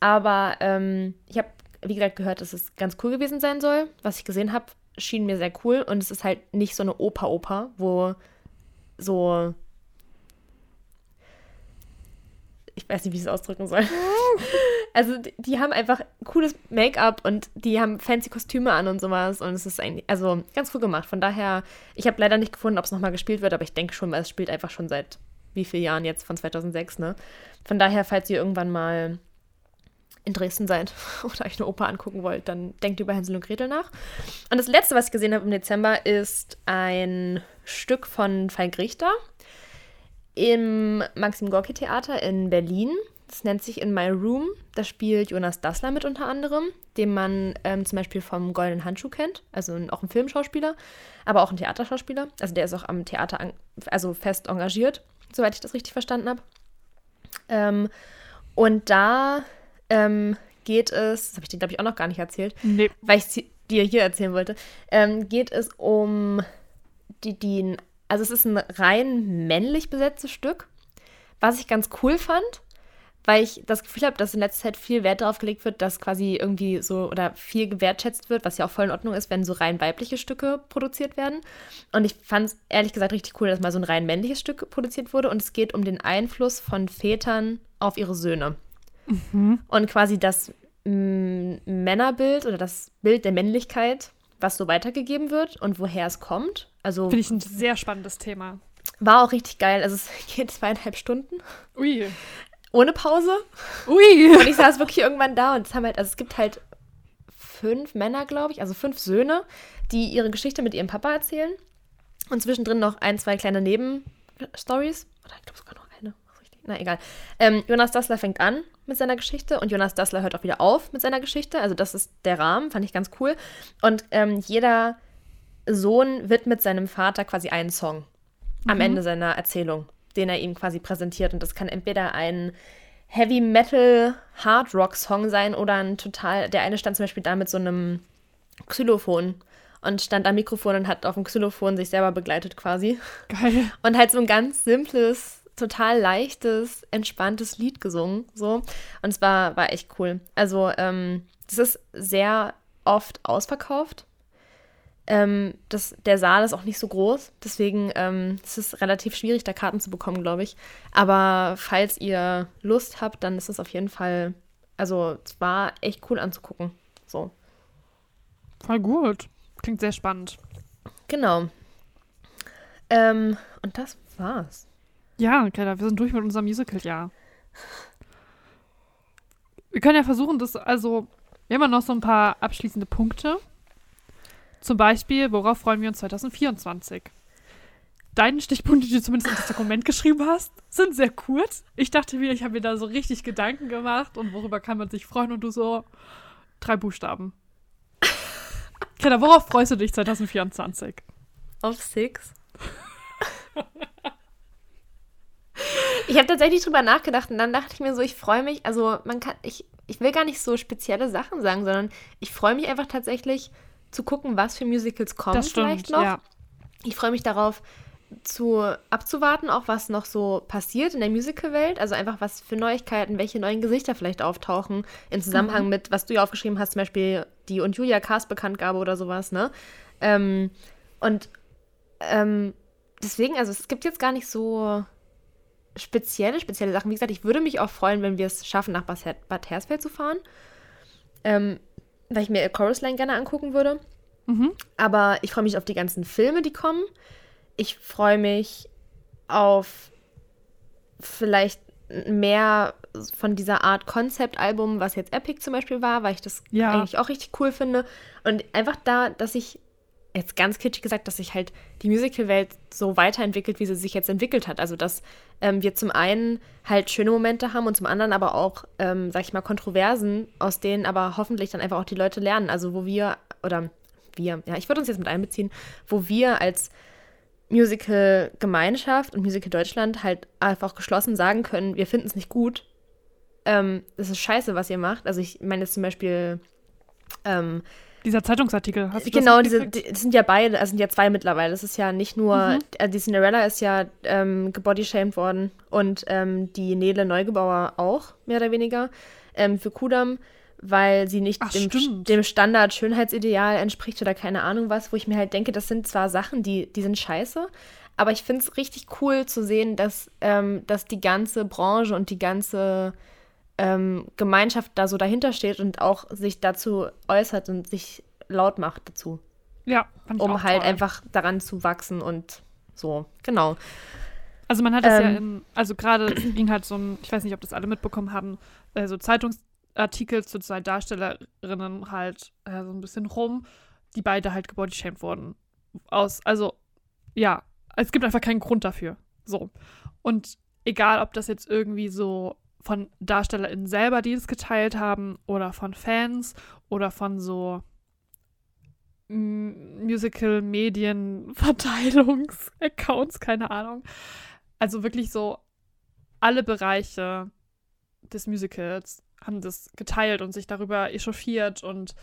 Aber ähm, ich habe, wie gesagt, gehört, dass es ganz cool gewesen sein soll. Was ich gesehen habe, schien mir sehr cool. Und es ist halt nicht so eine Oper-Oper, wo so. Ich weiß nicht, wie ich es ausdrücken soll. *laughs* Also, die, die haben einfach cooles Make-up und die haben fancy Kostüme an und sowas. Und es ist eigentlich, also ganz cool gemacht. Von daher, ich habe leider nicht gefunden, ob es nochmal gespielt wird, aber ich denke schon, weil es spielt einfach schon seit wie vielen Jahren jetzt, von 2006, ne? Von daher, falls ihr irgendwann mal in Dresden seid *laughs* oder euch eine Oper angucken wollt, dann denkt über Hänsel und Gretel nach. Und das letzte, was ich gesehen habe im Dezember, ist ein Stück von Falk Richter im Maxim Gorki Theater in Berlin. Das nennt sich In My Room. Da spielt Jonas Dassler mit unter anderem, den man ähm, zum Beispiel vom Goldenen Handschuh kennt, also auch ein Filmschauspieler, aber auch ein Theaterschauspieler. Also der ist auch am Theater an, also fest engagiert, soweit ich das richtig verstanden habe. Ähm, und da ähm, geht es, das habe ich dir, glaube ich, auch noch gar nicht erzählt, Nee. weil ich dir hier erzählen wollte, ähm, geht es um die, die, also es ist ein rein männlich besetztes Stück, was ich ganz cool fand, weil ich das Gefühl habe, dass in letzter Zeit viel Wert darauf gelegt wird, dass quasi irgendwie so oder viel gewertschätzt wird, was ja auch voll in Ordnung ist, wenn so rein weibliche Stücke produziert werden. Und ich fand es ehrlich gesagt richtig cool, dass mal so ein rein männliches Stück produziert wurde und es geht um den Einfluss von Vätern auf ihre Söhne. Und quasi das mm, Männerbild oder das Bild der Männlichkeit, was so weitergegeben wird und woher es kommt. Also Finde ich ein sehr spannendes Thema. war auch richtig geil. Also es *laughs* geht zweieinhalb Stunden Ui. ohne Pause. Ui. Und ich saß wirklich irgendwann da und es haben halt, also es gibt halt fünf Männer, glaube ich, also fünf Söhne, die ihre Geschichte mit ihrem Papa erzählen. Und zwischendrin noch ein, zwei kleine Nebenstories. Oder ich glaube sogar noch? Na, egal. Ähm, Jonas Dassler fängt an mit seiner Geschichte und Jonas Dassler hört auch wieder auf mit seiner Geschichte. Also das ist der Rahmen, fand ich ganz cool. Und ähm, jeder Sohn widmet seinem Vater quasi einen Song am Ende seiner Erzählung, den er ihm quasi präsentiert. Und das kann entweder ein Heavy Metal Hard Rock Song sein oder ein total. Der eine stand zum Beispiel da mit so einem Xylophon und stand am Mikrofon und hat auf dem Xylophon sich selber begleitet quasi. Geil. Und halt so ein ganz simples, total leichtes, entspanntes Lied gesungen. So. Und es war, war echt cool. Also, ähm, das ist sehr oft ausverkauft. Ähm, das, der Saal ist auch nicht so groß, deswegen ähm, es ist es relativ schwierig, da Karten zu bekommen, glaube ich. Aber falls ihr Lust habt, dann ist es auf jeden Fall, also es war echt cool anzugucken. So, Voll gut. Klingt sehr spannend. genau. Ähm, und das war's. Ja, Greta, wir sind durch mit unserem Musical-Jahr. Wir können ja versuchen, das, also, wir haben ja noch so ein paar abschließende Punkte. Zum Beispiel, worauf freuen wir uns 2024? Deine Stichpunkte, die du zumindest in das Dokument geschrieben hast, sind sehr kurz. Ich dachte mir, ich habe mir da so richtig Gedanken gemacht und worüber kann man sich freuen und du so drei Buchstaben. Greta, worauf freust du dich 2024? Auf Six. *laughs* ich habe tatsächlich drüber nachgedacht und dann dachte ich mir so, ich freue mich, also man kann, ich, ich will gar nicht so spezielle Sachen sagen, sondern ich freue mich einfach tatsächlich zu gucken, was für Musicals kommen Das vielleicht stimmt, noch. ja. Ich freue mich darauf, zu abzuwarten, auch was noch so passiert in der Musical-Welt. Also einfach was für Neuigkeiten, welche neuen Gesichter vielleicht auftauchen im Zusammenhang Mhm. mit, was du ja aufgeschrieben hast, zum Beispiel die und Julia Cast-Bekanntgabe oder sowas, ne? Ähm, und ähm, deswegen, also es gibt jetzt gar nicht so spezielle, spezielle Sachen. Wie gesagt, ich würde mich auch freuen, wenn wir es schaffen, nach Bad Her- Bad Hersfeld zu fahren. Ähm, weil ich mir Chorus Line gerne angucken würde. Mhm. Aber ich freue mich auf die ganzen Filme, die kommen. Ich freue mich auf vielleicht mehr von dieser Art Konzeptalbum, was jetzt Epic zum Beispiel war, weil ich das Ja. eigentlich auch richtig cool finde. Und einfach da, dass ich, jetzt ganz kitschig gesagt, dass sich halt die Musicalwelt so weiterentwickelt, wie sie sich jetzt entwickelt hat. Also, dass ähm, wir zum einen halt schöne Momente haben und zum anderen aber auch, ähm, sag ich mal, Kontroversen, aus denen aber hoffentlich dann einfach auch die Leute lernen. Also, wo wir, oder wir, ja, ich würde uns jetzt mit einbeziehen, wo wir als Musical-Gemeinschaft und Musical Deutschland halt einfach geschlossen sagen können, wir finden es nicht gut. Ähm, es ist scheiße, was ihr macht. Also ich meine jetzt zum Beispiel ähm, Dieser Zeitungsartikel, hast du Genau, das diese, die, das sind ja beide, also sind ja zwei mittlerweile. Das ist ja nicht nur, Mhm. äh, die Cinderella ist ja ähm, gebodyshamed worden und ähm, die Nele Neugebauer auch, mehr oder weniger, ähm, für Kudam, weil sie nicht Ach, dem, dem Standard-Schönheitsideal entspricht oder keine Ahnung was, wo ich mir halt denke, das sind zwar Sachen, die, die sind scheiße, aber ich finde es richtig cool zu sehen, dass, ähm, dass die ganze Branche und die ganze ähm, Gemeinschaft da so dahinter steht und auch sich dazu äußert und sich laut macht dazu Ja, um halt toll. einfach daran zu wachsen und so. Genau. Also man hat das ja Ähm. in, also gerade ging halt so ein, ich weiß nicht, ob das alle mitbekommen haben, äh, so Zeitungsartikel zu zwei Darstellerinnen halt äh, so ein bisschen rum, die beide halt gebodyshamed wurden. Aus, also ja, es gibt einfach keinen Grund dafür. So. Und egal, ob das jetzt irgendwie so von DarstellerInnen selber, die es geteilt haben, oder von Fans oder von so Musical-Medien-Verteilungs-Accounts, *laughs* keine Ahnung. Also wirklich so alle Bereiche des Musicals haben das geteilt und sich darüber echauffiert und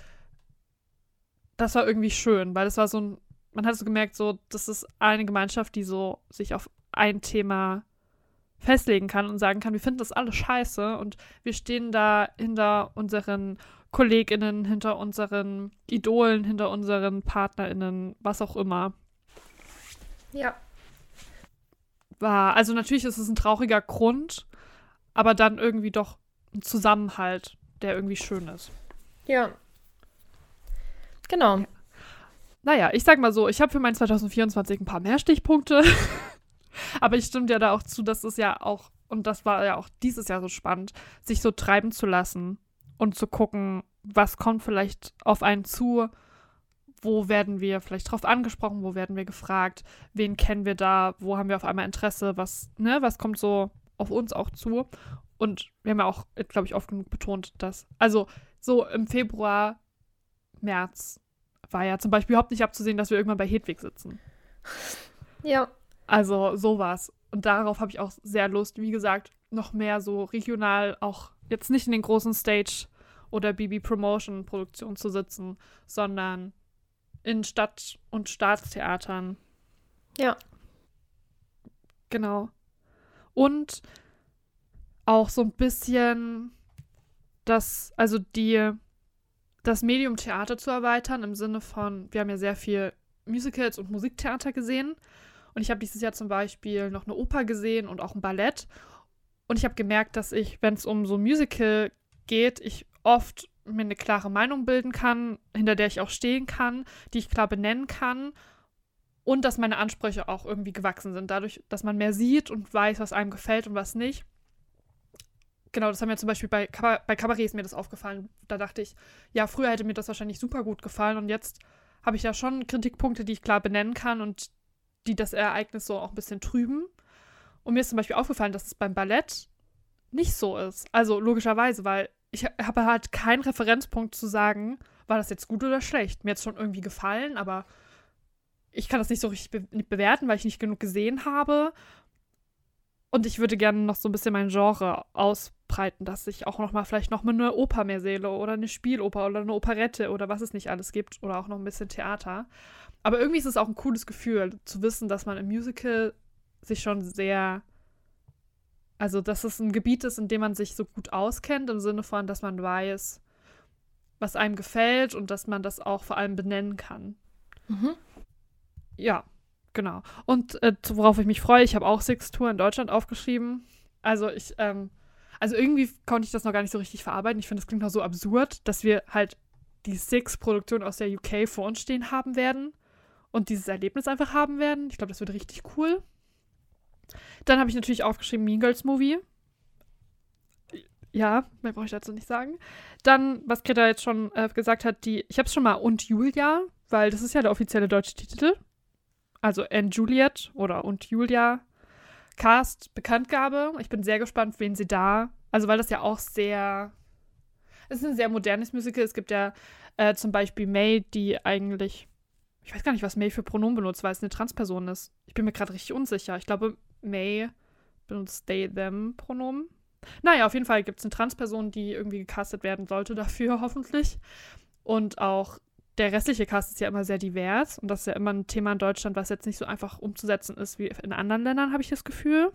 das war irgendwie schön, weil es war so ein, man hat so gemerkt, so, das ist eine Gemeinschaft, die so sich auf ein Thema festlegen kann und sagen kann, wir finden das alles scheiße und wir stehen da hinter unseren KollegInnen, hinter unseren Idolen, hinter unseren PartnerInnen, was auch immer. Ja. War, also natürlich ist es ein trauriger Grund, aber dann irgendwie doch ein Zusammenhalt, der irgendwie schön ist. Ja. Genau. Naja, ich sag mal so, ich habe für mein 2024 ein paar mehr Stichpunkte. *laughs* Aber ich stimme dir da auch zu, dass es ja auch, und das war ja auch dieses Jahr so spannend, sich so treiben zu lassen und zu gucken, was kommt vielleicht auf einen zu, wo werden wir vielleicht drauf angesprochen, wo werden wir gefragt, wen kennen wir da, wo haben wir auf einmal Interesse, was, ne, was kommt so auf uns auch zu. Und wir haben ja auch, glaube ich, oft genug betont, dass, also so im Februar, März war ja zum Beispiel überhaupt nicht abzusehen, dass wir irgendwann bei Hedwig sitzen. Ja. Also sowas. Und darauf habe ich auch sehr Lust. Wie gesagt, noch mehr so regional, auch jetzt nicht in den großen Stage- oder BB-Promotion-Produktionen zu sitzen, sondern in Stadt- und Staatstheatern. Ja. Genau. Und auch so ein bisschen das, also die, das Medium Theater zu erweitern, im Sinne von, wir haben ja sehr viel Musicals und Musiktheater gesehen. Und ich habe dieses Jahr zum Beispiel noch eine Oper gesehen und auch ein Ballett. Und ich habe gemerkt, dass ich, wenn es um so Musical geht, ich oft mir eine klare Meinung bilden kann, hinter der ich auch stehen kann, die ich klar benennen kann. Und dass meine Ansprüche auch irgendwie gewachsen sind, dadurch, dass man mehr sieht und weiß, was einem gefällt und was nicht. Genau, das haben wir zum Beispiel bei, bei Kabarett ist mir das aufgefallen. Da dachte ich, ja, früher hätte mir das wahrscheinlich super gut gefallen und jetzt habe ich da schon Kritikpunkte, die ich klar benennen kann und die das Ereignis so auch ein bisschen trüben. Und mir ist zum Beispiel aufgefallen, dass es beim Ballett nicht so ist. Also logischerweise, weil ich habe halt keinen Referenzpunkt zu sagen, war das jetzt gut oder schlecht. Mir hat es schon irgendwie gefallen, aber ich kann das nicht so richtig be bewerten, weil ich nicht genug gesehen habe. Und ich würde gerne noch so ein bisschen mein Genre ausbreiten, dass ich auch noch mal vielleicht noch mal eine Oper mehr sehe oder eine Spieloper oder eine Operette oder was es nicht alles gibt oder auch noch ein bisschen Theater. Aber irgendwie ist es auch ein cooles Gefühl, zu wissen, dass man im Musical sich schon sehr, also dass es ein Gebiet ist, in dem man sich so gut auskennt, im Sinne von, dass man weiß, was einem gefällt und dass man das auch vor allem benennen kann. Mhm. Ja, genau. Und äh, worauf ich mich freue, ich habe auch Six Tour in Deutschland aufgeschrieben. Also ich, ähm, also irgendwie konnte ich das noch gar nicht so richtig verarbeiten. Ich finde, es klingt noch so absurd, dass wir halt die Six-Produktion aus der UK vor uns stehen haben werden und dieses Erlebnis einfach haben werden. Ich glaube, das wird richtig cool. Dann habe ich natürlich aufgeschrieben Mean Girls Movie. Ja, mehr brauche ich dazu nicht sagen. Dann, was Greta jetzt schon äh, gesagt hat, die, ich habe es schon mal und Julia, weil das ist ja der offizielle deutsche Titel. Also and Juliet oder und Julia. Cast, Bekanntgabe. Ich bin sehr gespannt, wen sie da. Also, weil das ja auch sehr. Es ist ein sehr modernes Musical. Es gibt ja äh, zum Beispiel May, die eigentlich. Ich weiß gar nicht, was May für Pronomen benutzt, weil es eine Transperson ist. Ich bin mir gerade richtig unsicher. Ich glaube, May benutzt they, them Pronomen. Naja, auf jeden Fall gibt es eine Transperson, die irgendwie gecastet werden sollte dafür, *laughs* hoffentlich. Und auch der restliche Cast ist ja immer sehr divers und das ist ja immer ein Thema in Deutschland, was jetzt nicht so einfach umzusetzen ist wie in anderen Ländern, habe ich das Gefühl.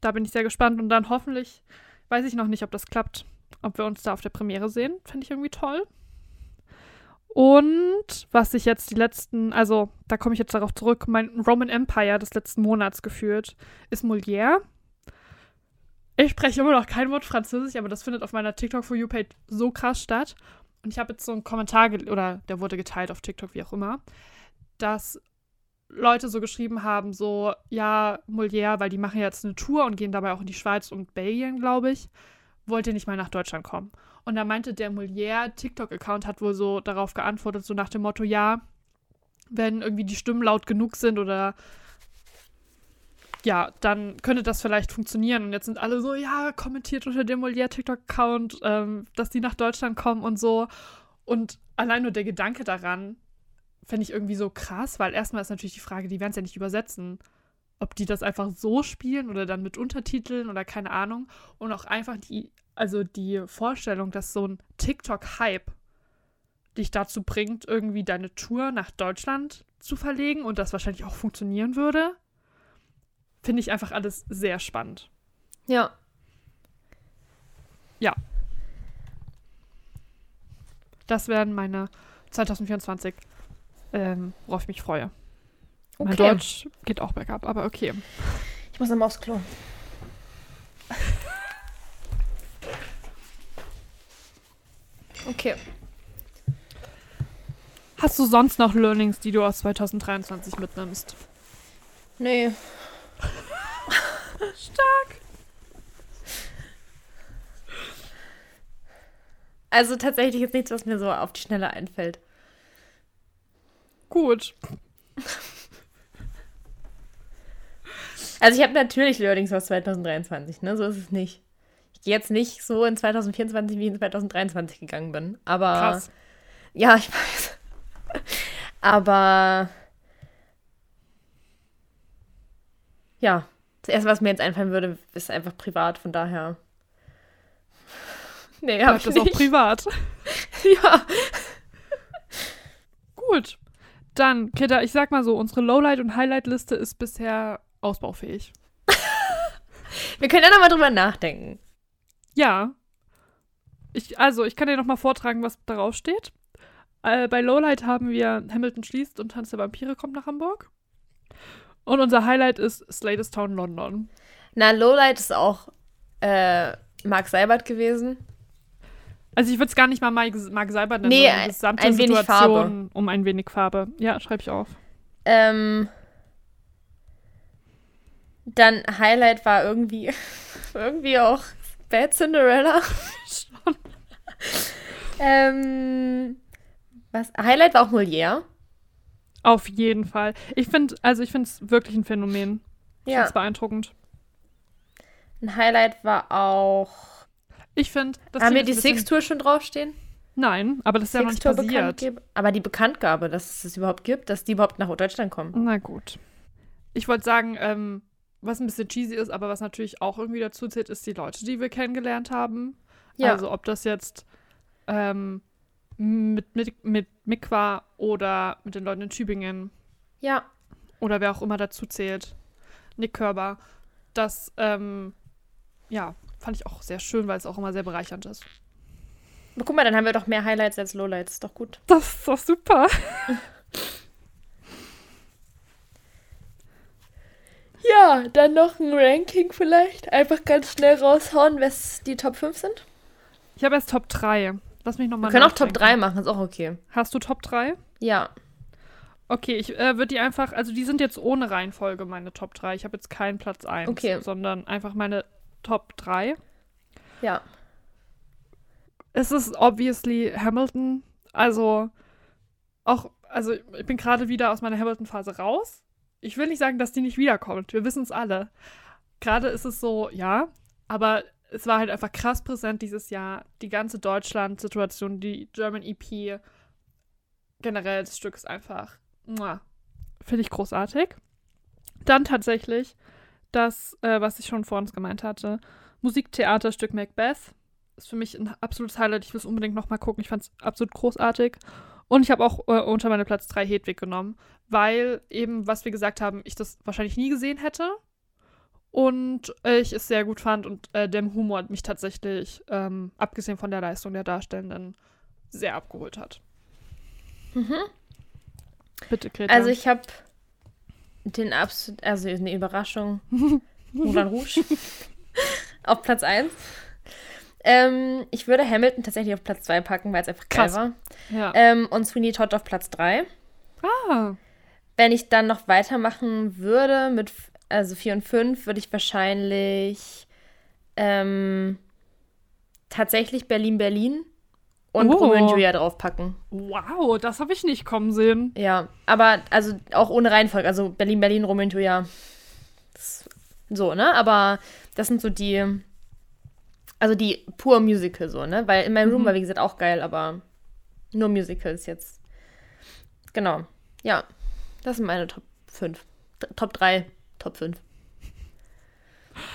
Da bin ich sehr gespannt und dann hoffentlich, weiß ich noch nicht, ob das klappt, ob wir uns da auf der Premiere sehen. Fände ich irgendwie toll. Und was ich jetzt die letzten, also da komme ich jetzt darauf zurück, mein Roman Empire des letzten Monats geführt, ist Molière. Ich spreche immer noch kein Wort Französisch, aber das findet auf meiner TikTok for You Page so krass statt. Und ich habe jetzt so einen Kommentar, oder der wurde geteilt auf TikTok, wie auch immer, dass Leute so geschrieben haben, so, ja, Molière, weil die machen jetzt eine Tour und gehen dabei auch in die Schweiz und Belgien, glaube ich, wollt ihr nicht mal nach Deutschland kommen? Und da meinte der Molière TikTok-Account hat wohl so darauf geantwortet, so nach dem Motto, ja, wenn irgendwie die Stimmen laut genug sind oder ja, dann könnte das vielleicht funktionieren. Und jetzt sind alle so, ja, kommentiert unter dem Molière TikTok-Account, ähm, dass die nach Deutschland kommen und so. Und allein nur der Gedanke daran, fände ich irgendwie so krass, weil erstmal ist natürlich die Frage, die werden es ja nicht übersetzen. Ob die das einfach so spielen oder dann mit Untertiteln oder keine Ahnung. Und auch einfach die, also die Vorstellung, dass so ein TikTok-Hype dich dazu bringt, irgendwie deine Tour nach Deutschland zu verlegen und das wahrscheinlich auch funktionieren würde finde ich einfach alles sehr spannend. Ja. Ja. Das werden meine 2024, ähm, worauf ich mich freue. Okay. Mein Deutsch geht auch bergab, aber okay. Ich muss nochmal aufs Klo. *laughs* okay. Hast du sonst noch Learnings, die du aus 2023 mitnimmst? Nee, *laughs* Stark. Also tatsächlich ist nichts, was mir so auf die Schnelle einfällt. Gut. Also ich habe natürlich Learnings aus 2023, ne? So ist es nicht. Jetzt nicht so in 2024, wie in 2023 gegangen bin. Aber. Krass. Ja, ich weiß. Aber. Ja, das erste, was mir jetzt einfallen würde, ist einfach privat, von daher. *laughs* Nee, hab ich das nicht. auch privat. *laughs* ja. Gut. Dann, Kita, ich sag mal so, unsere Lowlight- und Highlight-Liste ist bisher ausbaufähig. *laughs* Wir können ja nochmal drüber nachdenken. Ja. Ich, also, ich kann dir nochmal vortragen, was darauf steht. Äh, bei Lowlight haben wir Hamilton schließt und Tanz der Vampire kommt nach Hamburg. Und unser Highlight ist Sladestown London. Na, Lowlight ist auch äh, Mark Seibert gewesen. Also ich würde es gar nicht mal Mark Seibert nennen, nee, sondern gesamte ein wenig Farbe. um ein wenig Farbe. Ja, schreibe ich auf. Ähm, dann Highlight war irgendwie, *laughs* irgendwie auch Bad Cinderella. *laughs* Schon. ähm, was? Highlight war auch Molière. Auf jeden Fall. Ich finde, also ich finde es wirklich ein Phänomen. Ich ja. finde es beeindruckend. Ein Highlight war auch. Ich finde, Haben wir die Six-Tour schon draufstehen? Nein, aber das ist ja noch nicht passiert. Aber die Bekanntgabe, dass es es überhaupt gibt, dass die überhaupt nach Deutschland kommen. Na gut. Ich wollte sagen, ähm, was ein bisschen cheesy ist, aber was natürlich auch irgendwie dazu zählt, ist die Leute, die wir kennengelernt haben. Ja. Also ob das jetzt ähm, mit, mit, mit Mikwa oder mit den Leuten in Tübingen. Ja. Oder wer auch immer dazu zählt. Nick Körber. Das, ähm, ja, fand ich auch sehr schön, weil es auch immer sehr bereichernd ist. Aber guck mal, dann haben wir doch mehr Highlights als Lowlights. Ist doch gut. Das ist doch super. *laughs* ja, dann noch ein Ranking vielleicht. Einfach ganz schnell raushauen, was die Top 5 sind. Ich habe erst Top 3. Lass mich nochmal Wir können auch Top 3 machen, ist auch okay. Hast du Top 3? Ja. Okay, ich äh, würde die einfach, also die sind jetzt ohne Reihenfolge meine Top 3. Ich habe jetzt keinen Platz 1, okay. sondern einfach meine Top 3. Ja. Es ist obviously Hamilton. Also auch, also ich bin gerade wieder aus meiner Hamilton-Phase raus. Ich will nicht sagen, dass die nicht wiederkommt. Wir wissen es alle. Gerade ist es so, ja, aber es war halt einfach krass präsent dieses Jahr. Die ganze Deutschland-Situation, die German EP, generell das Stück ist einfach, finde ich großartig. Dann tatsächlich das, äh, was ich schon vor uns gemeint hatte, Musiktheaterstück Macbeth. ist für mich ein absolutes Highlight. Ich will es unbedingt nochmal gucken. Ich fand es absolut großartig. Und ich habe auch äh, unter meine Platz 3 Hedwig genommen, weil eben, was wir gesagt haben, ich das wahrscheinlich nie gesehen hätte. Und äh, ich es sehr gut fand und äh, der Humor mich tatsächlich, ähm, abgesehen von der Leistung der Darstellenden, sehr abgeholt hat. Mhm. Bitte, Greta. Also ich habe den absolut, also eine Überraschung. *laughs* Moulin Rouge. *laughs* auf Platz 1. Ähm, ich würde Hamilton tatsächlich auf Platz 2 packen, weil es einfach geil Krass. war. ja. Ähm, und Sweeney Todd auf Platz 3. ah, Wenn ich dann noch weitermachen würde mit, also 4 und 5, würde ich wahrscheinlich ähm, tatsächlich Berlin-Berlin und Oh. Romeo und Julia draufpacken. wow, das habe ich nicht kommen sehen. Ja, aber also auch ohne Reihenfolge. Also Berlin-Berlin, Romeo und Julia. Das- So, ne? Aber das sind so die, also die pur Musical so, ne? Weil in meinem Room Mhm. war, wie gesagt, auch geil, aber nur Musicals jetzt. Genau. Ja, das sind meine Top 5. Top 3, Top 5.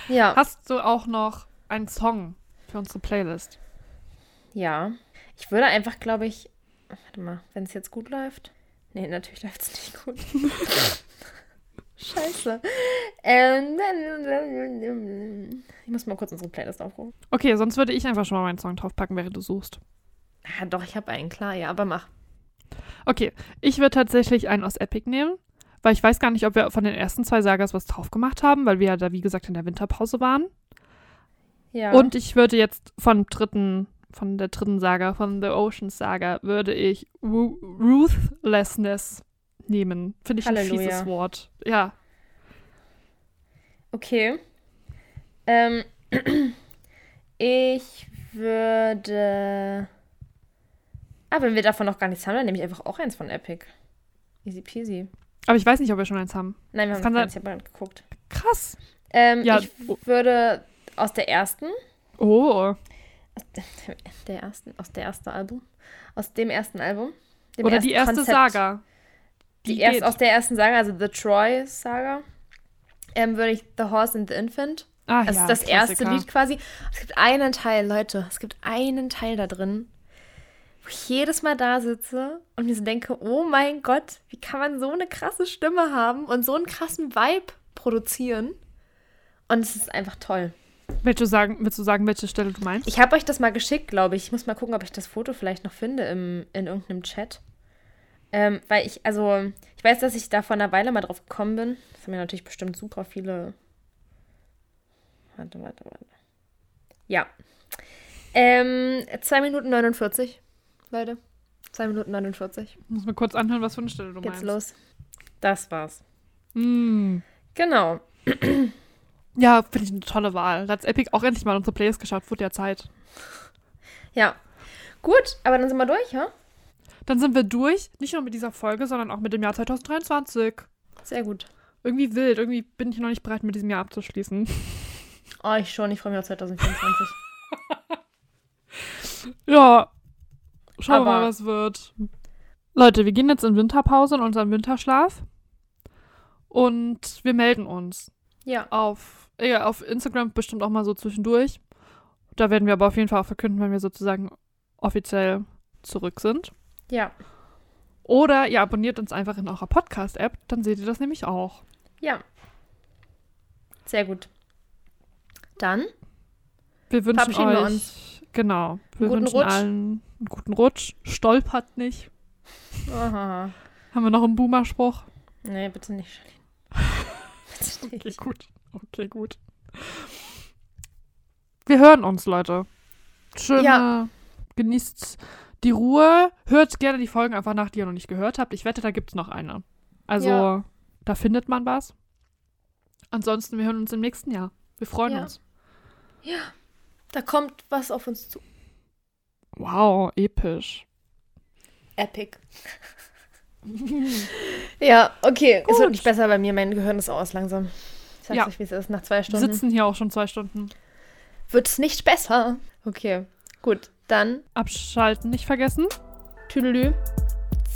Ja, Hast du auch noch einen Song für unsere Playlist? ja. Ich würde einfach, glaube ich, warte mal, wenn es jetzt gut läuft. Nee, natürlich *laughs* läuft es nicht gut. Scheiße. Ähm, ich muss mal kurz unsere Playlist aufrufen. Okay, sonst würde ich einfach schon mal meinen Song draufpacken, während du suchst. Ah, doch, ich habe einen, klar, ja, aber mach. Okay, ich würde tatsächlich einen aus Epic nehmen, weil ich weiß gar nicht, ob wir von den ersten zwei Sagas was drauf gemacht haben, weil wir ja da, wie gesagt, in der Winterpause waren. Ja. Und ich würde jetzt von dritten, von der dritten Saga, von The Oceans Saga, würde ich Ru Ruthlessness nehmen. Finde ich ein Halleluja. fieses Wort. Ja. Okay. Ähm, *clears throat* ich würde. Ah, wenn wir davon noch gar nichts haben, dann nehme ich einfach auch eins von Epic. Easy peasy. Aber ich weiß nicht, ob wir schon eins haben. Nein, wir Das haben gar sein- geguckt. Krass. Ähm, Ja, ich oh. würde aus der ersten, Oh. der ersten, aus der ersten Album, aus dem ersten Album, Oder die ersten erste Konzept- Saga. Die, Die erst aus der ersten Saga, also The Troy Saga, ähm, würde ich The Horse and the Infant. Ah, Das ja, ist das erste Klassiker. Lied quasi. Es gibt einen Teil, Leute, es gibt einen Teil da drin, wo ich jedes Mal da sitze und mir so denke, oh mein Gott, wie kann man so eine krasse Stimme haben und so einen krassen Vibe produzieren? Und es ist einfach toll. Willst du sagen, willst du sagen, welche Stelle du meinst? Ich habe euch das mal geschickt, glaube ich. Ich muss mal gucken, ob ich das Foto vielleicht noch finde im, in irgendeinem Chat. Ähm, weil ich, also, ich weiß, dass ich da vor einer Weile mal drauf gekommen bin. Das haben mir natürlich bestimmt super viele. Warte, warte, warte. Ja. Ähm, 2 Minuten 49, Leute. 2 Minuten 49. Ich muss mir kurz anhören, was für eine Stelle du Geht's meinst. los. Das war's. Mm. Genau. *clears throat* Ja, finde ich eine tolle Wahl. Da hat Epic auch endlich mal unsere Plays geschaut. Wurde ja Zeit. Ja. Gut, aber dann sind wir durch, ja? Dann sind wir durch. Nicht nur mit dieser Folge, sondern auch mit dem Jahr 2023. Sehr gut. Irgendwie wild. Irgendwie bin ich noch nicht bereit, mit diesem Jahr abzuschließen. *laughs* Oh, ich schon. Ich freue mich auf 2024. Ja. Schauen wir mal, was wird. Leute, wir gehen jetzt in Winterpause in unseren Winterschlaf. Und wir melden uns. ja. Auf, ja, auf Instagram bestimmt auch mal so zwischendurch. Da werden wir aber auf jeden Fall auch verkünden, wenn wir sozusagen offiziell zurück sind. Ja. Oder ihr abonniert uns einfach in eurer Podcast-App, dann seht ihr das nämlich auch. Ja. Sehr gut. Dann Wir wünschen Verabschieden wir euch, uns. genau, wir guten wünschen Rutsch. allen einen guten Rutsch. Stolpert nicht. Aha. Haben wir noch einen Boomer-Spruch? Nee, bitte nicht, Charlene. *laughs* bitte Okay, nicht. gut. Okay, gut. Wir hören uns, Leute. Schön. Ja. Genießt die Ruhe. Hört gerne die Folgen einfach nach, die ihr noch nicht gehört habt. Ich wette, da gibt es noch eine. Also, Ja. da findet man was. Ansonsten, wir hören uns im nächsten Jahr. Wir freuen Ja. uns. Da kommt was auf uns zu. Wow, episch. Epic. *laughs* ja, okay. Es Gut. wird nicht besser bei mir. Mein Gehirn ist aus langsam. Ich sag's Ja. euch, wie es ist. Nach zwei Wir Stunden sitzen hier auch schon zwei Stunden. wird es nicht besser. Okay, gut. Dann Abschalten nicht vergessen. Tüdelü.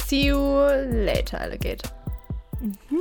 See you later, Alligator. Mhm.